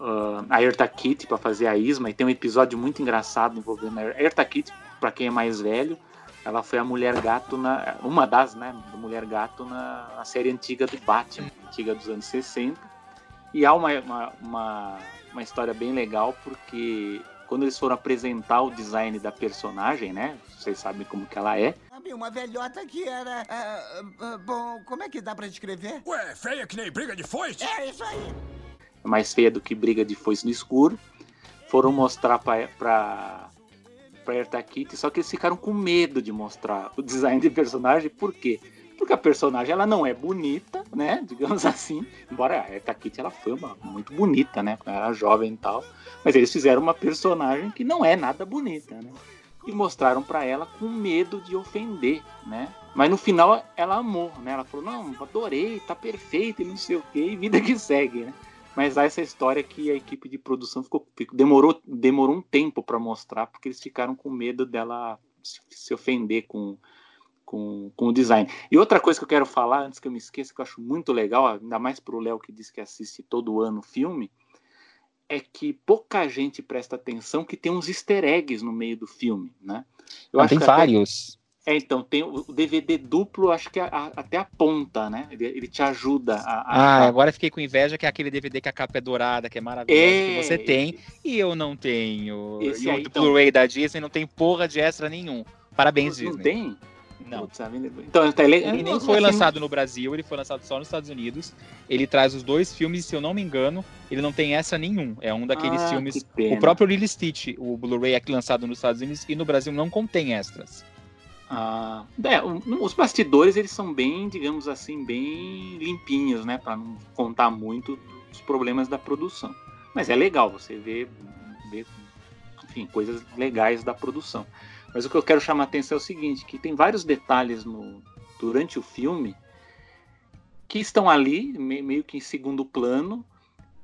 Speaker 5: Uh, a Erta Kitt para fazer a Isma, e tem um episódio muito engraçado envolvendo a Erta Kitt, para quem é mais velho, ela foi a mulher gato na. Uma das, né? Mulher Gato na, na série antiga do Batman, antiga dos anos 60. E há uma, uma, uma, uma história bem legal, porque quando eles foram apresentar o design da personagem, né? Vocês sabem como que ela é.
Speaker 7: Sabe, uma velhota que era. ah, ah, bom, como é que dá pra descrever?
Speaker 11: Ué, feia que nem briga de foice?
Speaker 7: É isso aí.
Speaker 5: Mais feia do que briga de foice no escuro. Foram mostrar pra Erta Kitt, só que eles ficaram com medo de mostrar o design de personagem, por quê? Porque a personagem ela não é bonita, né? [LAUGHS] Digamos assim. Embora a Erta Kitt ela foi uma, muito bonita, né? Quando ela era jovem e tal. Mas eles fizeram uma personagem que não é nada bonita, né? E mostraram pra ela com medo de ofender, né? Mas no final ela amou, né? Ela falou, não, adorei, tá perfeito e não sei o quê, e vida que segue, né? Mas há essa história que a equipe de produção ficou, demorou, demorou um tempo para mostrar, porque eles ficaram com medo dela se- ofender com, com, com o design. E outra coisa que eu quero falar, antes que eu me esqueça, que eu acho muito legal, ainda mais pro Léo que diz que assiste todo ano o filme, é que pouca gente presta atenção que tem uns easter eggs no meio do filme, né?
Speaker 4: Ah, tem
Speaker 5: que até-
Speaker 4: vários.
Speaker 5: É, então, tem o o DVD duplo, acho que a- a- até a ponta, né? Ele, ele te ajuda a.
Speaker 4: Ah, agora fiquei com inveja que é aquele DVD que a capa é dourada, que é maravilhoso,
Speaker 5: É,
Speaker 4: que você tem, e eu não tenho.
Speaker 5: Esse
Speaker 4: e o
Speaker 5: aí,
Speaker 4: do
Speaker 5: então.
Speaker 4: Blu-ray da Disney não tem porra de extra nenhum. Parabéns,
Speaker 5: Não
Speaker 4: Disney.
Speaker 5: tem?
Speaker 4: Não.
Speaker 5: Putz, venda- Então, tá, ele,
Speaker 4: Ele nem foi lançado no Brasil, ele foi lançado só nos Estados Unidos. Ele traz os dois filmes, se eu não me engano, ele não tem essa nenhum. É um daqueles
Speaker 5: Ah,
Speaker 4: filmes. O próprio Lily Stitch, o Blu-ray aqui lançado nos Estados Unidos e no Brasil não contém extras.
Speaker 5: Ah, é, os bastidores eles são bem, digamos assim, bem limpinhos, né, Pra não contar muito dos problemas da produção. Mas é legal você ver, ver, enfim, coisas legais da produção. Mas o que eu quero chamar a atenção é o seguinte, que tem vários detalhes no, durante o filme que estão ali me- meio que em segundo plano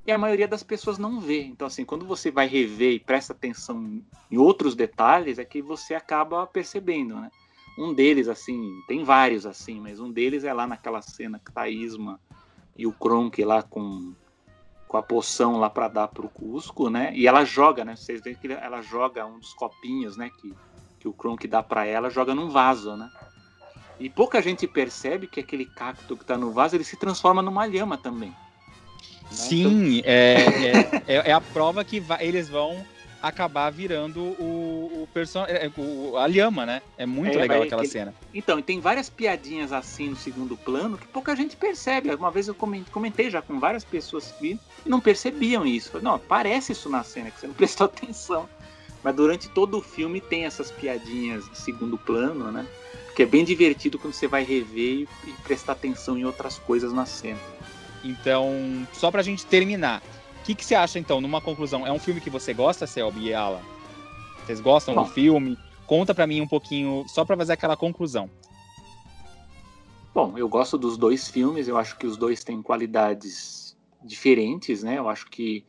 Speaker 5: e a maioria das pessoas não vê. Então, assim, quando você vai rever e presta atenção em outros detalhes, é que você acaba percebendo, né? Um deles, assim, tem vários assim, mas um deles é lá naquela cena que tá a Isma e o Kronk lá com, com a poção lá para dar pro Cusco, né? E ela joga, né? Vocês veem que ela joga um dos copinhos, né? Que, que o Kronk dá para ela, joga num vaso, né? E pouca gente percebe que aquele cacto que tá no vaso, ele se transforma numa lhama também.
Speaker 4: Sim, é, [LAUGHS] é, é, é a prova que vai- eles vão acabar virando o, o personagem, a lhama, né? É muito
Speaker 5: É,
Speaker 4: legal
Speaker 5: vai-
Speaker 4: aquela cena.
Speaker 5: Então, e tem várias piadinhas assim no segundo plano que pouca gente percebe. Uma vez eu comen- comentei já com várias pessoas que viram e não percebiam isso. Falei, Não, aparece isso na cena, que você não [LAUGHS] prestou atenção. Mas durante todo o filme tem essas piadinhas de segundo plano, né? Que é bem divertido quando você vai rever e, e prestar atenção em outras coisas na cena.
Speaker 4: Então, só pra gente terminar, que, que você acha então, numa conclusão? É um filme que você gosta, Selby e Alan? Vocês gostam
Speaker 5: Bom.
Speaker 4: do filme? Conta pra mim um pouquinho, só pra fazer aquela conclusão.
Speaker 5: Bom, eu gosto dos dois filmes, eu acho que os dois têm qualidades diferentes, né? Eu acho que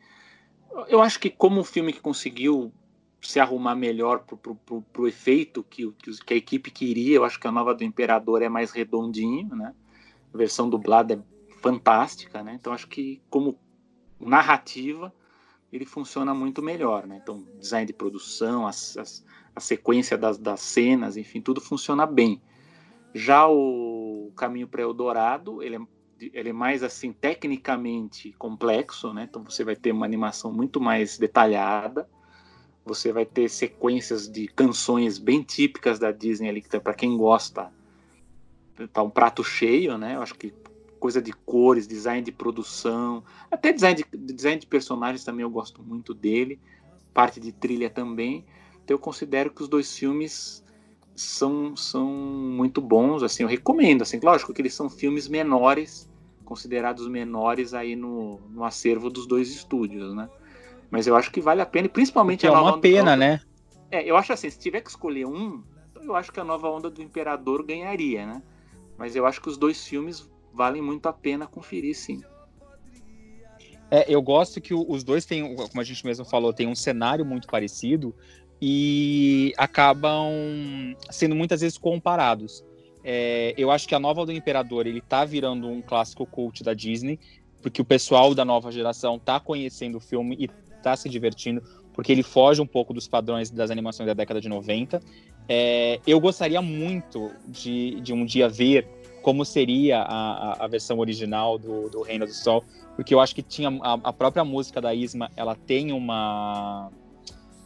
Speaker 5: eu acho que como um filme que conseguiu se arrumar melhor pro, pro, pro, pro efeito que, que a equipe queria, eu acho que a nova do Imperador é mais redondinho, né? A versão dublada é fantástica, né? Então acho que como narrativa ele funciona muito melhor, né? Então design de produção, as, as- a sequência das, das cenas, enfim, tudo funciona bem. Já o Caminho para Eldorado, ele é, ele é mais assim tecnicamente complexo, né? Então você vai ter uma animação muito mais detalhada. Você vai ter sequências de canções bem típicas da Disney ali que para quem gosta tá um prato cheio, né? Eu acho que coisa de cores, design de produção, até design de, design de personagens também eu gosto muito dele, parte de trilha também. Então eu considero que os dois filmes são, são muito bons, assim, eu recomendo, assim, lógico que eles são filmes menores, considerados menores aí no, no acervo dos dois estúdios, né? Mas eu acho que vale a pena, e principalmente
Speaker 4: é
Speaker 5: a nova
Speaker 4: uma pena, né?
Speaker 5: É, eu acho assim, se tiver que escolher um, eu acho que a nova onda do Imperador ganharia, né? Mas eu acho que os dois filmes valem muito a pena conferir, sim.
Speaker 4: É, eu gosto que os dois têm, como a gente mesmo falou, tem um cenário muito parecido e acabam sendo muitas vezes comparados. É, eu acho que a nova do Imperador ele tá virando um clássico cult da Disney, porque o pessoal da nova geração tá conhecendo o filme e tá se divertindo, porque ele foge um pouco dos padrões das animações da década de 90. É, eu gostaria muito de, de um dia ver como seria a, a, a versão original do, do Reino do Sol, porque eu acho que tinha a, a própria música da Isma, ela tem uma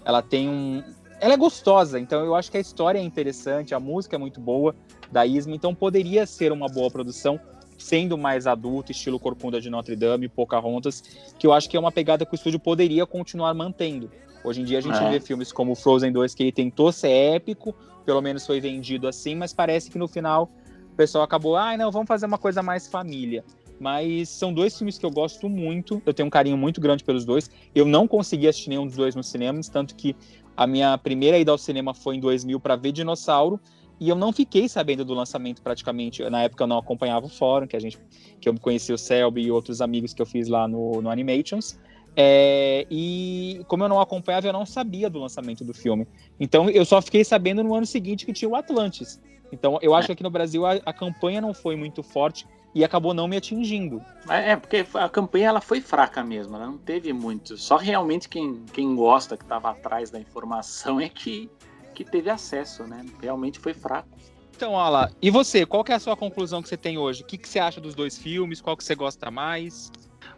Speaker 4: ela tem um ela é gostosa, então eu acho que a história é interessante, a música é muito boa da Isma, então poderia ser uma boa produção, sendo mais adulto, estilo Corcunda de Notre Dame, Pocahontas, que eu acho que é uma pegada que o estúdio poderia continuar mantendo. Hoje em dia a gente
Speaker 5: É.
Speaker 4: vê filmes como Frozen 2 que ele tentou ser épico, pelo menos foi vendido assim, mas parece que no final o pessoal acabou, ah, não, vamos fazer uma coisa mais família. Mas são dois filmes que eu gosto muito, eu tenho um carinho muito grande pelos dois. Eu não consegui assistir nenhum dos dois nos cinemas, tanto que a minha primeira ida ao cinema foi em 2000 para ver Dinossauro, e eu não fiquei sabendo do lançamento praticamente. Na época eu não acompanhava o fórum, que a gente que eu conheci o Selby e outros amigos que eu fiz lá no, no Animations. É, e como eu não acompanhava, eu não sabia do lançamento do filme. Então eu só fiquei sabendo no ano seguinte que tinha o Atlantis. Então eu acho que aqui no Brasil a, a campanha não foi muito forte e acabou não me atingindo.
Speaker 5: É, é, porque a campanha ela foi fraca mesmo, ela não teve muito. Só realmente quem, quem gosta, que estava atrás da informação, é que, que teve acesso, né? Realmente foi fraco.
Speaker 4: Então, Ala, e você, qual que é a sua conclusão que você tem hoje? O que, que você acha dos dois filmes? Qual que você gosta mais?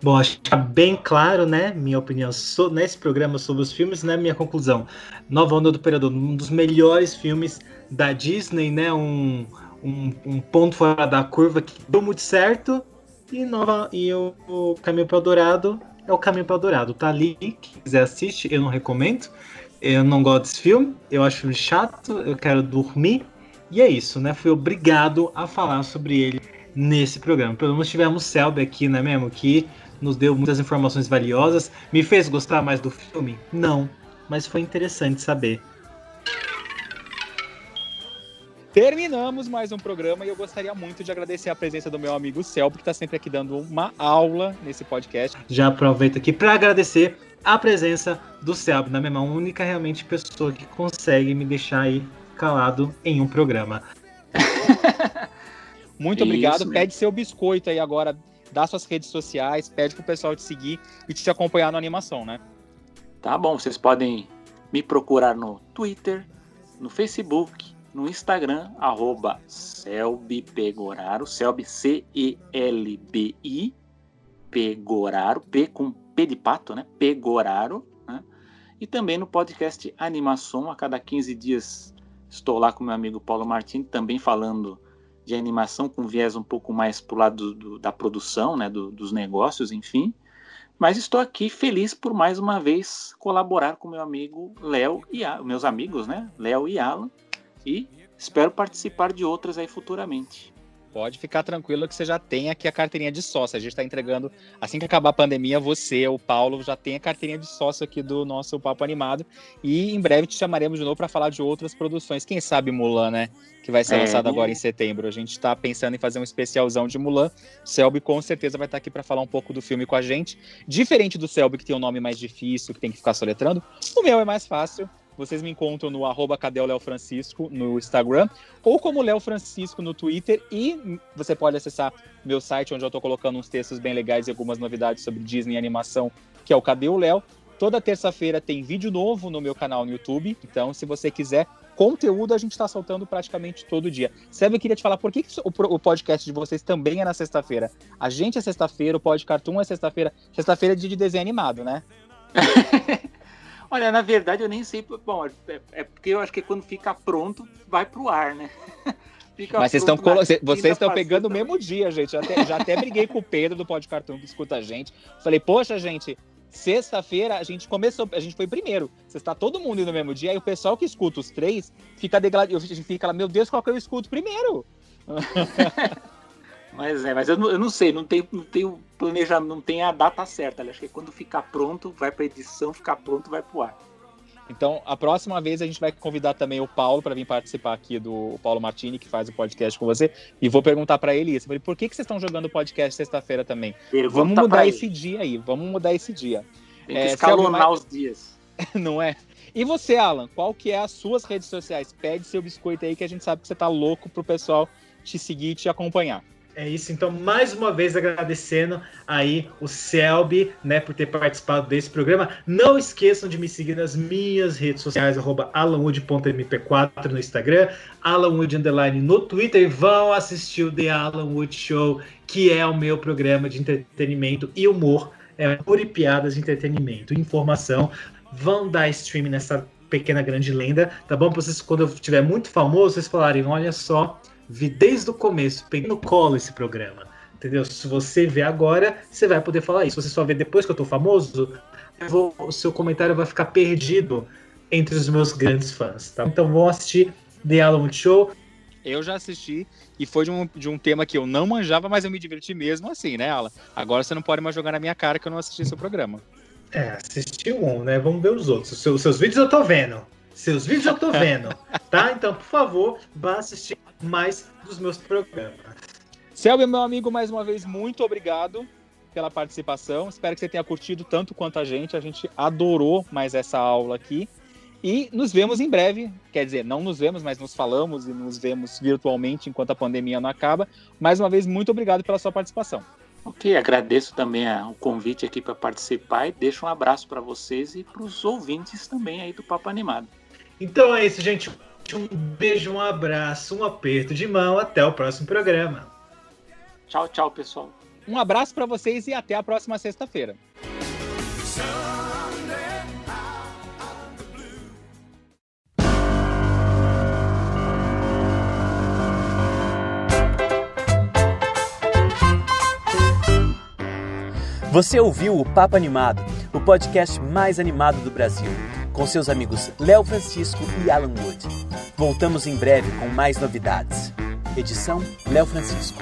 Speaker 3: Bom, acho que tá bem claro, né? Minha opinião so- nesse programa sobre os filmes, né? Minha conclusão. Nova Onda do Imperador, um dos melhores filmes da Disney, né? Um, um, um ponto fora da curva que deu muito certo. E, nova, e o, o Caminho para o Dourado é o Caminho para o Dourado. Tá ali, quem quiser assiste, eu não recomendo. Eu não gosto desse filme, eu acho filme chato, eu quero dormir. E é isso, né? Fui obrigado a falar sobre ele nesse programa. Pelo menos tivemos Selby aqui, né mesmo? Que nos deu muitas informações valiosas. Me fez gostar mais do filme? Não. Mas foi interessante saber.
Speaker 4: Terminamos mais um programa e eu gostaria muito de agradecer a presença do meu amigo Celso, que está sempre aqui dando uma aula nesse podcast.
Speaker 3: Já aproveito aqui para agradecer a presença do Celso, na mesma única realmente pessoa que consegue me deixar aí calado em um programa. [LAUGHS]
Speaker 4: Muito obrigado. Pede seu biscoito aí agora, dá suas redes sociais, pede pro pessoal te seguir e te acompanhar na animação, né?
Speaker 5: Tá bom, vocês podem me procurar no Twitter, no Facebook, no Instagram, arroba Pegoraro, Selby C-E-L-B-I, Pegoraro, P com P de pato, né? Pegoraro, né? E também no podcast Animação, a cada 15 dias estou lá com meu amigo Paulo Martins, também falando de animação com viés um pouco mais pro lado do, do, da produção, né? Do, dos negócios, enfim. Mas estou aqui feliz por mais uma vez colaborar com meu amigo Léo e meus amigos, né? Léo e Alan, e espero participar de outras aí futuramente.
Speaker 4: Pode ficar tranquilo que você já tem aqui a carteirinha de sócio. A gente está entregando, assim que acabar a pandemia, você, o Paulo, já tem a carteirinha de sócio aqui do nosso Papo Animado. E em breve te chamaremos de novo para falar de outras produções. Quem sabe Mulan, né? Que vai ser é, lançado agora em setembro. A gente está pensando em fazer um especialzão de Mulan. Selby com certeza vai estar tá aqui para falar um pouco do filme com a gente. Diferente do Selby, que tem um nome mais difícil, que tem que ficar soletrando, o meu é mais fácil. Vocês me encontram no arroba Francisco no Instagram ou como Léo Francisco no Twitter e você pode acessar meu site onde eu estou colocando uns textos bem legais e algumas novidades sobre Disney e animação, que é o Cadê o Léo. Toda terça-feira tem vídeo novo no meu canal no YouTube, então se você quiser conteúdo a gente está soltando praticamente todo dia. Sérgio, eu queria te falar por que, que o, podcast de vocês também é na sexta-feira. A gente é sexta-feira, o Pod Cartoon é sexta-feira. Sexta-feira é dia de desenho animado, né? [LAUGHS]
Speaker 5: Olha, na verdade eu nem sei. Bom, é, é porque eu acho que quando fica pronto, vai pro ar, né? [LAUGHS]
Speaker 4: Fica Mas vocês estão vocês estão pegando o mesmo dia, gente. Já até, já até briguei com o Pedro do Pod Cartoon que escuta a gente. Falei, poxa, gente, sexta-feira a gente começou, a gente foi primeiro. Você está todo mundo indo no mesmo dia, e o pessoal que escuta os três fica degradado. Fica lá, meu Deus, qual que eu escuto primeiro? [LAUGHS]
Speaker 5: Mas é, mas eu não, eu não sei, não tem, não tem o planejamento, não tem a data certa. Acho que quando ficar pronto, vai para edição, ficar pronto, vai pro ar.
Speaker 4: Então, a próxima vez a gente vai convidar também o Paulo para vir participar aqui do Paulo Martini, que faz o podcast com você, e vou perguntar para ele isso. Por que, que vocês estão jogando podcast sexta-feira também? Pergunta vamos mudar esse dia aí, vamos mudar esse dia.
Speaker 5: Tem que é, escalonar mais... os dias. [LAUGHS]
Speaker 4: Não é? E você, Alan, qual que é as suas redes sociais? Pede seu biscoito aí que a gente sabe que você tá louco pro pessoal te seguir e te acompanhar.
Speaker 3: É isso, então, mais uma vez agradecendo aí o Selby, né, por ter participado desse programa. Não esqueçam de me seguir nas minhas redes sociais, arroba alanwood.mp4 no Instagram, alanwood underline no Twitter e vão assistir o The Alan Wood Show, que é o meu programa de entretenimento e humor, é pura e piadas de entretenimento e informação. Vão dar stream nessa pequena grande lenda, tá bom? Pra vocês, quando eu estiver muito famoso, vocês falarem, olha só vi desde o começo, peguei no colo esse programa. Entendeu? Se você vê agora, você vai poder falar isso. Se você só vê depois que eu tô famoso, eu vou, o seu comentário vai ficar perdido entre os meus grandes fãs. Tá? Então vão assistir The Alan Show.
Speaker 4: Eu já assisti e foi de um, de um tema que eu não manjava, mas eu me diverti mesmo assim, né, Alan? Agora você não pode mais jogar na minha cara que eu não assisti seu programa.
Speaker 3: É, assisti um, né? Vamos ver os outros. Os seus, seus vídeos eu tô vendo. Seus vídeos eu tô vendo, tá? Então, por favor, vá assistir mais dos meus programas.
Speaker 4: Selby, meu amigo, mais uma vez, muito obrigado pela participação. Espero que você tenha curtido tanto quanto a gente. A gente adorou mais essa aula aqui. E nos vemos em breve. Quer dizer, não nos vemos, mas nos falamos e nos vemos virtualmente enquanto a pandemia não acaba. Mais uma vez, muito obrigado pela sua participação.
Speaker 5: Ok, agradeço também o convite aqui para participar e deixo um abraço para vocês e para os ouvintes também aí do Papo Animado.
Speaker 3: Então é isso, gente. Um beijo, um abraço, um aperto de mão. Até o próximo programa.
Speaker 5: Tchau, tchau, pessoal.
Speaker 4: Um abraço para vocês e até a próxima sexta-feira.
Speaker 1: Você ouviu o Papo Animado, o podcast mais animado do Brasil com seus amigos Léo Francisco e Alan Wood. Voltamos em breve com mais novidades. Edição Léo Francisco.